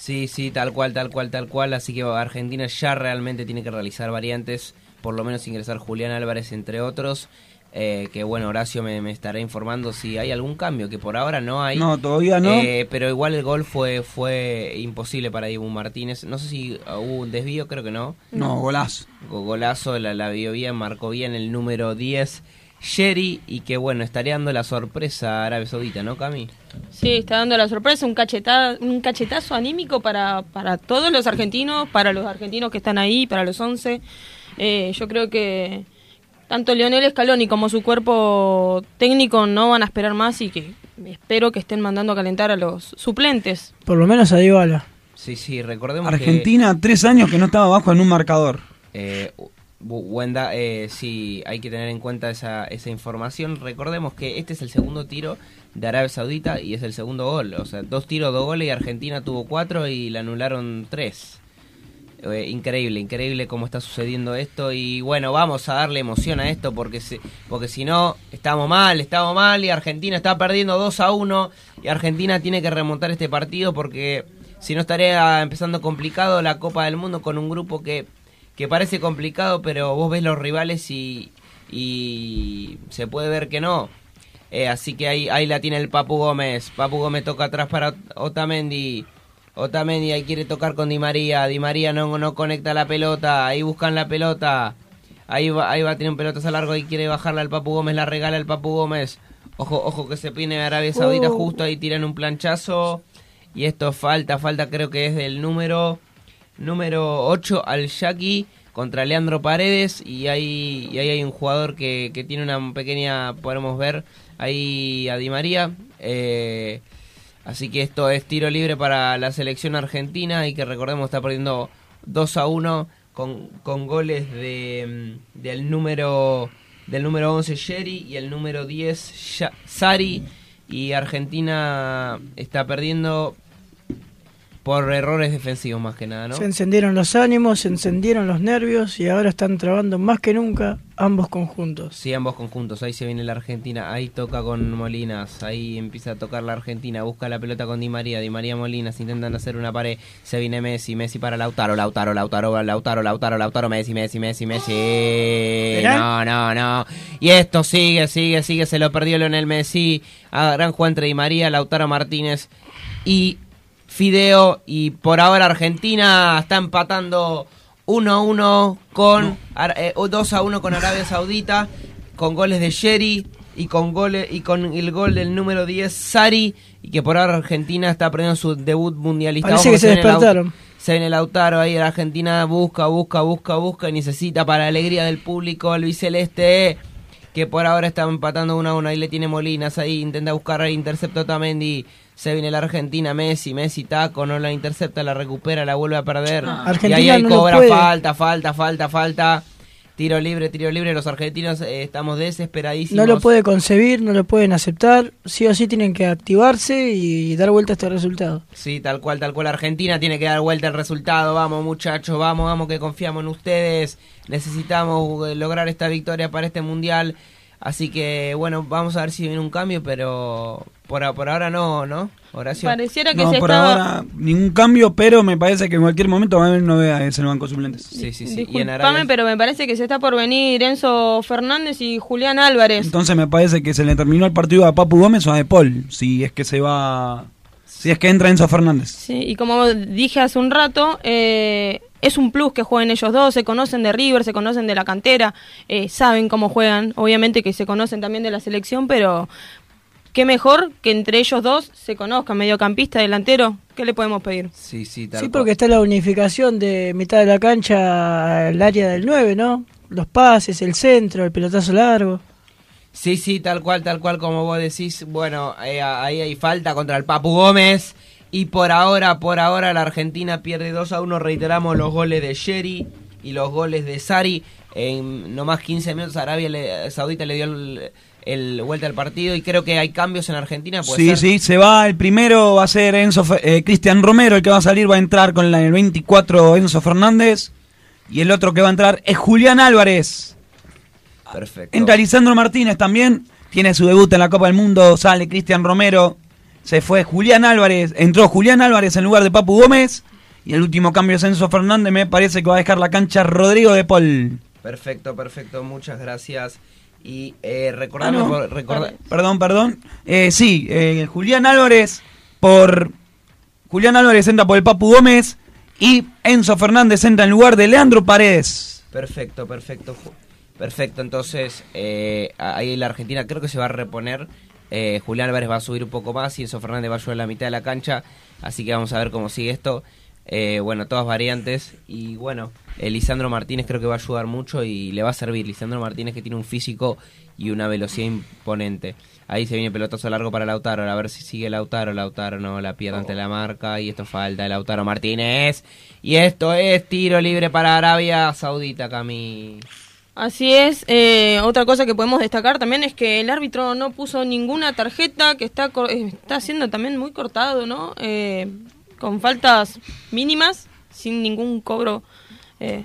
S4: Sí, sí, tal cual, tal cual, tal cual. Así que Argentina ya realmente tiene que realizar variantes, por lo menos ingresar Julián Álvarez, entre otros. eh, que bueno, Horacio me, me estará informando si hay algún cambio, que por ahora no hay.
S6: No, todavía no.
S4: Eh, pero igual el gol fue fue imposible para Dibu Martínez. No sé si hubo un desvío, creo que no.
S6: No, golazo.
S4: Go- Golazo, la, la vio bien, marcó bien el número 10, Sherry, y que bueno, estaría dando la sorpresa a Arabia Saudita, ¿no, Cami?
S5: Sí, está dando la sorpresa, un, cacheta, un cachetazo anímico para, para todos los argentinos, para los argentinos que están ahí, para los 11. Eh, yo creo que tanto Leonel Scaloni como su cuerpo técnico no van a esperar más y que espero que estén mandando a calentar a los suplentes.
S7: Por lo menos a Dybala.
S4: Sí, sí, recordemos
S6: Argentina, tres años que no estaba abajo en un marcador.
S4: Eh, Wenda, eh, sí, hay que tener en cuenta esa, esa información. Recordemos que este es el segundo tiro de Arabia Saudita y es el segundo gol. O sea, dos tiros, dos goles y Argentina tuvo cuatro y le anularon tres. Eh, increíble, increíble cómo está sucediendo esto y bueno, vamos a darle emoción a esto porque porque si no, estamos mal, estamos mal y Argentina está perdiendo 2 a 1 y Argentina tiene que remontar este partido porque si no estaría empezando complicado la Copa del Mundo con un grupo que, que parece complicado pero vos ves los rivales y, y se puede ver que no. Eh, así que ahí, ahí la tiene el Papu Gómez. Papu Gómez toca atrás para Ot- Otamendi. Otamendi ahí quiere tocar con Di María. Di María no, no conecta la pelota. Ahí buscan la pelota. Ahí va, ahí va a tener un pelotazo largo y quiere bajarla al Papu Gómez. La regala el Papu Gómez. Ojo, ojo que se pine Arabia Saudita.
S7: Oh.
S4: Justo ahí tiran un planchazo. Y esto falta, falta creo que es del número número 8 al Yaki contra Leandro Paredes. Y ahí, y ahí hay un jugador que, que tiene una pequeña, podemos ver ahí a Di María. eh, así que esto es tiro libre para la selección argentina. Y que recordemos está perdiendo 2 a 1 con, con goles de, mm, del número del número 11 Sherry y el número 10 Ya- Sari. Y Argentina está perdiendo por errores defensivos más que nada, ¿no?
S7: Se encendieron los ánimos, se encendieron los nervios y ahora están trabando más que nunca ambos conjuntos.
S4: Sí, ambos conjuntos. Ahí se viene la Argentina. Ahí toca con Molinas. Ahí empieza a tocar la Argentina. Busca la pelota con Di María. Di María Molinas intentan hacer una pared. Se viene Messi. Messi para Lautaro. Lautaro, Lautaro, Lautaro, Lautaro, Lautaro. Messi, Messi, Messi, Messi. No, no, no. Y esto sigue, sigue, sigue. Se lo perdió Leonel Messi. A gran juego entre Di María, Lautaro Martínez y Fideo. Y por ahora Argentina está empatando 1-1 con eh, 2 a 1 con Arabia Saudita, con goles de Sherry y con goles y con el gol del número 10 Sari y que por ahora Argentina está perdiendo su debut mundialista.
S7: Parece
S4: Ojo
S7: que se
S4: Lau-
S7: despertaron.
S4: Se viene Lautaro ahí, la Argentina busca, busca, busca, busca y necesita para la alegría del público el biceleste que por ahora está empatando 1 a 1. Ahí le tiene Molinas, ahí intenta buscar el intercepto Tamendi. Se viene la Argentina, Messi, Messi taco, no la intercepta, la recupera, la vuelve a perder.
S7: Ah.
S4: y
S7: Argentina
S4: ahí, ahí
S7: no
S4: cobra falta, falta, falta, falta. Tiro libre, tiro libre. Los argentinos eh, estamos desesperadísimos.
S7: No lo puede concebir, no lo pueden aceptar. Sí o sí tienen que activarse y dar vuelta a este resultado.
S4: Sí, tal cual, tal cual. Argentina tiene que dar vuelta el resultado. Vamos, muchachos, vamos, vamos, que confiamos en ustedes. Necesitamos eh, lograr esta victoria para este mundial. Así que, bueno, vamos a ver si viene un cambio, pero por, por ahora no, ¿no? Horacio.
S5: Pareciera que
S6: No,
S5: se
S6: por
S5: estaba...
S6: ahora ningún cambio, pero me parece que en cualquier momento va a haber novedades en el banco suplentes.
S4: Sí, sí, sí. Y en
S5: Disculpame,
S4: Arabia-
S5: pero me parece que se está por venir Enzo Fernández y Julián Álvarez.
S6: Entonces me parece que se le terminó el partido a Papu Gómez o a De Paul, si es que se va, si es que entra Enzo Fernández.
S5: Sí, y como dije hace un rato, eh, es un plus que jueguen ellos dos, se conocen de River, se conocen de la cantera, eh, saben cómo juegan, obviamente que se conocen también de la selección, pero qué mejor que entre ellos dos se conozcan, mediocampista, delantero, ¿qué le podemos pedir?
S4: Sí, sí, tal
S7: Sí,
S4: cual.
S7: porque está la unificación de mitad de la cancha al área del 9, ¿no? Los pases, el centro, el pelotazo largo.
S4: Sí, sí, tal cual, tal cual como vos decís. Bueno, eh, ahí hay falta contra el Papu Gómez. Y por ahora, por ahora la Argentina pierde 2 a 1. Reiteramos los goles de Sherry y los goles de Sari. En no más 15 minutos Arabia le- Saudita le dio el, el vuelta al partido y creo que hay cambios en Argentina. ¿puede
S6: Sí,
S4: ser?
S6: sí, se va. El primero va a ser Enzo, eh, Cristian Romero, el que va a salir va a entrar con la, el 24 Enzo Fernández. Y el otro que va a entrar es Julián Álvarez.
S4: Perfecto.
S6: Entra Lisandro Martínez también. Tiene su debut en la Copa del Mundo. Sale Cristian Romero. Se fue Julián Álvarez. Entró Julián Álvarez en lugar de Papu Gómez. Y el último cambio es Enzo Fernández. Me parece que va a dejar la cancha Rodrigo de Paul.
S4: Perfecto, perfecto. Muchas gracias. Y eh, recordame,
S6: Ah, no.
S4: por- recorda-
S6: Perdón, perdón. Eh, sí, eh, Julián Álvarez por. Julián Álvarez entra por el Papu Gómez. Y Enzo Fernández entra en lugar de Leandro Paredes.
S4: Perfecto, perfecto. Perfecto, entonces eh, ahí la Argentina creo que se va a reponer. Eh, Julián Álvarez va a subir un poco más y Enzo Fernández va a ayudar a la mitad de la cancha. Así que vamos a ver cómo sigue esto. Eh, bueno, todas variantes. Y bueno, eh, Lisandro Martínez creo que va a ayudar mucho y le va a servir. Lisandro Martínez que tiene un físico y una velocidad imponente. Ahí se viene pelotazo largo para Lautaro. A ver si sigue Lautaro. Lautaro no la pierde ante la marca. Y esto falta de Lautaro Martínez. Y esto es tiro libre para Arabia Saudita, Cami.
S5: Así es. eh, otra cosa que podemos destacar también es que el árbitro no puso ninguna tarjeta, que está eh, está siendo también muy cortado, ¿no? Eh, con faltas mínimas, sin ningún cobro. Eh,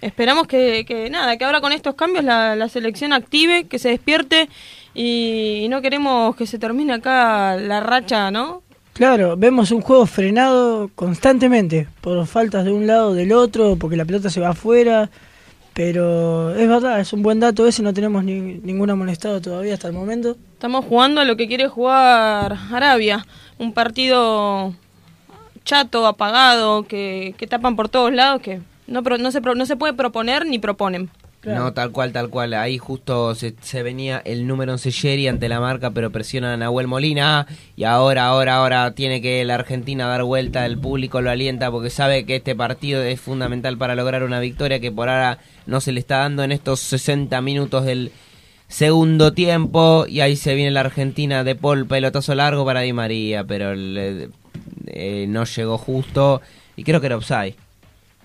S5: esperamos que, que nada, que ahora con estos cambios la, la selección active, que se despierte y, y no queremos que se termine acá la racha, ¿no?
S7: Claro, vemos un juego frenado constantemente por faltas de un lado o del otro, porque la pelota se va afuera. Pero es verdad, es un buen dato ese, no tenemos ni, ningún amonestado todavía hasta el momento.
S5: Estamos jugando a lo que quiere jugar Arabia, un partido chato, apagado, que, que tapan por todos lados, que no, no, se, no se puede proponer ni proponen.
S4: No, tal cual, tal cual. Ahí justo se, se venía el número 11 Sherry ante la marca, pero presiona a Nahuel Molina. Y ahora, ahora, ahora tiene que la Argentina dar vuelta. El público lo alienta porque sabe que este partido es fundamental para lograr una victoria que por ahora no se le está dando en estos 60 minutos del segundo tiempo. Y ahí se viene la Argentina de Paul, pelotazo largo para Di María, pero eh, no llegó justo. Y creo que era offside.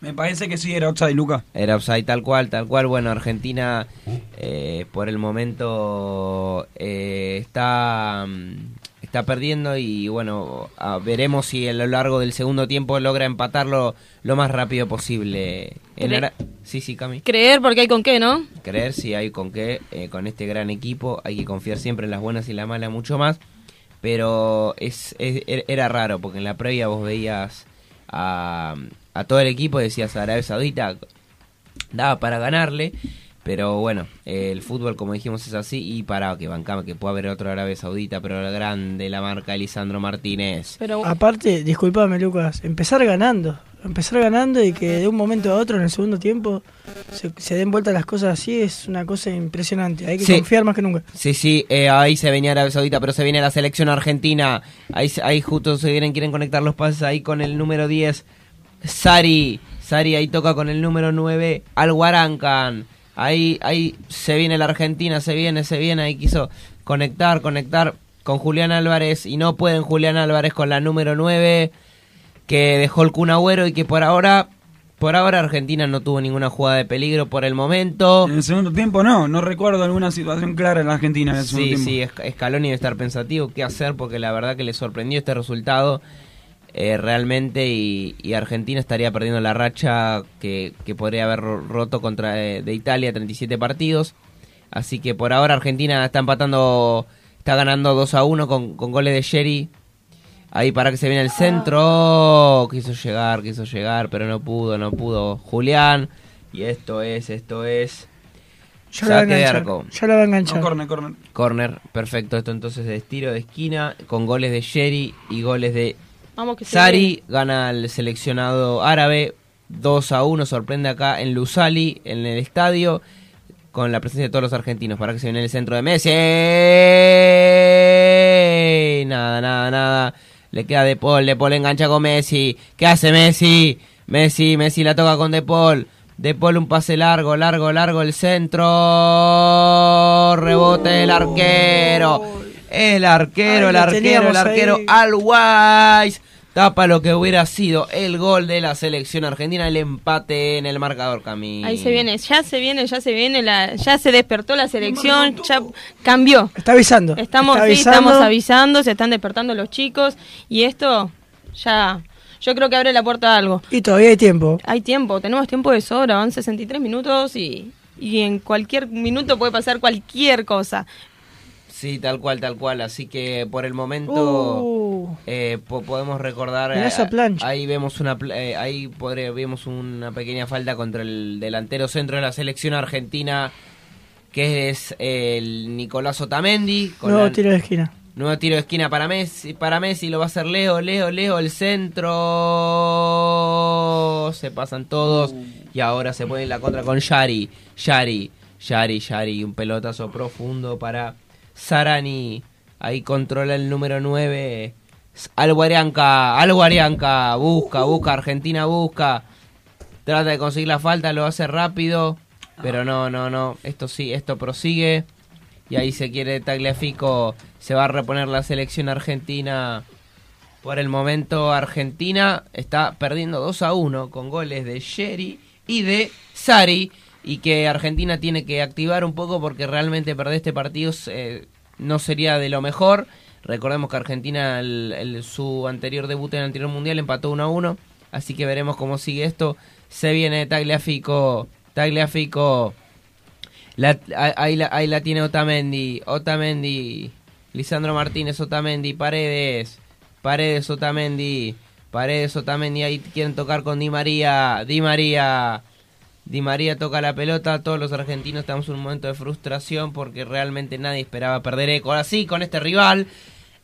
S6: Me parece que sí era offside, Luca.
S4: Era offside tal cual, tal cual. Bueno, Argentina eh, por el momento eh, está, mm, está perdiendo y bueno, a- veremos si a lo largo del segundo tiempo logra empatarlo lo más rápido posible. En Ara- sí, sí, Cami.
S5: Creer porque hay con qué, ¿no?
S4: Creer si hay con qué, eh, con este gran equipo, hay que confiar siempre en las buenas y las malas mucho más. Pero es, es- er- era raro porque en la previa vos veías a, a todo el equipo, decías Arabia Saudita, daba para ganarle. Pero bueno, eh, el fútbol, como dijimos, es así. Y para que bancame que pueda haber otro Arabia Saudita, pero la grande, la marca Lisandro Martínez.
S5: Pero
S7: Aparte, disculpame Lucas, empezar ganando Empezar ganando y que de un momento a otro en el segundo tiempo se, se den vuelta las cosas así es una cosa impresionante. Hay que
S4: Sí.
S7: confiar más que nunca.
S4: Sí, sí, eh, ahí se venía Arabia Saudita, pero se viene la selección argentina. Ahí, se- ahí justo se vienen, quieren conectar los pases ahí con el número 10. Sari, Sari ahí toca con el número 9. Al Guarancan. Ahí, ahí se viene la Argentina, se viene, se viene. Ahí quiso conectar, conectar con Julián Álvarez. Y no pueden Julián Álvarez con la número 9 que dejó el Kun Agüero y que por ahora, por ahora Argentina no tuvo ninguna jugada de peligro por el momento.
S6: En el segundo tiempo no, no recuerdo alguna situación clara en la Argentina en el segundo
S4: Sí,
S6: tiempo.
S4: sí, Esc- Scaloni debe estar pensativo qué hacer porque la verdad que le sorprendió este resultado eh, realmente y, y Argentina estaría perdiendo la racha que, que podría haber ro- roto contra eh, de Italia 37 partidos. Así que por ahora Argentina está empatando, está ganando 2 a 1 con, con goles de Sherry. Ahí para que se viene el centro. Quiso llegar, quiso llegar, pero no pudo, no pudo. Julián. Y esto es, esto es.
S7: Ya la va a
S4: Saque de
S7: enganchar.
S4: arco.
S7: Ya la va a enganchar.
S6: No, corner, corner.
S4: Corner, perfecto. Esto entonces de tiro de esquina con goles de Sherry y goles de
S5: Vamos que se
S4: Sari. Gana el seleccionado árabe 2 a 1. Sorprende acá en Lusali, en el estadio, con la presencia de todos los argentinos. Para que se viene el centro de Messi. Nada, nada, nada. Le queda De Paul. De Paul engancha con Messi. ¿Qué hace Messi? Messi, Messi la toca con De Paul. De Paul un pase largo, largo, largo el centro. Rebote el arquero. El arquero,
S7: Ay,
S4: el arquero, el arquero
S7: ahí.
S4: al Wise. Tapa lo que hubiera sido el gol de la selección argentina, el empate en el marcador, Cami.
S5: Ahí se viene, ya se viene, ya se viene, la, ya se despertó la selección, ya cambió.
S7: Está avisando.
S5: Estamos,
S7: Está
S5: sí,
S7: avisando.
S5: estamos avisando, se están despertando los chicos y esto ya, yo creo que abre la puerta a algo.
S7: Y todavía hay tiempo.
S5: Hay tiempo, tenemos tiempo de sobra, van 63 minutos y, y en cualquier minuto puede pasar cualquier cosa.
S4: Sí, tal cual, tal cual. Así que por el momento
S7: Uh.
S4: eh, po- podemos recordar. Eh,
S7: esa plancha.
S4: Ahí vemos una, eh, ahí podré- vemos una pequeña falta contra el delantero centro de la selección argentina, que es el Nicolás Otamendi. Con
S7: Nuevo
S4: la-
S7: tiro de esquina.
S4: Nuevo tiro de esquina para Messi, para Messi lo va a hacer Leo, Leo, Leo, el centro. Se pasan todos y ahora se pone en la contra con Yari, Yari, Yari, Yari, un pelotazo profundo para Sarani. Ahí controla el número 9. Alguarianca, Alguarianca, busca, busca, Argentina busca. Trata de conseguir la falta, lo hace rápido, pero no, no, no. Esto sí, esto prosigue. Y ahí se quiere Tagliafico. Se va a reponer la selección argentina. Por el momento, Argentina está perdiendo 2 a 1 con goles de Sherry y de Sari. Y que Argentina tiene que activar un poco porque realmente perder este partido eh, no sería de lo mejor. Recordemos que Argentina, el, su anterior debut en el anterior mundial, empató 1 a 1. Así que veremos cómo sigue esto. Se viene Tagliafico. Tagliafico. La, ahí, ahí la, ahí la tiene Otamendi. Otamendi. Lisandro Martínez, Otamendi. Paredes. Paredes, Otamendi. Paredes, Otamendi. Ahí quieren tocar con Di María. Di María. Di María toca la pelota. Todos los argentinos estamos en un momento de frustración porque realmente nadie esperaba perder eco. Ahora sí, con este rival.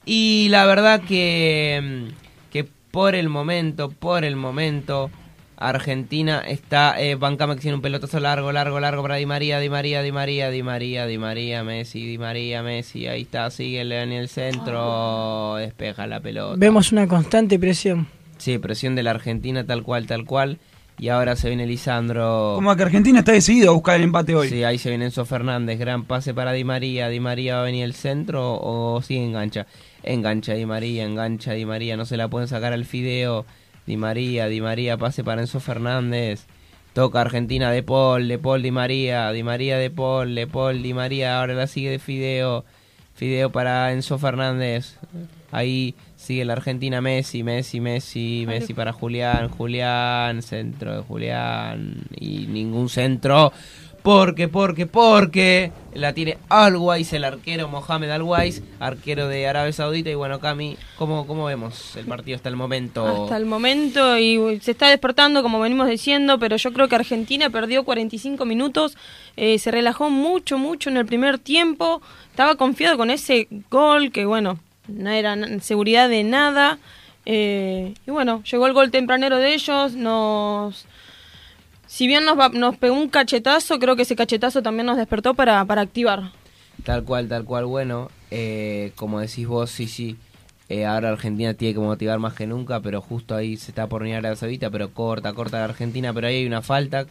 S4: Y la verdad que, mm, que por el momento, por el momento, Argentina está, eh, Bancame que tiene un pelotazo largo, largo, largo para Di María, Di María, Di María, Di María, Di María, Messi, Di María, Messi, ahí está, sigue en el centro, despeja la pelota.
S7: Vemos una constante presión.
S4: Sí, presión de la Argentina tal cual, tal cual. Y ahora se viene Lisandro.
S6: Como que Argentina está decidido a buscar el empate hoy.
S4: Sí, ahí se viene Enzo Fernández, gran pase para Di María. Di María va a venir el centro o sigue engancha. Engancha Di María, engancha Di María, no se la pueden sacar al fideo. Di María, Di María, pase para Enzo Fernández. Toca Argentina de Paul, de Paul Di María, Di María de Paul, de Paul Di María, ahora la sigue de Fideo. Fideo para Enzo Fernández. Ahí sigue la Argentina Messi, Messi, Messi, Messi para Julián, Julián, centro de Julián y ningún centro. Porque, porque, porque la tiene Alwais, el arquero Mohamed Alwais, arquero de Arabia Saudita. Y bueno, Cami, ¿cómo, cómo vemos el partido hasta el momento?
S5: Hasta el momento y se está despertando como venimos diciendo, pero yo creo que Argentina perdió 45 minutos, eh, se relajó mucho, mucho en el primer tiempo, estaba confiado con ese gol que bueno, no era seguridad de nada Eh, y bueno, llegó el gol tempranero de ellos, nos... Si bien nos, va- nos pegó un cachetazo, creo que ese cachetazo también nos despertó para, para activar.
S4: Tal cual, tal cual. Bueno, eh, como decís vos, sí, sí. eh, ahora Argentina tiene que motivar más que nunca, pero justo ahí se está por venir Arabia Saudita, pero corta, corta la Argentina, pero ahí hay una falta.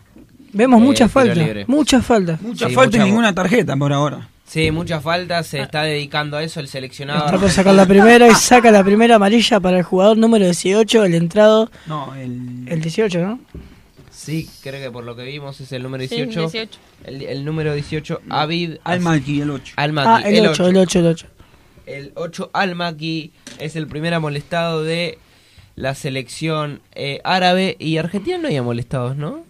S7: Vemos
S4: Eh,
S7: muchas faltas, muchas faltas.
S6: Mucha
S4: Sí,
S6: falta y
S4: mucha-
S6: ninguna tarjeta por ahora.
S4: Sí, muchas faltas, se está dedicando a eso el seleccionado.
S7: Está por sacar la primera y saca la primera amarilla para el jugador número 18, el entrado.
S6: No, el.
S7: El 18, ¿no?
S4: Sí, creo que por lo que vimos es el número
S5: Sí,
S4: 18.
S5: 18.
S4: El, el número 18, Avid.
S6: Al-Malki, el 8.
S4: Al-Malki,
S7: Ah, el 8, el 8, el 8.
S4: El 8 Al-Maki es el primer amolestado de la selección eh, árabe y Argentina no había molestados, ¿no?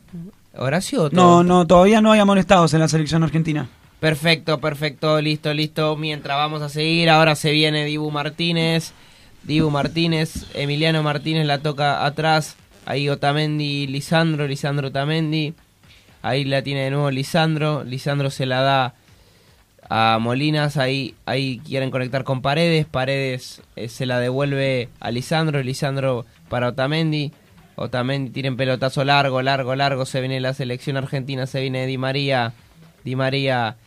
S4: Horacio. ¿o todo?
S6: No, no, todavía no hay amonestados en la selección argentina.
S4: Perfecto, perfecto, listo, listo. Mientras vamos a seguir, ahora se viene Dibu Martínez. Dibu Martínez, Emiliano Martínez la toca atrás. Ahí Otamendi, Lisandro, Lisandro Otamendi. Ahí la tiene de nuevo Lisandro. Lisandro se la da a Molinas. Ahí, ahí quieren conectar con Paredes. Paredes eh, se la devuelve a Lisandro. Lisandro para Otamendi. Otamendi tiene un pelotazo largo, largo, largo. Se viene la selección argentina. Se viene Di María. Di María.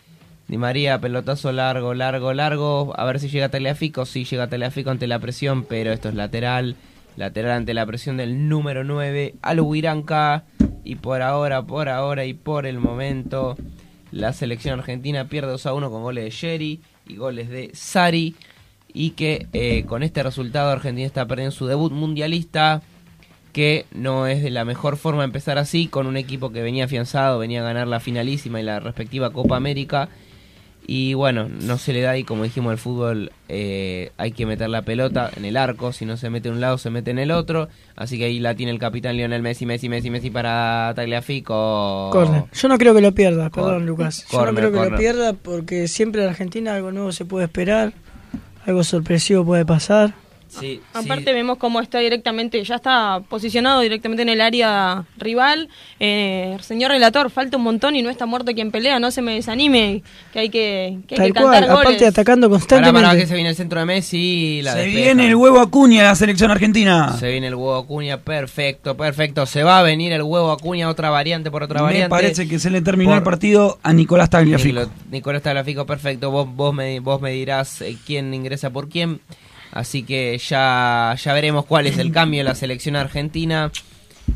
S4: Di María, pelotazo largo, largo, largo. A ver si llega Teleafico. Sí, llega Teleafico ante la presión, pero esto es lateral. Lateral ante la presión del número 9, Aluhuiranca. Y por ahora, por ahora y por el momento, la selección argentina pierde 2 a 1 con goles de Sherry y goles de Sari. Y que eh, con este resultado Argentina está perdiendo su debut mundialista que no es de la mejor forma empezar así, con un equipo que venía afianzado, venía a ganar la finalísima y la respectiva Copa América. Y bueno, no se le da y como dijimos el fútbol eh, hay que meter la pelota en el arco, si no se mete en un lado se mete en el otro, así que ahí la tiene el capitán Lionel Messi, Messi, Messi, Messi para Tagliafico.
S7: Corner. Yo no creo que lo pierda,
S4: Cor-
S7: perdón Lucas. Yo no creo que
S4: corner.
S7: lo pierda porque siempre en Argentina algo nuevo se puede esperar, algo sorpresivo puede pasar.
S4: Sí,
S5: Aparte vemos cómo está directamente, ya está posicionado directamente en el área rival. Eh, señor relator, falta un montón y no está muerto quien pelea, no se me desanime, que hay que, que, hay
S7: Tal
S5: que cantar
S7: cual,
S5: goles.
S7: aparte atacando constantemente.
S4: para que se viene el centro de Messi y la
S6: Se
S4: despeja.
S6: viene el huevo Acuña de la selección argentina.
S4: Se viene el huevo Acuña, perfecto, perfecto. Se va a venir el huevo Acuña, otra variante por otra
S6: Me
S4: variante.
S6: parece que se le terminó
S4: Por-
S6: el partido a Nicolás Tagliafico.
S4: Nicolás Tagliafico, perfecto. Vos, vos, me, vos me dirás eh, quién ingresa por quién. Así que ya, ya veremos cuál es el cambio en la selección argentina.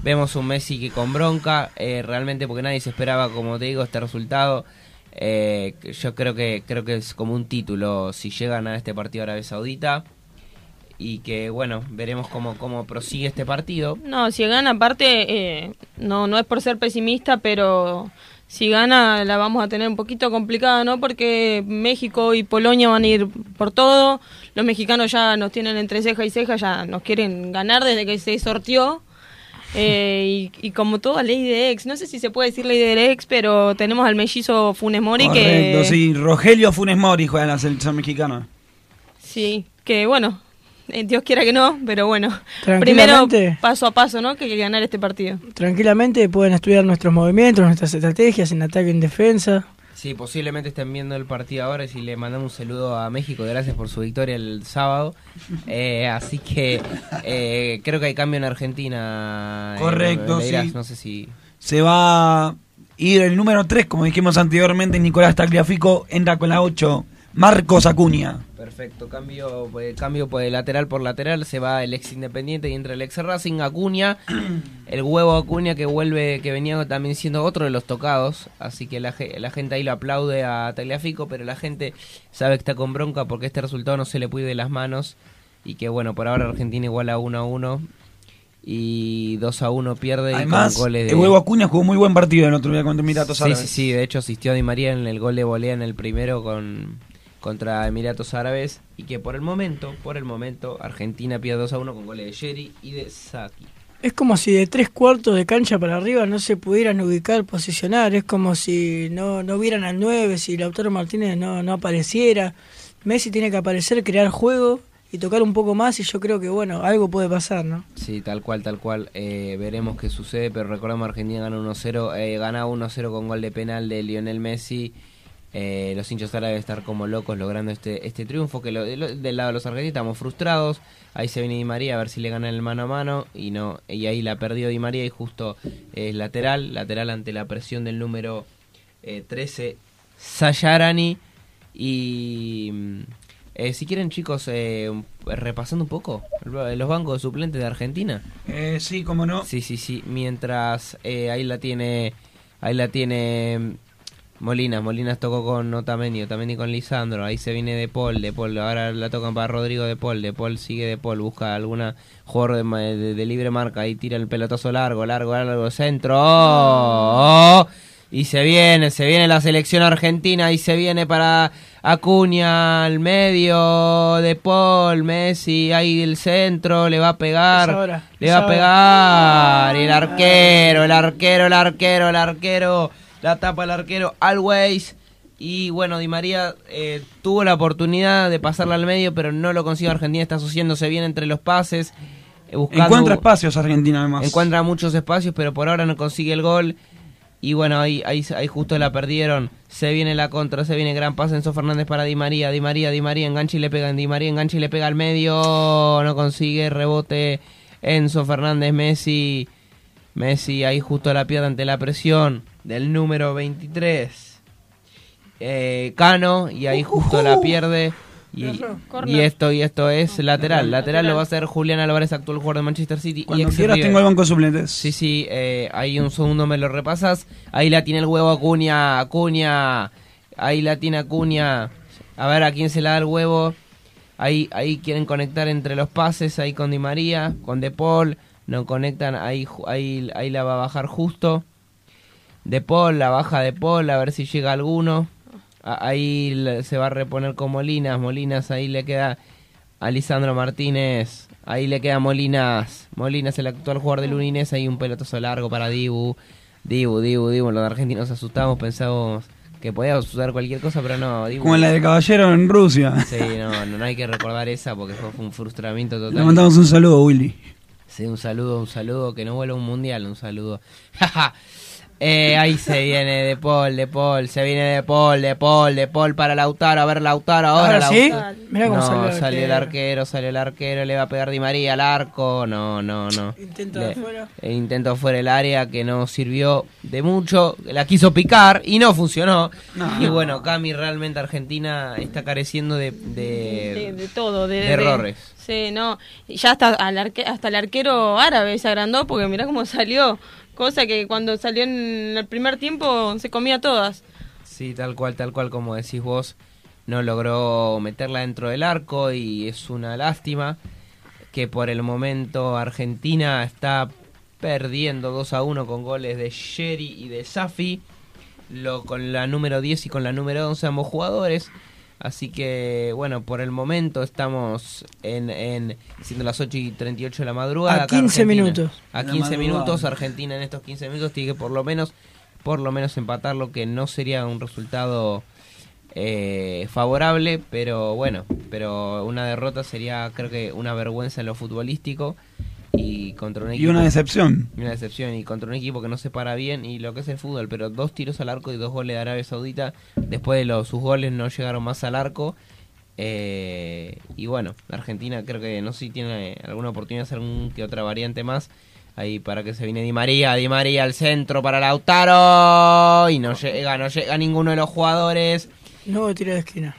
S4: Vemos un Messi que con bronca, eh, realmente porque nadie se esperaba, como te digo, este resultado. Eh, yo creo que creo que es como un título si llegan a este partido Arabia Saudita y que bueno veremos cómo cómo prosigue este partido.
S5: No, si gana, aparte, eh, no, no es por ser pesimista, pero si gana la vamos a tener un poquito complicada, ¿no? Porque México y Polonia van a ir por todo. Los mexicanos ya nos tienen entre ceja y ceja, ya nos quieren ganar desde que se sorteó. Eh, y, y como toda ley de ex, no sé si se puede decir ley de ex, pero tenemos al mellizo Funes Mori
S6: Correcto,
S5: que...
S6: sí. Rogelio Funes Mori juega en la selección mexicana.
S5: Sí, que bueno, eh, Dios quiera que no, pero bueno. Primero
S7: Tranquilamente.
S5: paso a paso, ¿no? Que hay que ganar este partido.
S7: Tranquilamente pueden estudiar nuestros movimientos, nuestras estrategias en ataque y en defensa.
S4: Sí, posiblemente estén viendo el partido ahora y si le mandamos un saludo a México, gracias por su victoria el sábado. Eh, así que eh, creo que hay cambio en Argentina. eh,
S6: Correcto, sí.
S4: No sé si...
S6: Se va a ir el número 3, como dijimos anteriormente, Nicolás Tagliafico entra con la 8, Marcos Acuña.
S4: Perfecto, cambio, eh, cambio pues, de lateral por lateral, se va el ex Independiente y entra el ex Racing, Acuña, el huevo Acuña que vuelve, que venía también siendo otro de los tocados, así que la, la gente ahí lo aplaude a Tagliafico, pero la gente sabe que está con bronca porque este resultado no se le puede de las manos y que bueno, por ahora Argentina igual a 1 a 1 y 2 a 1 pierde y
S6: Además,
S4: con goles de...
S6: el huevo Acuña jugó muy buen partido el otro día contra Emiratos
S4: Sí, sí, sí, de hecho asistió a Di María en el gol de volea en el primero con contra Emiratos Árabes y que por el momento, por el momento, Argentina pierde 2 a 1 con goles de Sherry y de Saki.
S7: Es como si de tres cuartos de cancha para arriba no se pudieran ubicar, posicionar. Es como si no, no vieran al 9, si Lautaro Martínez no, no apareciera. Messi tiene que aparecer, crear juego y tocar un poco más y yo creo que, bueno, algo puede pasar, ¿no?
S4: Sí, tal cual, tal cual. Eh, veremos qué sucede, pero recordemos Argentina gana 1-0, eh, gana 1-0 con gol de penal de Lionel Messi Eh, los hinchas árabes estar como locos logrando este este triunfo que lo- de lo- del lado de los argentinos estamos frustrados ahí se viene Di María a ver si le gana el mano a mano y no y ahí la perdió Di María y justo es lateral lateral ante la presión del número eh, 13 Sayarani y mm, eh, si quieren chicos eh, repasando un poco los bancos de suplentes de Argentina
S6: Eh, sí, cómo no.
S4: Sí, sí, sí. Mientras ahí la tiene, ahí la tiene Molinas. Molinas tocó con Otamendi, Otamendi con Lisandro. Ahí se viene De Paul, De Paul. Ahora la tocan para Rodrigo De Paul. De Paul sigue De Paul. Busca alguna jugador de, de- de libre marca. Ahí tira el pelotazo largo, largo, largo, centro. ¡Oh! Y se viene, se viene la selección argentina y se viene para Acuña al medio, De Paul, Messi, ahí el centro, le va a pegar, le va a pegar, y el arquero, el arquero, el arquero, el arquero, la tapa el arquero, Always, y bueno, Di María eh, tuvo la oportunidad de pasarla al medio, pero no lo consiguió, Argentina está asociándose bien entre los pases, eh, buscando...
S6: Encuentra espacios Argentina además.
S4: Encuentra muchos espacios, pero por ahora no consigue el gol. Y bueno, ahí, ahí, ahí justo la perdieron. Se viene la contra, se viene gran pase Enzo Fernández para Di María. Di María, Di María, engancha y le pega. Di María, engancha y le pega al medio. No consigue rebote. Enzo Fernández, Messi. Messi ahí justo la pierde ante la presión del número 23. Eh, Cano, y ahí justo la pierde. Y, y esto y esto es lateral. Lateral lo va a hacer Julián Álvarez, actual jugador de Manchester City.
S6: Cuando
S4: y
S6: quieras
S4: River.
S6: tengo el banco de suplentes.
S4: Sí, sí, eh, ahí un segundo me lo repasas. Ahí la tiene el huevo Acuña, Acuña. Ahí la tiene Acuña. A ver a quién se la da el huevo. Ahí, ahí quieren conectar entre los pases, ahí con Di María, con De Paul. No conectan, ahí, ahí, ahí la va a bajar justo. De Paul, la baja de Paul, a ver si llega alguno. Ahí se va a reponer con Molinas. Molinas, ahí le queda a Lisandro Martínez. Ahí le queda Molinas. Molinas, el actual jugador del Uninés. Ahí un pelotazo largo para Dibu. Dibu, Dibu, Dibu. Los argentinos nos asustamos, pensábamos que podía suceder cualquier cosa, pero no. Dibu.
S6: Como la de Caballero en Rusia.
S4: Sí, no, no, no hay que recordar esa porque fue, fue un frustramiento total.
S6: Le mandamos un saludo, Willy.
S4: Sí, un saludo, un saludo, que no vuelva un mundial, un saludo. eh, ahí se viene De Paul, De Paul, se viene De Paul, De Paul, De Paul para Lautaro, a ver Lautaro ahora.
S7: Ahora sí,
S4: Lautaro.
S7: mirá cómo
S4: no,
S7: salió el
S4: salió el
S7: arquero.
S4: salió el arquero, le va a pegar Di María al arco, no, no, no.
S7: Intento
S4: Le-
S7: de afuera.
S4: eh, intento fuera el área que no sirvió de mucho, la quiso picar y no funcionó.
S5: No.
S4: Y bueno, Cami realmente Argentina está careciendo de, de,
S5: de, de todo, de,
S4: de
S5: de-
S4: errores.
S5: Sí, no. Y ya hasta, al arque- hasta el arquero árabe se agrandó porque mirá cómo salió. Cosa que cuando salió en el primer tiempo se comía todas.
S4: Sí, tal cual, tal cual como decís vos, no logró meterla dentro del arco y es una lástima que por el momento Argentina está perdiendo 2 a 1 con goles de Sherry y de Safi, lo, con la número 10 y con la número 11 ambos jugadores. Así que, bueno, por el momento estamos en, en siendo las 8 y 38 de la madrugada.
S7: A
S4: acá
S7: 15
S4: Argentina.
S7: minutos.
S4: A
S7: La
S4: 15
S7: madrugada.
S4: minutos, Argentina en estos 15 minutos tiene que por lo menos, por lo menos empatar, lo que no sería un resultado eh, favorable, pero bueno, pero una derrota sería, creo que, una vergüenza en lo futbolístico y contra un
S6: Y
S4: equipo
S6: una decepción.
S4: y una decepción y contra un equipo que no se para bien y lo que es el fútbol, pero dos tiros al arco y dos goles de Arabia Saudita. Después de los, sus goles no llegaron más al arco. Eh, y bueno, Argentina creo que no sé si tiene alguna oportunidad de hacer un que otra variante más. Ahí para que se viene Di María, Di María al centro para Lautaro. Y no llega, no llega ninguno de los jugadores.
S7: Nuevo tiro de esquina.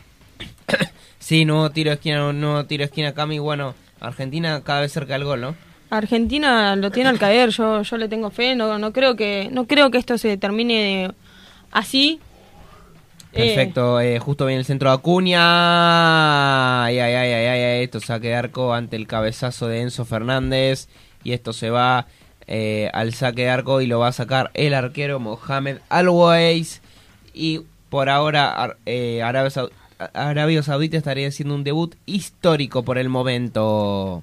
S4: Sí, nuevo tiro de esquina, nuevo tiro de esquina, Cami. Bueno, Argentina cada vez cerca del gol, ¿no?
S5: Argentina lo tiene al caer, yo, yo le tengo fe, no, no creo que, no creo que esto se termine así. Eh,
S4: Perfecto, eh, justo viene el centro de Acuña. Ay, ay, ay, ay, ay, esto saque de arco ante el cabezazo de Enzo Fernández. Y esto se va eh, al saque de arco y lo va a sacar el arquero Mohamed Always. Y por ahora Ar- eh, Arabia, Sau- Arabia Saudita estaría haciendo un debut histórico por el momento.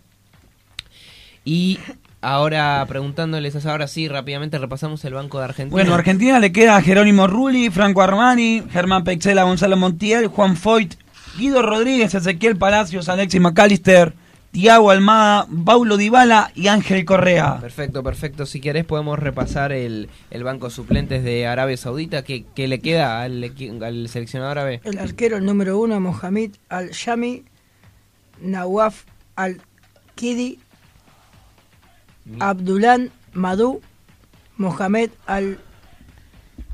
S4: Y ahora preguntándoles, ahora sí, rápidamente repasamos el banco de Argentina.
S6: Bueno, a Argentina le queda Jerónimo Rulli, Franco Armani, Germán Pexela, Gonzalo Montiel, Juan Foyt, Guido Rodríguez, Ezequiel Palacios, Alexis McAllister, Tiago Almada, Paulo Dybala y Ángel Correa.
S4: Perfecto, perfecto. Si querés podemos repasar el, el banco suplentes de Arabia Saudita. ¿Qué, qué le queda al, al seleccionado árabe?
S7: El arquero, el número uno, Mohamed Al-Shami, Nawaf Al-Kidi, Abdulán Madou, Mohamed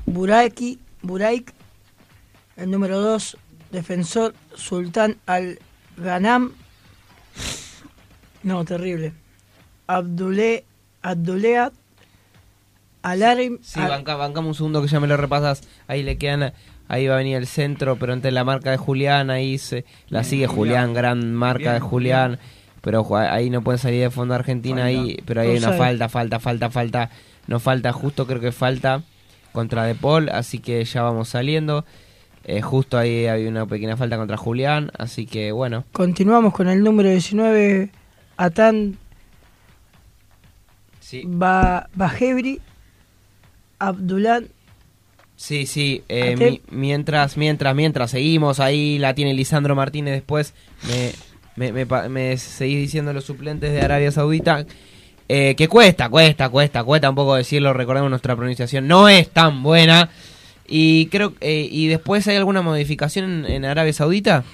S7: Al-Buraiki, Buraik, el número dos, defensor Sultán Al-Ghanam, no, terrible, Abdule, Abdulea Alarim,
S4: Sí,
S7: Al-
S4: banca, bancamos un segundo que ya me lo repasas. Ahí le quedan. Ahí va a venir el centro, pero entre la marca de Julián, ahí se, la sigue Julián, gran marca de
S6: Bien,
S4: Julián. Pero ahí no pueden salir de fondo Argentina, ahí, pero ahí hay una falta, falta, falta, falta. No falta, justo creo que falta contra De Paul, así que ya vamos saliendo. Eh, justo ahí había una pequeña falta contra Julián, así que bueno.
S7: Continuamos con el número 19, Atan
S4: Sí.
S7: ba Bajebri, Abdulán
S4: Sí, sí, eh, mi- mientras, mientras, mientras seguimos, ahí la tiene Lisandro Martínez después, me, me, me, pa- me seguís diciendo los suplentes de Arabia Saudita, eh, que cuesta, cuesta, cuesta, cuesta un poco decirlo, recordemos nuestra pronunciación, no es tan buena, y creo, eh, y después hay alguna modificación en, en Arabia Saudita,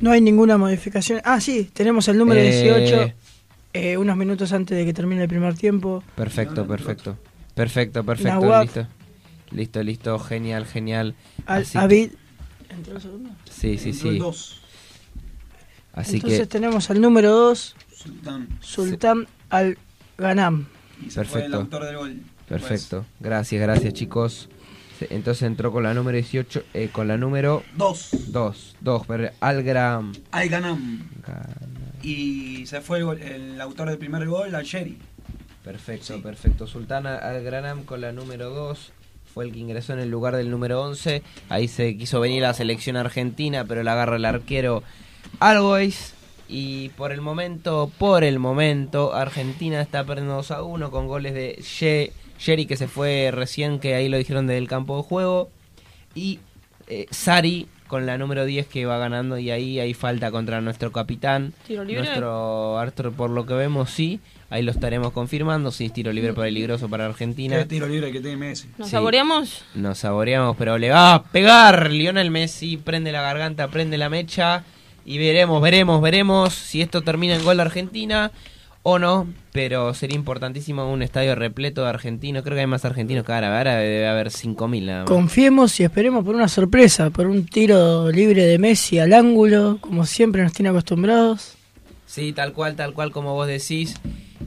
S7: No hay ninguna modificación. Ah, sí, tenemos el número
S4: Eh.
S7: 18, eh, unos minutos antes de que termine el primer tiempo.
S4: perfecto, perfecto, perfecto, perfecto, listo, listo, listo, genial, genial,
S7: Al
S4: Así que-
S7: Abid. ¿Entró el segundo?
S4: sí, sí,
S6: Entró el
S4: sí,
S6: dos.
S4: Así
S7: Entonces
S4: que...
S7: tenemos al número 2,
S6: Sultán.
S7: Sultán Al-Ghanam.
S6: Y se fue el
S4: Perfecto.
S6: autor del gol.
S4: Perfecto, gracias, gracias chicos. Entonces entró con la número 18, eh, con la número
S6: Dos.
S4: 2, 2, Algram.
S6: Al Ganam. Y se fue el, gol- el autor del primer gol, al Sherry.
S4: Perfecto, perfecto. Sultana Algranam con la número 2 fue el que ingresó en el lugar del número 11. Ahí se quiso venir la selección argentina, pero la agarra el arquero Always. Y por el momento, por el momento, Argentina está perdiendo 2 a 1 con goles de Ye- Jerry que se fue recién, que ahí lo dijeron desde el campo de juego. Y eh, Sari con la número 10 que va ganando y ahí hay falta contra nuestro capitán.
S5: ¿Tiro libre?
S4: Nuestro Arthur, por lo que vemos, sí. Ahí lo estaremos confirmando. Sí, tiro libre peligroso para Argentina.
S6: Qué tiro libre que tiene Messi.
S5: ¿Nos
S4: Sí.
S5: saboreamos?
S4: Nos saboreamos, pero le va a pegar Lionel Messi. Prende la garganta, prende la mecha. Y veremos, veremos, veremos si esto termina en gol de Argentina o no. Pero sería importantísimo un estadio repleto de argentinos. Creo que hay más argentinos que árabes. Ahora debe haber 5.000 nada más.
S7: Confiemos y esperemos por una sorpresa, por un tiro libre de Messi al ángulo, como siempre nos tiene acostumbrados.
S4: Sí, tal cual, tal cual como vos decís.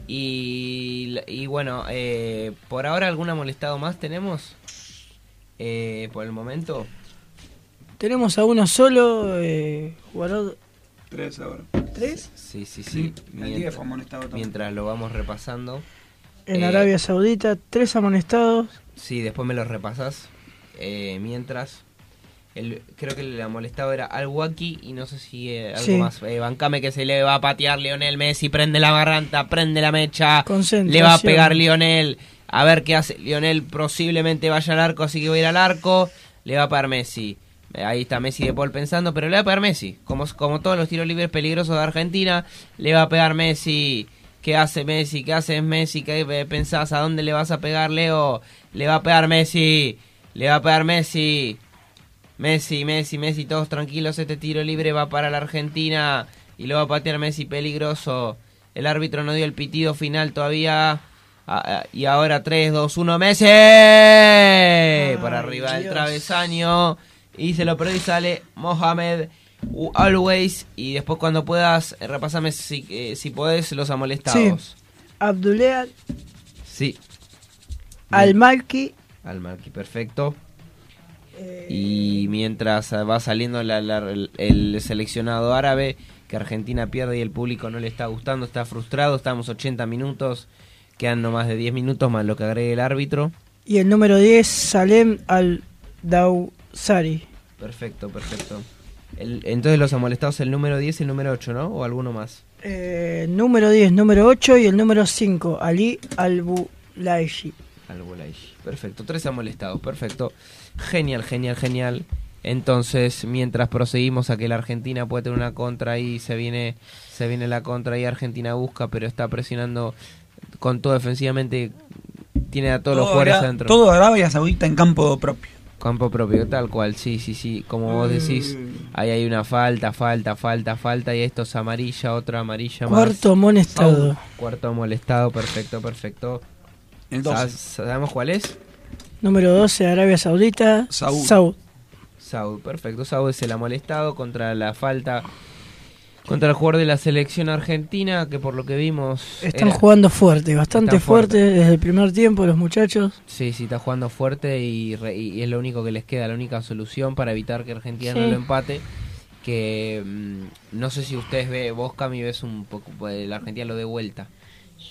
S4: Y, y bueno, eh, por ahora algún molestado más tenemos. Eh, por el momento.
S7: Tenemos a uno solo, eh, jugador
S6: Tres ahora.
S7: ¿Tres?
S4: Sí, sí, sí.
S6: Sí, el
S4: Mientras-
S6: 10 fue amonestado también.
S4: Mientras lo vamos repasando.
S7: en
S4: Eh,
S7: Arabia Saudita, tres amonestados.
S4: Sí, después me lo repasas. Eh, mientras. El, creo que el molestado era Al Waki y no sé si eh, algo
S7: Sí.
S4: más. Eh, bancame que se le va a patear Lionel Messi. Prende la garganta, prende la mecha. Le va a pegar Lionel. A ver qué hace. Lionel posiblemente vaya al arco, así que va a ir al arco. Le va a pegar Messi. Eh, Ahí está Messi de Paul pensando, pero le va a pegar Messi. Como, como todos los tiros libres peligrosos de Argentina, le va a pegar Messi. ¿Qué hace Messi? ¿Qué hace Messi? ¿Qué eh, pensás? ¿A dónde le vas a pegar, Leo? Le va a pegar Messi. Le va a pegar Messi. Messi, Messi, Messi, todos tranquilos. Este tiro libre va para la Argentina. Y lo va a patear Messi peligroso. El árbitro no dio el pitido final todavía. Ah, ah, y ahora 3, 2, 1, Messi. Por arriba del
S7: Dios.
S4: travesaño. Y se lo perdió y sale Mohamed Always. Y después cuando puedas, eh, repasame si, eh, si podés los amolestados.
S7: Abdulea
S4: Sí.
S7: Al-Malki,
S4: Al Marqui, perfecto. Y mientras eh, va saliendo la- la- el, el seleccionado árabe, que Argentina pierde y el público no le está gustando, está frustrado, estamos 80 minutos, quedan no más de 10 minutos más lo que agregue el árbitro.
S7: y el número 10, Salem Al-Dawsari.
S4: Perfecto, perfecto. El- entonces los amolestados el número 10 y el número 8, ¿no? ¿O alguno más?
S7: Eh, número 10, número 8 y el número 5, Ali Al-Bulaishi.
S4: Al Bulaishi. Perfecto, tres amolestados, perfecto. Genial, genial, genial. Entonces, mientras proseguimos a que la Argentina puede tener una contra y se viene, se viene la contra y Argentina busca, pero está presionando con todo defensivamente, tiene a todos los
S6: Todo
S4: jugadores
S6: Ara-
S4: adentro.
S6: Todo Arabia Saudita en campo propio.
S4: Campo propio, tal cual, sí, sí, sí. Como vos decís, ahí hay una falta, falta, falta, falta, y esto es amarilla, otra amarilla más.
S7: Cuarto amonestado.
S4: Cuarto molestado, perfecto, perfecto.
S6: 12.
S4: ¿Sabemos cuál es?
S7: Número 12, Arabia Saudita.
S6: Saúd.
S7: Saúd.
S4: Saúd, perfecto. Saúd es el amolestado contra la falta. Contra el jugador de la selección argentina, que por lo que vimos.
S7: Están
S4: era-
S7: jugando fuerte, bastante fuerte desde el primer tiempo los muchachos.
S4: Sí, sí, está jugando fuerte y, re- y es lo único que les queda, la única solución para evitar que Argentina no
S5: Sí.
S4: lo empate. Que mm, no sé si ustedes ve, vos Cami ves un poco, pues, la Argentina lo de vuelta.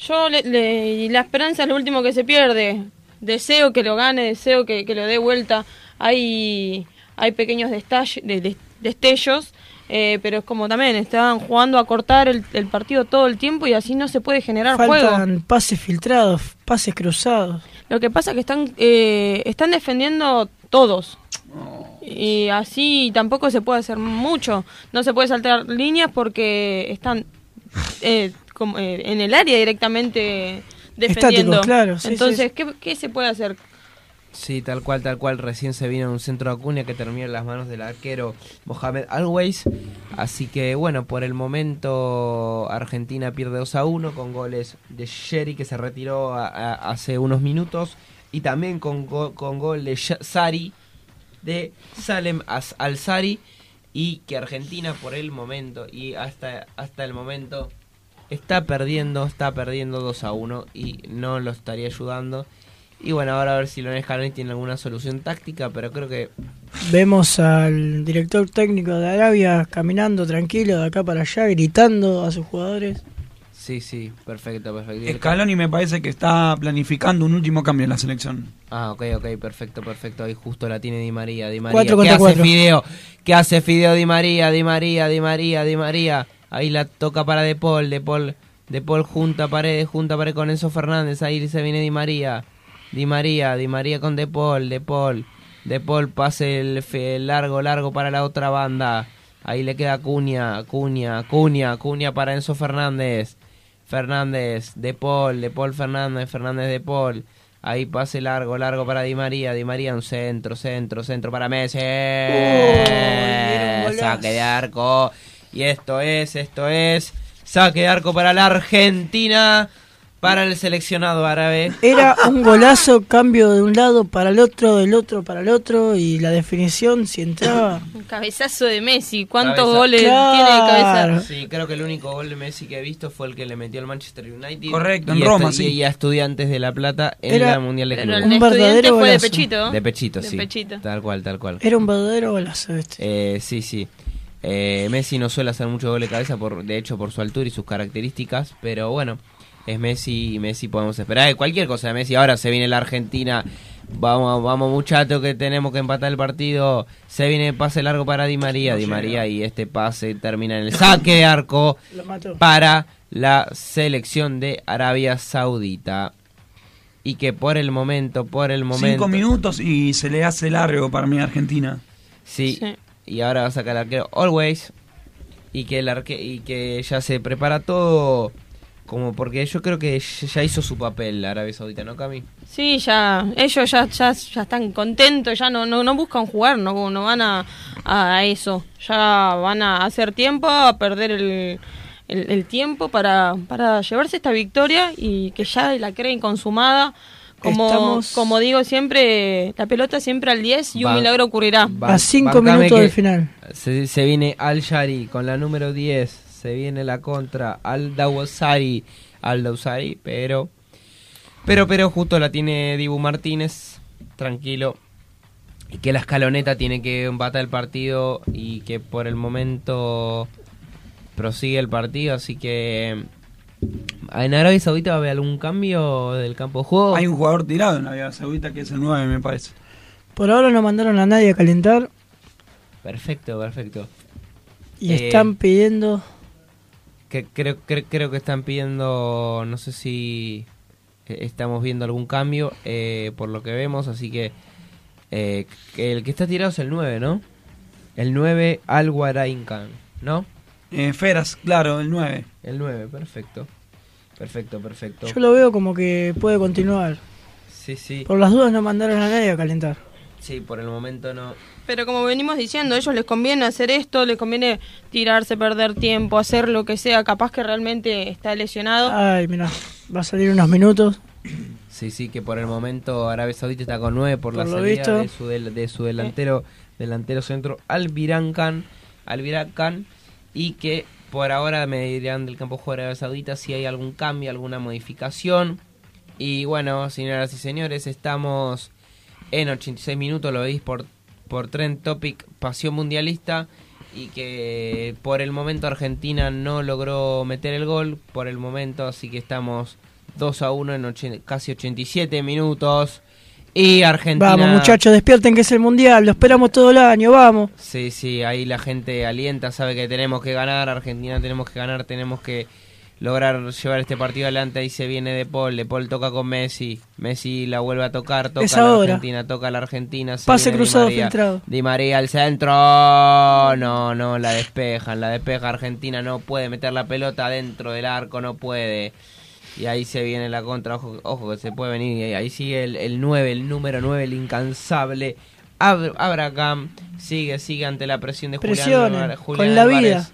S5: Yo, le, le- y la esperanza es lo último que se pierde. Deseo que lo gane, deseo que, que lo dé vuelta. Hay, hay pequeños destall- de- de- destellos, eh, pero es como también estaban jugando a cortar el, el partido todo el tiempo y así no se puede generar juego.
S7: Faltan pases filtrados, pases cruzados.
S5: Lo que pasa es que están, eh, están defendiendo todos. Y así tampoco se puede hacer mucho. No se puede saltar líneas porque están eh, como, eh, en el área directamente defendiendo.
S7: Estáticos, claro, sí,
S5: Entonces,
S7: sí,
S5: ¿qué, qué se puede hacer?
S4: Sí, tal cual, tal cual. Recién se vino un centro de Acuña que terminó en las manos del arquero Mohamed Always. Así que bueno, por el momento Argentina pierde 2 a 1 con goles de Sherry que se retiró hace unos minutos. Y también con, con gol de Sari, de Salem As- Al-Sari. Y que Argentina por el momento y hasta, hasta el momento está perdiendo, está perdiendo 2 a 1 y no lo estaría ayudando. Y bueno, ahora a ver si Leonel Scaloni tiene alguna solución táctica, pero creo que
S7: Vemos al director técnico de Arabia caminando tranquilo de acá para allá, gritando a sus jugadores.
S4: sí, sí, perfecto, perfecto.
S6: Scaloni me parece que está planificando un último cambio en la selección.
S4: Ah, ok, ok, perfecto, perfecto. Ahí justo la tiene Di María, Di María.
S7: Cuatro
S4: ¿Qué hace
S7: cuatro.
S4: Fideo? ¿Qué hace Fideo Di María, Di María, Di María, Di María? Ahí la toca para De Paul, De Paul, De Paul junta pared, junta pared con Enzo Fernández. Ahí se viene Di María. Di María, Di María con De Paul, De Paul. De Paul pase el, fe- largo, largo para la otra banda. Ahí le queda Cuña, Cuña, Cuña, Cuña para Enzo Fernández. Fernández, De Paul, De Paul Fernández, Fernández De Paul. Ahí pase largo, largo para Di María, Di María un centro, centro, centro para Messi. Saque de arco. Y esto es, esto es saque de arco para la Argentina, para el seleccionado árabe.
S7: Era un golazo, cambio de un lado para el otro, del otro para el otro, y la definición, si entraba.
S5: Un cabezazo de Messi. ¿Cuántos
S4: Cabeza.
S5: goles
S7: Claro.
S5: tiene de cabeza?
S4: Sí, creo que el único gol de Messi que he visto fue el que le metió al Manchester United.
S6: Correcto,
S4: y
S6: en Roma, sí.
S4: y, a Estudiantes de La Plata en
S7: Era-
S4: la Mundial de Clubes.
S7: Un verdadero
S5: fue de pechito.
S4: De pechito,
S5: De
S4: sí.
S5: pechito.
S4: Tal cual, tal cual.
S7: Era un verdadero golazo este.
S4: Eh, sí, sí. Eh, Messi no suele hacer mucho gol de cabeza, por, de hecho, por su altura y sus características, pero bueno, es Messi y Messi podemos esperar de cualquier cosa de Messi. Ahora se viene la Argentina, vamos, vamos muchachos que tenemos que empatar el partido. Se viene pase largo para Di María, Di María y este pase termina en el saque de arco para la selección de Arabia Saudita. Y que por el momento, por el momento...
S6: Cinco minutos y se le hace largo para mí a Argentina.
S4: Sí,
S5: Sí.
S4: y ahora va a sacar el arquero Always. Y que el arque y que ya se prepara todo como porque yo creo que ya hizo su papel la Arabia Saudita, ¿no, Cami?
S5: Sí, ya, ellos ya, ya, ya están contentos, ya no, no, no buscan jugar, no, no van a, a eso, ya van a hacer tiempo, a perder el, el, el tiempo para, para llevarse esta victoria y que ya la creen consumada. Como,
S7: Estamos-
S5: como digo siempre, la pelota siempre al 10 y un
S4: Va-
S5: milagro ocurrirá.
S7: A cinco
S4: bancame
S7: minutos
S4: que
S7: del final.
S4: Se, se viene Al Shari con la número 10. Se viene la contra Al Dawsari. Al pero. Pero, pero justo la tiene Dibu Martínez. Tranquilo. Y que la escaloneta tiene que empatar el partido. Y que por el momento prosigue el partido. Así que. ¿En Arabia Saudita va a haber algún cambio del campo de juego?
S6: Hay un jugador tirado en Arabia Saudita que es el 9, me parece.
S7: Por ahora no mandaron a nadie a calentar
S4: Perfecto, perfecto.
S7: y
S4: Eh,
S7: están pidiendo.
S4: Que creo, creo, creo que están pidiendo, no sé si eh, estamos viendo algún cambio eh, por lo que vemos, así que, eh, que el que está tirado es el 9, ¿no? El 9, Alguaraincan, ¿no?
S6: Eh, Feras, claro, el 9.
S4: El 9, perfecto. Perfecto, perfecto.
S7: Yo lo veo como que puede continuar.
S4: Sí, sí.
S7: Por las dudas no mandaron a nadie a calentar.
S4: Sí, por el momento no.
S5: Pero como venimos diciendo, a ellos les conviene hacer esto, les conviene tirarse, perder tiempo, hacer lo que sea, capaz que realmente está lesionado.
S7: Ay, mira, va a salir unos minutos.
S4: Sí, sí, que por el momento Arabia Saudita está con 9 por,
S7: Por
S4: la salida
S7: visto.
S4: de su, del- de su delantero delantero centro Albiran Khan, y que por ahora me dirán del campo de Arabia Saudita si hay algún cambio, alguna modificación. Y bueno, señoras y señores, estamos en 86 minutos, lo veis por, por Trend Topic Pasión Mundialista y que por el momento Argentina no logró meter el gol, por el momento, así que estamos 2 a 1 en casi 87 minutos. Y Argentina...
S7: Vamos, muchachos, despierten que es el mundial. Lo esperamos todo el año, vamos.
S4: Sí, sí, ahí la gente alienta, sabe que tenemos que ganar, Argentina tenemos que ganar, tenemos que lograr llevar este partido adelante. Ahí se viene De Paul, De Paul toca con Messi, Messi la vuelve a tocar, toca
S7: Es
S4: la. Argentina, toca la Argentina. se
S7: Pase
S4: Di
S7: cruzado
S4: María.
S7: filtrado.
S4: Di María al centro, no, no, la despejan, la despeja Argentina, no puede meter la pelota dentro del arco, no puede. Y ahí se viene la contra, ojo, ojo que se puede venir. Y ahí sigue el, el 9, el número 9, el incansable. Ab- Abraham sigue, sigue ante la presión de Julián, Álvarez- Julián
S7: con la
S4: Álvarez.
S7: vida.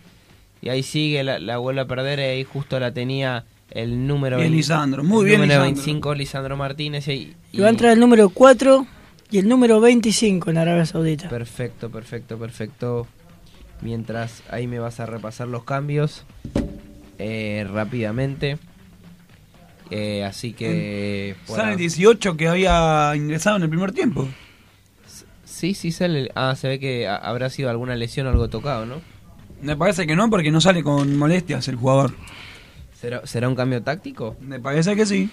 S4: Y ahí sigue, la, la vuelve a perder. Y ahí justo la tenía el número
S6: Bien,
S4: 20
S6: Lisandro, muy
S4: el
S6: bien,
S4: número
S6: Lisandro.
S4: 25, Lisandro Martínez. Y,
S7: Y va a entrar el número 4 y el número 25 en Arabia Saudita.
S4: Perfecto, perfecto, perfecto. Mientras ahí me vas a repasar los cambios eh, rápidamente. Eh, así que...
S6: Sale el 18 que había ingresado en el primer tiempo.
S4: Sí, sí sale. Ah, se ve que ha- habrá sido alguna lesión o algo tocado, ¿no?
S6: Me parece que no, porque no sale con molestias el jugador.
S4: ¿Será, ¿será un cambio táctico?
S6: Me parece que sí.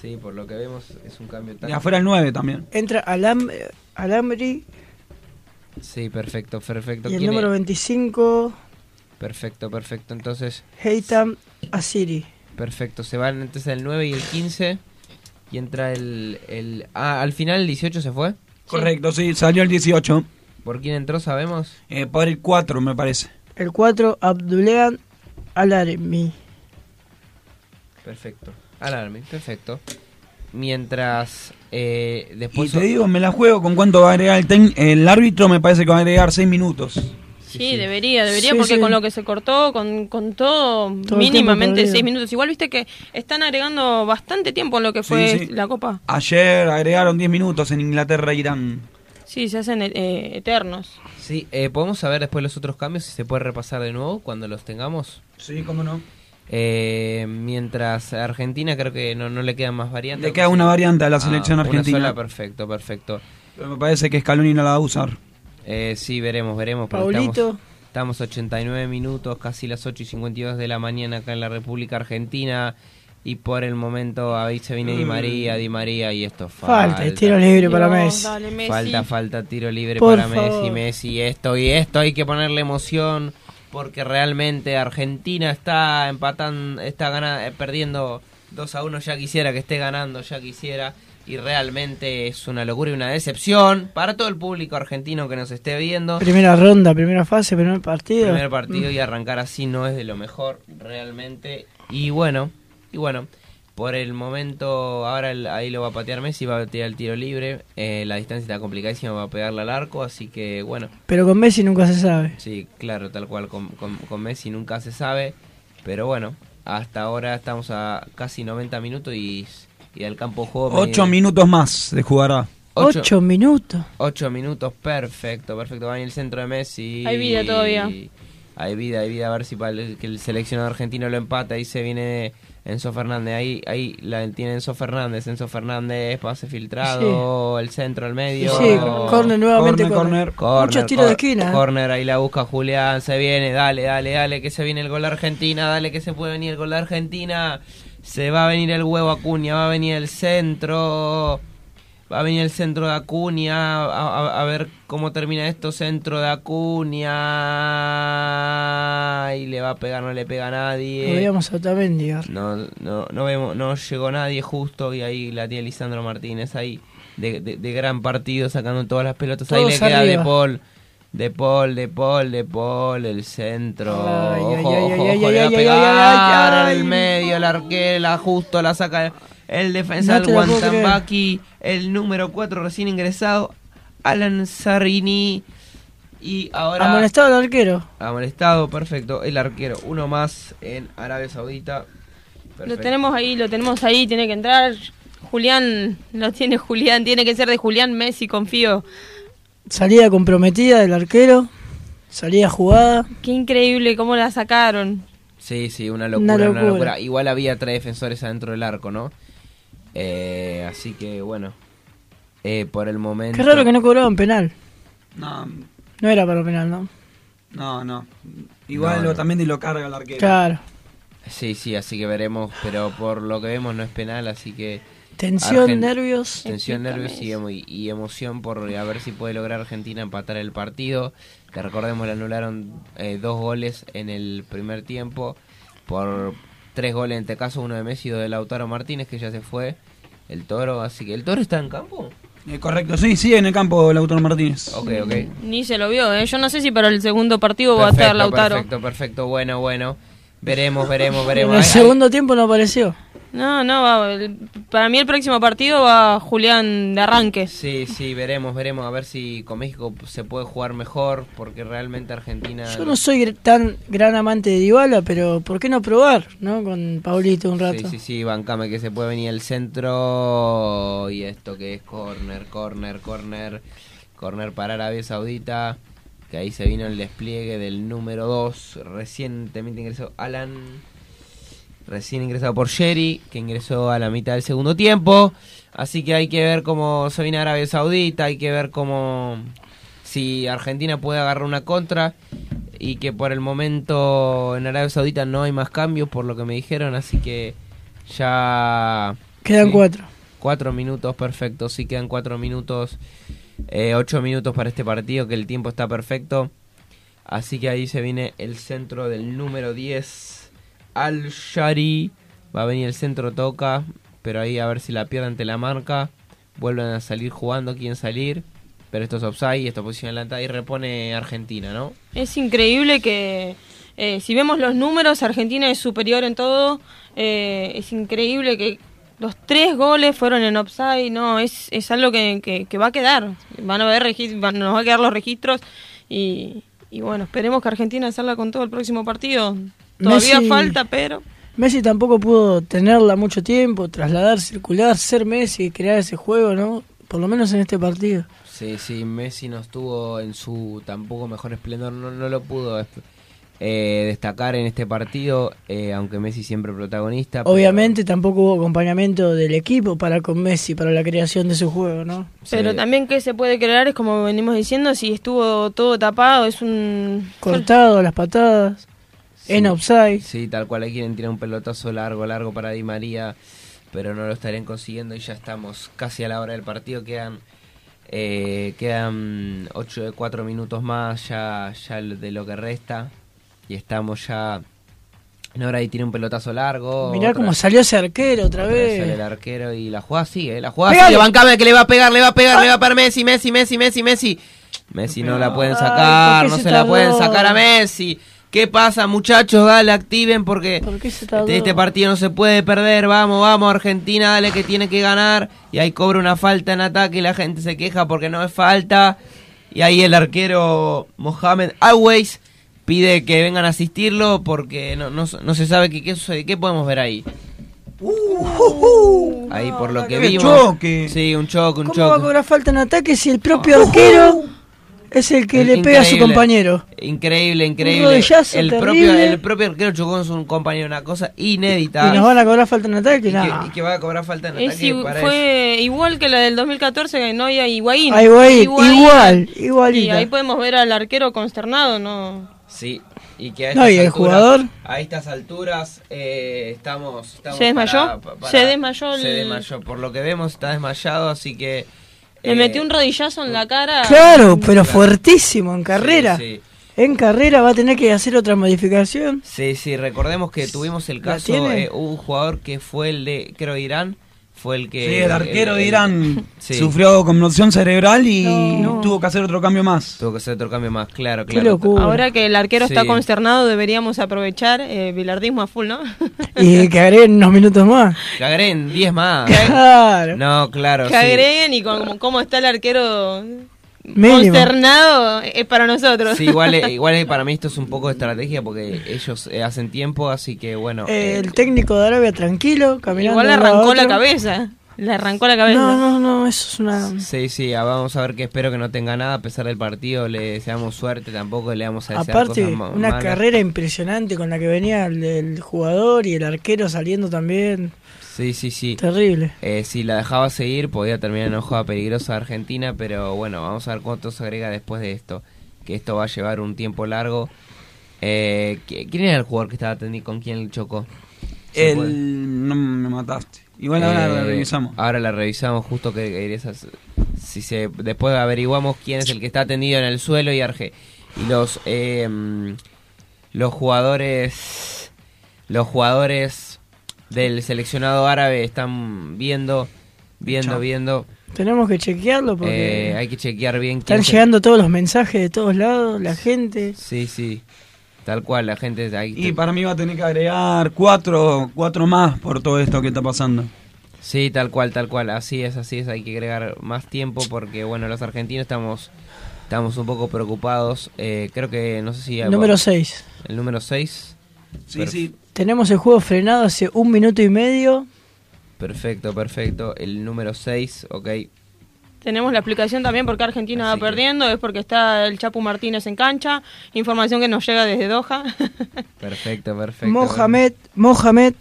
S4: Sí, por lo que vemos es un cambio
S6: Y
S4: táctico.
S6: afuera el 9 también.
S7: Entra Alam, Alamri
S4: Sí, perfecto, perfecto.
S7: y el
S4: ¿Quién
S7: número
S4: es?
S7: 25,
S4: Perfecto, perfecto. Entonces,
S7: Heitam Asiri.
S4: perfecto. Se van entonces el 9 y el 15. Y entra el, el... Ah, al final el 18 se fue.
S6: Correcto, sí, salió el 18.
S4: ¿Por quién entró, sabemos?
S6: Eh, por el 4, me parece.
S7: El 4, Abdulean Alarmi.
S4: Perfecto. Alarme, perfecto. Mientras eh,
S6: Y
S4: después...
S6: te digo, me la juego con cuánto va a agregar el, tec- el árbitro, me parece que va a agregar 6 minutos.
S5: Sí, debería, debería,
S6: Sí,
S5: porque
S6: sí.
S5: con lo que se cortó, con, con todo,
S6: tiempo
S5: mínimamente seis minutos. Igual viste que están agregando bastante tiempo en lo que fue
S6: Sí, sí.
S5: la Copa.
S6: Ayer agregaron 10 minutos en Inglaterra e Irán.
S5: Sí, se hacen eh, eternos.
S4: Sí, eh, ¿podemos saber después los otros cambios si se puede repasar de nuevo cuando los tengamos?
S6: Sí, cómo no.
S4: Eh, mientras a Argentina creo que no, no le quedan más variantes.
S6: Le queda una variante a la selección
S4: Ah,
S6: argentina.
S4: Una sola, perfecto, perfecto.
S6: Pero me parece que Scaloni no la va a usar.
S4: Eh, sí, veremos, veremos.
S7: Paulito.
S4: Estamos, estamos 89 minutos, casi las 8 y 52 de la mañana acá en la República Argentina. Y por el momento ahí se viene Di María, Di María y esto falta.
S7: Falta, tiro libre para
S5: Dios,
S7: Messi.
S5: dale, Messi.
S4: Falta, falta tiro libre
S7: Por
S4: para Messi,
S7: favor.
S4: Messi, esto y esto, hay que ponerle emoción porque realmente Argentina está empatando, está gana- eh, perdiendo 2 a 1, ya quisiera que esté ganando, ya quisiera y realmente es una locura y una decepción para todo el público argentino que nos esté viendo.
S7: Primera ronda, primera fase, primer partido.
S4: Primer partido
S7: Mm.
S4: y arrancar así no es de lo mejor realmente y bueno, y bueno, por el momento ahora el- ahí lo va a patear Messi, va a tirar el tiro libre, eh, la distancia está complicadísima, va a pegarle al arco, así que bueno,
S7: Pero con Messi nunca se sabe.
S4: sí, claro, tal cual, con, con- con Messi nunca se sabe, pero bueno, hasta ahora estamos a casi 90 minutos y, y el campo de juego...
S6: 8 minutos más se jugará.
S4: Ocho-
S7: Ocho minutos.
S4: 8 minutos, perfecto, perfecto. Va en el centro de Messi.
S5: Hay vida todavía.
S4: Hay vida, hay vida. A ver si para el, que el seleccionado argentino lo empata. Ahí se viene Enzo Fernández. Ahí, ahí la tiene Enzo Fernández. Enzo Fernández, pase filtrado. El centro, el medio.
S7: Sí, corner nuevamente.
S6: Corner,
S7: corner. Muchos tiros de esquina.
S4: Corner, ahí la busca Julián. Se viene, dale, dale, dale. Que se viene el gol de Argentina. Dale, que se puede venir el gol de Argentina. Se va a venir el huevo Acuña. Va a venir el centro. Va a venir el centro de Acuña, a, a- a ver cómo termina esto, centro de Acuña, y le va a pegar, no le pega a nadie.
S7: veíamos a Otamendi.
S4: No, no, no vemos, no llegó nadie justo y ahí la tiene Lisandro Martínez ahí de, de- de gran partido sacando todas las pelotas. ahí le queda
S7: arriba.
S4: De Paul. De Paul, de Paul, de Paul, el centro.
S7: Ay,
S4: ojo,
S7: ay,
S4: ojo,
S7: ay,
S4: ojo, le va a pegar el medio, el arquero, la justo, la saca el defensa
S7: No
S4: del. Guantambaki, el número 4 recién ingresado, Alan Zarini. Y ahora.
S7: Amonestado el arquero.
S4: Amonestado, perfecto. El arquero, uno más en Arabia Saudita.
S5: Lo tenemos ahí, lo tenemos ahí, tiene que entrar. Julián, lo tiene Julián, tiene que ser de Julián Messi, confío.
S7: Salida comprometida del arquero. Salida jugada.
S5: Qué increíble cómo la sacaron.
S4: Sí, sí, una locura,
S7: Una locura.
S4: Igual había tres defensores adentro del arco, ¿no? Eh, así que bueno, eh, por el momento.
S7: Qué raro que no cobraban penal.
S6: No,
S7: No era para penal, ¿no?
S6: no, no. Igual
S4: No,
S6: lo,
S4: no.
S6: también lo carga el arquero.
S7: Claro.
S4: Sí, sí, así que veremos, pero por lo que vemos no es penal, así que...
S7: Tensión, nervios.
S4: Tensión, nervios y, emo- y emoción por a ver si puede lograr Argentina empatar el partido. Que recordemos, le anularon eh, dos goles en el primer tiempo por tres goles, en este caso uno de Messi y dos de Lautaro Martínez, que ya se fue. El Toro, así que... ¿El Toro está en campo?
S6: Eh, correcto, sí, sí, en el campo Lautaro Martínez.
S4: Ok, ok.
S5: Ni se lo vio, ¿eh? Yo no sé si para el segundo partido va a estar Lautaro.
S4: Perfecto, perfecto, bueno, bueno. Veremos, veremos,
S7: En
S4: veremos.
S7: el
S4: Ay,
S7: segundo tiempo no apareció.
S5: No, no, va, el- para mí el próximo partido va Julián de arranque.
S4: Sí, sí, veremos, veremos a ver si con México se puede jugar mejor, porque realmente Argentina...
S7: Yo no soy tan gran amante de Dybala, pero ¿por qué no probar, no? Con Paulito un rato.
S4: Sí, sí, sí, bancame que se puede venir el centro y esto que es corner, corner, corner, corner para Arabia Saudita, que ahí se vino el despliegue del número 2, recientemente ingresó Alan, recién ingresado por Sherry, que ingresó a la mitad del segundo tiempo, así que hay que ver cómo se viene Arabia Saudita, hay que ver cómo si Argentina puede agarrar una contra y que por el momento en Arabia Saudita no hay más cambios por lo que me dijeron, así que ya...
S7: Quedan
S4: sí,
S7: cuatro.
S4: Cuatro minutos, perfecto, sí quedan cuatro minutos, eh, ocho minutos para este partido, que el tiempo está perfecto. Así que ahí se viene el centro del número 10, Al-Shari. Va a venir el centro, toca, pero ahí a ver si la pierde ante la marca. Vuelven a salir jugando, quieren salir. Pero esto es offside, esto posición adelantada y repone Argentina, ¿no?
S5: Es increíble que eh, si vemos los números, Argentina es superior en todo. Eh, es increíble que los tres goles fueron en offside. No, es, es algo que, que- va a quedar. Van a ver van- nos va a quedar los registros y, y bueno, esperemos que Argentina salga con todo el próximo partido. Todavía
S7: Messi-
S5: falta, pero
S7: Messi tampoco pudo tenerla mucho tiempo, trasladar, circular, ser Messi, crear ese juego, ¿no? Por lo menos en este partido.
S4: Sí, sí, Messi no estuvo en su tampoco mejor esplendor, no, no lo pudo eh, destacar en este partido, eh, aunque Messi siempre protagonista. pero-
S7: Obviamente tampoco hubo acompañamiento del equipo para con Messi, para la creación de su juego, ¿no?
S5: pero también que se puede crear es como venimos diciendo, si estuvo todo tapado, es un...
S7: Cortado, las patadas, en offside.
S4: Sí, tal cual, ahí quieren tirar un pelotazo largo, largo para Di María, pero no lo estarían consiguiendo y ya estamos casi a la hora del partido, quedan eh, quedan 8 4 minutos más ya, ya de lo que resta y estamos ya hora y tiene un pelotazo largo.
S7: Mirá
S4: otra-
S7: cómo salió ese arquero otra
S4: otra vez
S7: vez.
S4: sale el arquero y la jugada sigue, la jugada sigue, bancame que le va a pegar, le va a pegar, le va a pegar Messi, Messi, Messi, Messi, Messi. Messi no la pueden sacar,
S7: ¿por qué
S4: no
S7: se
S4: se la pueden sacar a Messi. ¿Qué pasa, muchachos? Dale, activen porque
S7: tardó?
S4: este, este partido no se puede perder. Vamos, vamos, Argentina, dale que tiene que ganar. Y ahí cobra una falta en ataque y la gente se queja porque no es falta. Y ahí el arquero Mohamed Always pide que vengan a asistirlo porque no, no, no se sabe qué, qué sucede. ¿Qué podemos ver ahí? Ahí por lo que vimos.
S6: choque.
S4: Sí, un choque, un
S7: ¿Cómo va a
S4: choque.
S7: cobrar falta en ataque si el propio arquero es el que le pega a su compañero?
S4: Increíble, increíble.
S7: rodillazo
S4: El propio, el propio arquero chocó con su compañero, una cosa inédita.
S7: ¿Y nos van a cobrar falta en ataque?
S4: Y
S7: No.
S4: que, y que va a cobrar falta en
S5: Es
S4: ataque para
S5: fue igual que la del 2014 que no había Higuaín.
S7: A Higuaín,
S5: Higuaín.
S7: igual,
S5: Y
S7: igualita.
S5: ahí podemos ver al arquero consternado, ¿no?
S4: Sí, y que a
S7: No,
S4: estas
S7: y el
S4: alturas-
S7: jugador.
S4: A estas alturas eh, estamos, estamos
S5: ¿Se desmayó?
S4: para- pa- para-
S5: Se desmayó el-
S4: Se desmayó, por lo que vemos está desmayado, así que...
S5: Le
S4: eh,
S5: metió un rodillazo en la cara.
S7: Claro, pero fuertísimo en carrera.
S4: Sí,
S7: En carrera va a tener que hacer otra modificación.
S4: Sí, sí, recordemos que tuvimos el
S7: ¿La
S4: caso,
S7: tiene?
S4: eh, un jugador que fue el de, creo, Irán, fue el que...
S6: Sí, el arquero de
S4: el-
S6: Irán
S4: sí.
S6: sufrió conmoción cerebral y
S5: No.
S6: tuvo que hacer otro cambio más.
S4: Tuvo que hacer otro cambio más, claro,
S7: Qué
S4: claro.
S7: locura.
S5: Ahora que el arquero está consternado, deberíamos aprovechar eh, bilardismo a full, ¿no?
S7: Y que agreguen unos minutos más.
S4: Que agreguen 10 más.
S7: Claro.
S4: No, claro,
S5: que
S4: sí.
S5: agreguen y con, como- cómo está el arquero
S7: Mínimo.
S5: consternado es para nosotros.
S4: Sí, igual, eh, igual eh, para mí esto es un poco de estrategia porque ellos eh, hacen tiempo, así que bueno.
S7: Eh, el técnico de Arabia tranquilo, caminando.
S5: Igual le arrancó la cabeza. Le arrancó la cabeza.
S7: No, no, no, eso es una.
S4: Sí, sí, ah, vamos a ver que espero que no tenga nada a pesar del partido, le deseamos suerte, tampoco le vamos a desear
S7: Aparte,
S4: cosas
S7: una
S4: malas.
S7: carrera impresionante con la que venía el, el jugador y el arquero saliendo también.
S4: Sí, sí, sí.
S7: Terrible.
S4: Eh, si la dejaba seguir podía terminar en una jugada peligrosa de Argentina, pero bueno, vamos a ver cuánto se agrega después de esto, que esto va a llevar un tiempo largo. Eh, ¿qui- ¿Quién era el jugador que estaba atendiendo con quién chocó?
S6: El... No me mataste. Igual ahora la
S4: Eh,
S6: revisamos.
S4: Ahora la revisamos justo que hacer- si se después averiguamos quién es el que está tendido en el suelo y Arge y los eh, mm, los jugadores los jugadores del seleccionado árabe están viendo viendo
S7: Chao.
S4: viendo
S7: Tenemos que chequearlo porque
S4: eh, hay que chequear bien
S7: están
S4: quién el-
S7: llegando todos los mensajes de todos lados, la gente.
S4: sí sí tal cual la gente ahí
S6: Y para mí va a tener que agregar cuatro, cuatro más por todo esto que está pasando.
S4: Sí, tal cual, tal cual. Así es, así es. Hay que agregar más tiempo porque, bueno, los argentinos estamos estamos un poco preocupados. Eh, creo que, no sé si...
S7: Número 6.
S4: El número 6.
S6: Sí, sí.
S7: Tenemos el juego frenado hace un minuto y medio.
S4: Perfecto, perfecto. El número 6, ok.
S5: Tenemos la explicación también porque Argentina va perdiendo, es porque está el Chapu Martínez en cancha, información que nos llega desde Doha.
S4: Perfecto, perfecto.
S7: Mohamed, Mohamed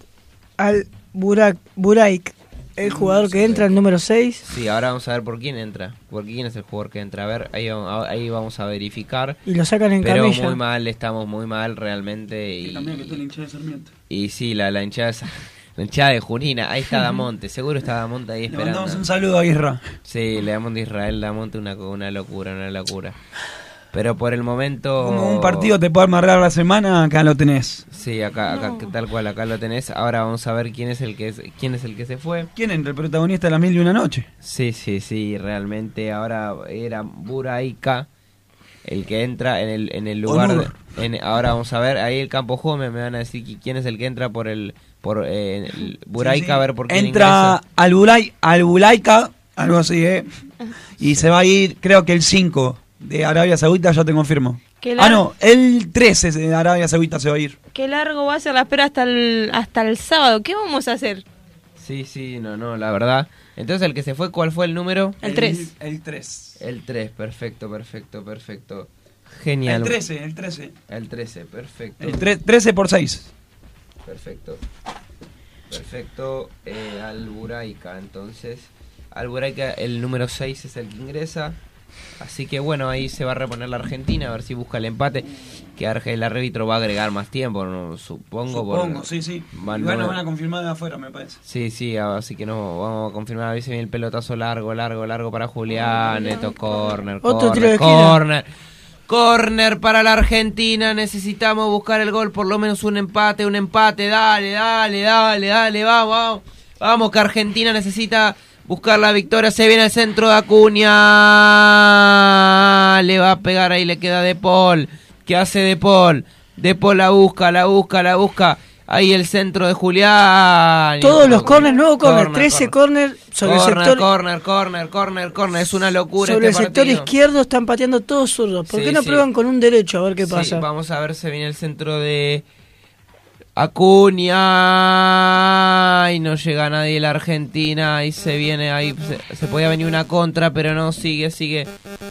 S7: Al Burak, Buraik, el jugador que entra, el número 6.
S4: Sí, ahora vamos a ver por quién entra. Por quién es el jugador que entra. A ver, ahí, ahí vamos a verificar.
S7: Y lo sacan en
S4: Pero
S7: camilla.
S4: muy mal, estamos muy mal realmente. Y,
S6: También que está el hincha de Sarmiento.
S4: y sí, la, la hinchada esa- La hinchada de Junina, ahí está Damonte, seguro está Damonte ahí
S6: Le
S4: esperando.
S6: mandamos un saludo a Isra.
S4: Sí, le damos de Israel, Damonte una, una locura, una locura. Pero por el momento...
S6: Como un partido te puede amarrar la semana, acá lo tenés.
S4: Sí, acá, acá tal cual, acá lo tenés. Ahora vamos a ver quién es el que es- quién es el que se fue.
S6: ¿Quién es el protagonista de la mil y una noche?
S4: Sí, sí, sí, realmente ahora era Buraika el que entra en el, en el lugar. De- en- ahora vamos a ver, ahí el campo joven me van a decir qui- quién es el que entra por el por eh, el Buraika,
S6: Sí, sí.
S4: a ver por quién
S6: Entra al, Bulay, al Bulaika, algo así, ¿eh? Y se va a ir, creo que el 5 de Arabia Saudita, ya te confirmo. Ah, no, el 13 de Arabia Saudita se va a ir.
S5: Qué largo va a ser la espera hasta el, hasta el sábado. ¿Qué vamos a hacer?
S4: Sí, sí, no, no, la verdad. Entonces el que se fue, ¿cuál fue el número?
S5: El tres.
S6: El 3.
S4: El 3, perfecto, perfecto, perfecto. Genial.
S6: El 13, el 13.
S4: El 13, perfecto.
S6: El tre- 13 por 6.
S4: Perfecto. Perfecto. Eh, Alburaika, entonces. Alburaika, el número 6 es el que ingresa. Así que bueno, ahí se va a reponer la Argentina, a ver si busca el empate. Que Arge- el árbitro va a agregar más tiempo, no, supongo. por-
S6: sí, sí.
S4: Van-
S6: Igual nos van a confirmar de afuera, me parece.
S4: Sí, sí, así que no, vamos a confirmar. A ver si viene el pelotazo largo, largo, largo para Julián. Esto, corner,
S7: Otro
S4: corner,
S7: tiro de esquina.
S4: corner. Corner para la Argentina. Necesitamos buscar el gol, por lo menos un empate, un empate. Dale, dale, dale, dale, vamos, vamos. Vamos, que Argentina necesita buscar la victoria. Se viene el centro de Acuña. Le va a pegar ahí, le queda De Paul. ¿Qué hace De Paul? De Paul la busca, la busca, la busca. Ahí el centro de Julián.
S7: Todos los corners, nuevo corner,
S4: Corner,
S7: 13 corner sobre el sector,
S4: corner, corner, corner, corner. Es una locura
S7: sobre el
S4: este
S7: sector
S4: partido.
S7: izquierdo están pateando todos zurdos. ¿Por qué no prueban con un derecho a ver qué
S4: Sí,
S7: pasa?
S4: vamos a ver, se viene el centro de Acuña. Y no llega nadie la Argentina. Ahí se viene, ahí se, se podía venir una contra, pero no, sigue, sigue.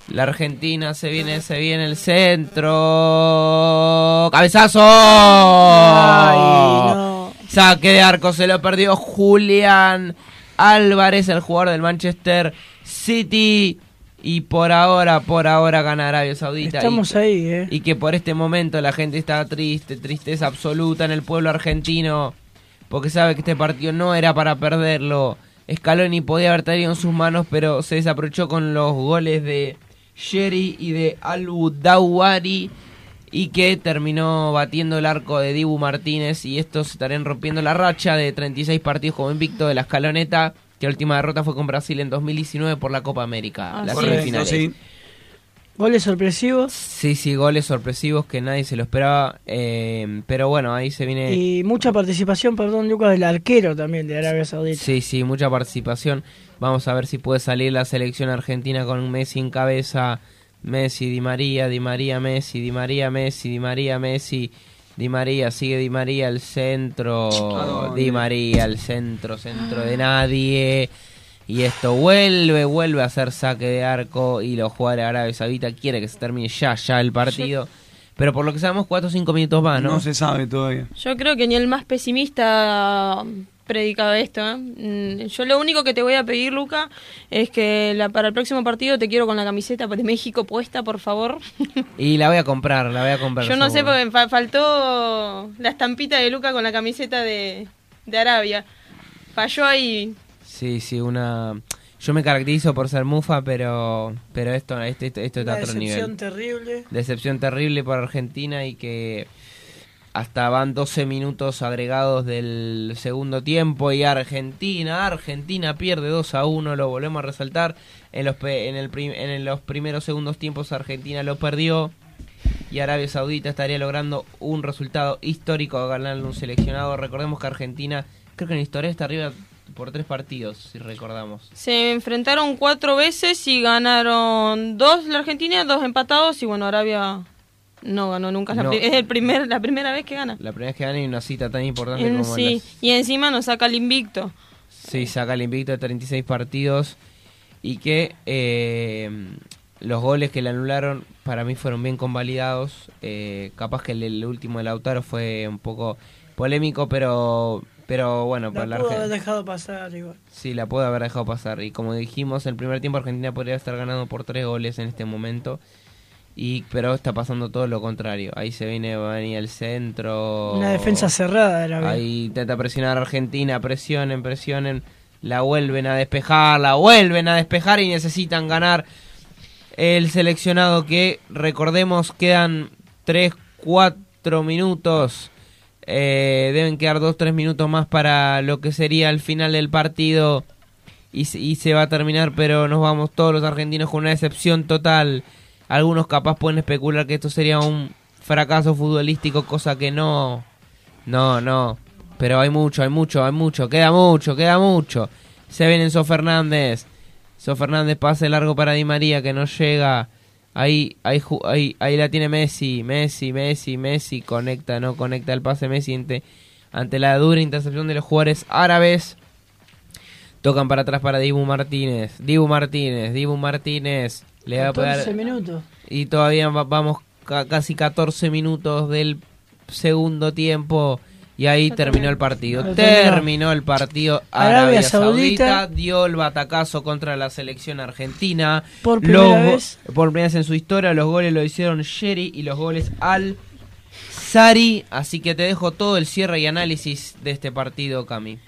S4: La Argentina se viene, se viene el centro. ¡Cabezazo! Saque de arco, se lo perdió Julián Álvarez, el jugador del Manchester City. Y por ahora, por ahora gana Arabia Saudita.
S7: Estamos
S4: y,
S7: ahí, eh.
S4: Y que por este momento la gente está triste, tristeza absoluta en el pueblo argentino. Porque sabe que este partido no era para perderlo. Scaloni podía haber tenido en sus manos, pero se desaprovechó con los goles de Sherry y de Al-Dawari. Y que terminó batiendo el arco de Dibu Martínez. Y estos estarían rompiendo la racha de 36 partidos como invicto de la escaloneta. Que la última derrota fue con Brasil en 2019 por la Copa América,
S7: Ah,
S4: las
S7: sí.
S4: semifinales.
S7: Correcto, Goles sorpresivos
S4: Sí, sí, goles sorpresivos que nadie se lo esperaba, eh, pero bueno, ahí se viene...
S7: y mucha participación, perdón, Lucas, del arquero también de Arabia Saudita.
S4: Sí, sí, mucha participación. Vamos a ver si puede salir la selección argentina con un Messi en cabeza. Messi, Di María, Di María, Messi, Di María, Messi, Di María, Messi, Di María, sigue Di María al centro? Di María al centro, centro de nadie. Y esto vuelve, vuelve a ser saque de arco y los jugadores de Arabia Saudita quiere que se termine ya, ya el partido. Pero por lo que sabemos, 4 o 5 minutos más, ¿no?
S6: No se sabe todavía.
S5: Yo creo que ni el más pesimista predicaba esto. ¿eh? Mm, Yo lo único que te voy a pedir, Luca, es que la- para el próximo partido te quiero con la camiseta de México puesta, por favor.
S4: Y la voy a comprar, la voy a comprar.
S5: Yo no sé
S4: seguro.
S5: porque fa- faltó la estampita de Luca con la camiseta de, de Arabia. Falló ahí.
S4: Sí, sí, una... Yo me caracterizo por ser mufa, pero pero esto esto, esto, esto está a otro
S7: decepción
S4: nivel.
S7: terrible.
S4: Decepción terrible para Argentina y que hasta van 12 minutos agregados del segundo tiempo y Argentina, Argentina pierde 2 a 1, lo volvemos a resaltar. En los, en el en los primeros segundos tiempos Argentina lo perdió y Arabia Saudita estaría logrando un resultado histórico ganarle un seleccionado. Recordemos que Argentina, creo que en historia está arriba por tres partidos, si recordamos.
S5: Se enfrentaron cuatro veces y ganaron dos la Argentina, dos empatados y bueno, Arabia no ganó nunca. Es la
S4: No.
S5: Es el primer, la primera vez que gana.
S4: La primera vez que gana y una cita tan importante
S5: En-
S4: como
S5: sí,
S4: las-
S5: y encima nos saca el invicto.
S4: Sí, saca el invicto de 36 partidos y que eh, los goles que le anularon para mí fueron bien convalidados. Eh, capaz que el, el último de Lautaro fue un poco polémico, pero pero bueno, para la
S7: La pudo haber
S4: Argentina
S7: dejado pasar igual.
S4: sí la puede haber dejado pasar. Y como dijimos, el primer tiempo Argentina podría estar ganando por tres goles en este momento. Y pero está pasando todo lo contrario. Ahí se viene va a venir el centro.
S7: Una defensa cerrada Arabia.
S4: Ahí intenta presionar a Argentina, presionen, presionen, la vuelven a despejar, la vuelven a despejar y necesitan ganar el seleccionado que, recordemos, quedan 3, 4 minutos, eh, deben quedar 2, 3 minutos más para lo que sería el final del partido y, se- y se va a terminar, pero nos vamos todos los argentinos con una decepción total. Algunos capaz pueden especular que esto sería un fracaso futbolístico, cosa que no, no, no. Pero hay mucho, hay mucho, hay mucho, queda mucho, queda mucho. Se viene Enzo Fernández. Enzo Fernández pase largo para Di María que no llega. Ahí, ahí, ahí, ahí la tiene Messi, Messi, Messi, Messi. Conecta, no conecta el pase Messi ante, ante la dura intercepción de los jugadores árabes. Tocan para atrás para Dibu Martínez. Dibu Martínez, Dibu Martínez. Le va a
S7: 14
S4: pegar.
S7: minutos.
S4: Y todavía va- vamos ca- casi 14 minutos del segundo tiempo. Y ahí terminó el partido.
S7: Terminó.
S4: El partido.
S7: Arabia
S4: Arabia,
S7: Saudita
S4: Saudita, dio el batacazo contra la selección argentina.
S7: Por primera
S4: Los
S7: vez.
S4: Por primera vez en su historia. Los goles lo hicieron Sherry y los goles Al Sari. Así que te dejo todo el cierre y análisis de este partido, Cami.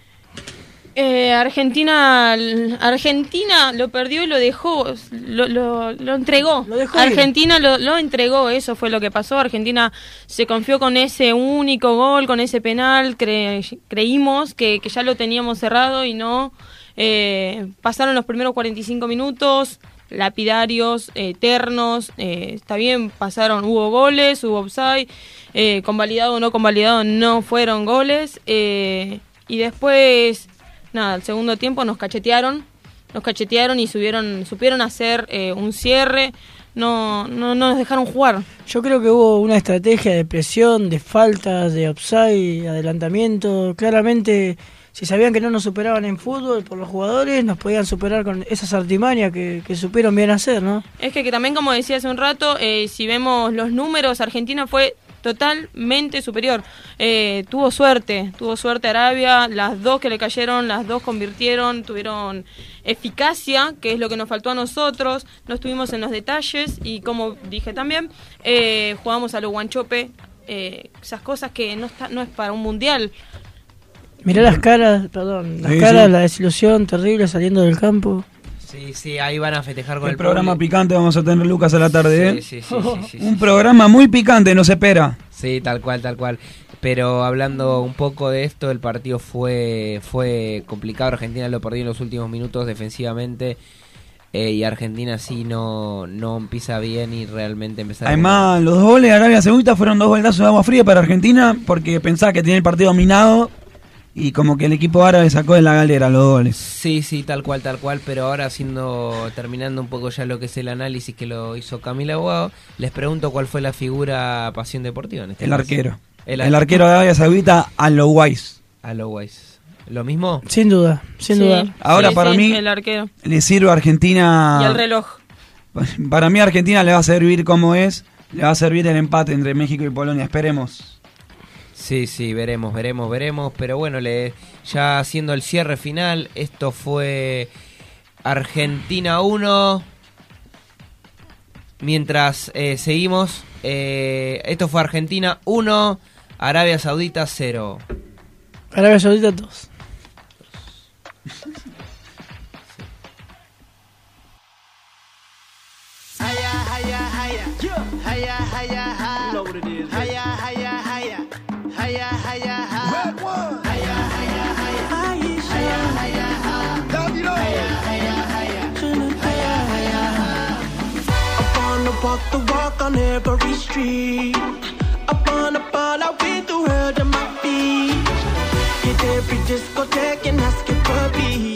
S5: Eh, Argentina Argentina lo perdió y lo dejó, lo, lo, lo entregó.
S7: dejó.
S5: Argentina lo, entregó, eso fue lo que pasó. Argentina se confió con ese único gol, con ese penal. cre- creímos que, que ya lo teníamos cerrado y no. Eh, pasaron los primeros 45 minutos, lapidarios, eternos. eh, está bien, pasaron, hubo goles, hubo offside. Eh, convalidado o no convalidado, no fueron goles. eh, y después nada, el segundo tiempo nos cachetearon, nos cachetearon y subieron, supieron hacer eh, un cierre, no, no, no nos dejaron jugar.
S7: Yo creo que hubo una estrategia de presión, de faltas, de offside, adelantamiento. Claramente, si sabían que no nos superaban en fútbol por los jugadores, nos podían superar con esas artimañas que, que supieron bien hacer, ¿no?
S5: Es que, que también, como decía hace un rato, eh, si vemos los números, Argentina fue totalmente superior. Eh, tuvo suerte, tuvo suerte Arabia, las dos que le cayeron, las dos convirtieron, tuvieron eficacia, que es lo que nos faltó a nosotros, no estuvimos en los detalles y como dije también, eh, jugamos a lo guanchope, eh, esas cosas que no, está, no es para un mundial.
S7: Mirá las caras, perdón, las
S6: Sí,
S7: caras,
S6: sí.
S7: la desilusión terrible saliendo del campo.
S4: Sí, sí, ahí van a festejar con
S6: El
S4: el,
S6: programa
S4: público.
S6: picante vamos a tener Lucas a la tarde, ¿eh?
S4: Sí, sí, sí, sí, sí,
S6: Un programa muy picante, nos espera.
S4: Sí, tal cual, tal cual. Pero hablando un poco de esto, el partido fue, fue complicado. Argentina lo perdió en los últimos minutos defensivamente. eh, y Argentina sí no, no empieza bien y realmente empezar
S6: Además, los dos goles de Arabia Saudita fueron dos golazos de agua fría para Argentina porque pensaba que tenía el partido dominado y como que el equipo árabe sacó de la galera los goles.
S4: Sí, sí, tal cual, tal cual, pero ahora haciendo, terminando un poco ya lo que es el análisis que lo hizo Camila Aguado, les pregunto cuál fue la figura Pasión Deportiva en este
S6: El
S4: caso.
S6: arquero.
S4: El,
S6: El, arquero de Arabia Saudita, a lo Wise.
S4: A lo Wise. ¿Lo mismo?
S7: Sin duda, sin
S5: Sí,
S7: duda.
S6: Ahora
S5: sí,
S6: para
S5: sí,
S6: mí
S5: El arquero.
S6: le sirve a Argentina.
S5: Y el reloj.
S6: Para mí a Argentina le va a servir como es, le va a servir el empate entre México y Polonia, esperemos.
S4: Sí, sí, veremos, veremos, veremos, pero bueno, le, ya haciendo el cierre final, esto fue Argentina 1, mientras eh, seguimos, eh, esto fue Argentina 1, Arabia Saudita 0.
S7: Arabia Saudita 2.
S8: Higher, higher, higher.
S2: On every street. I wanna ball out with the world on my feet. Hit every discotheque and ask it for beat.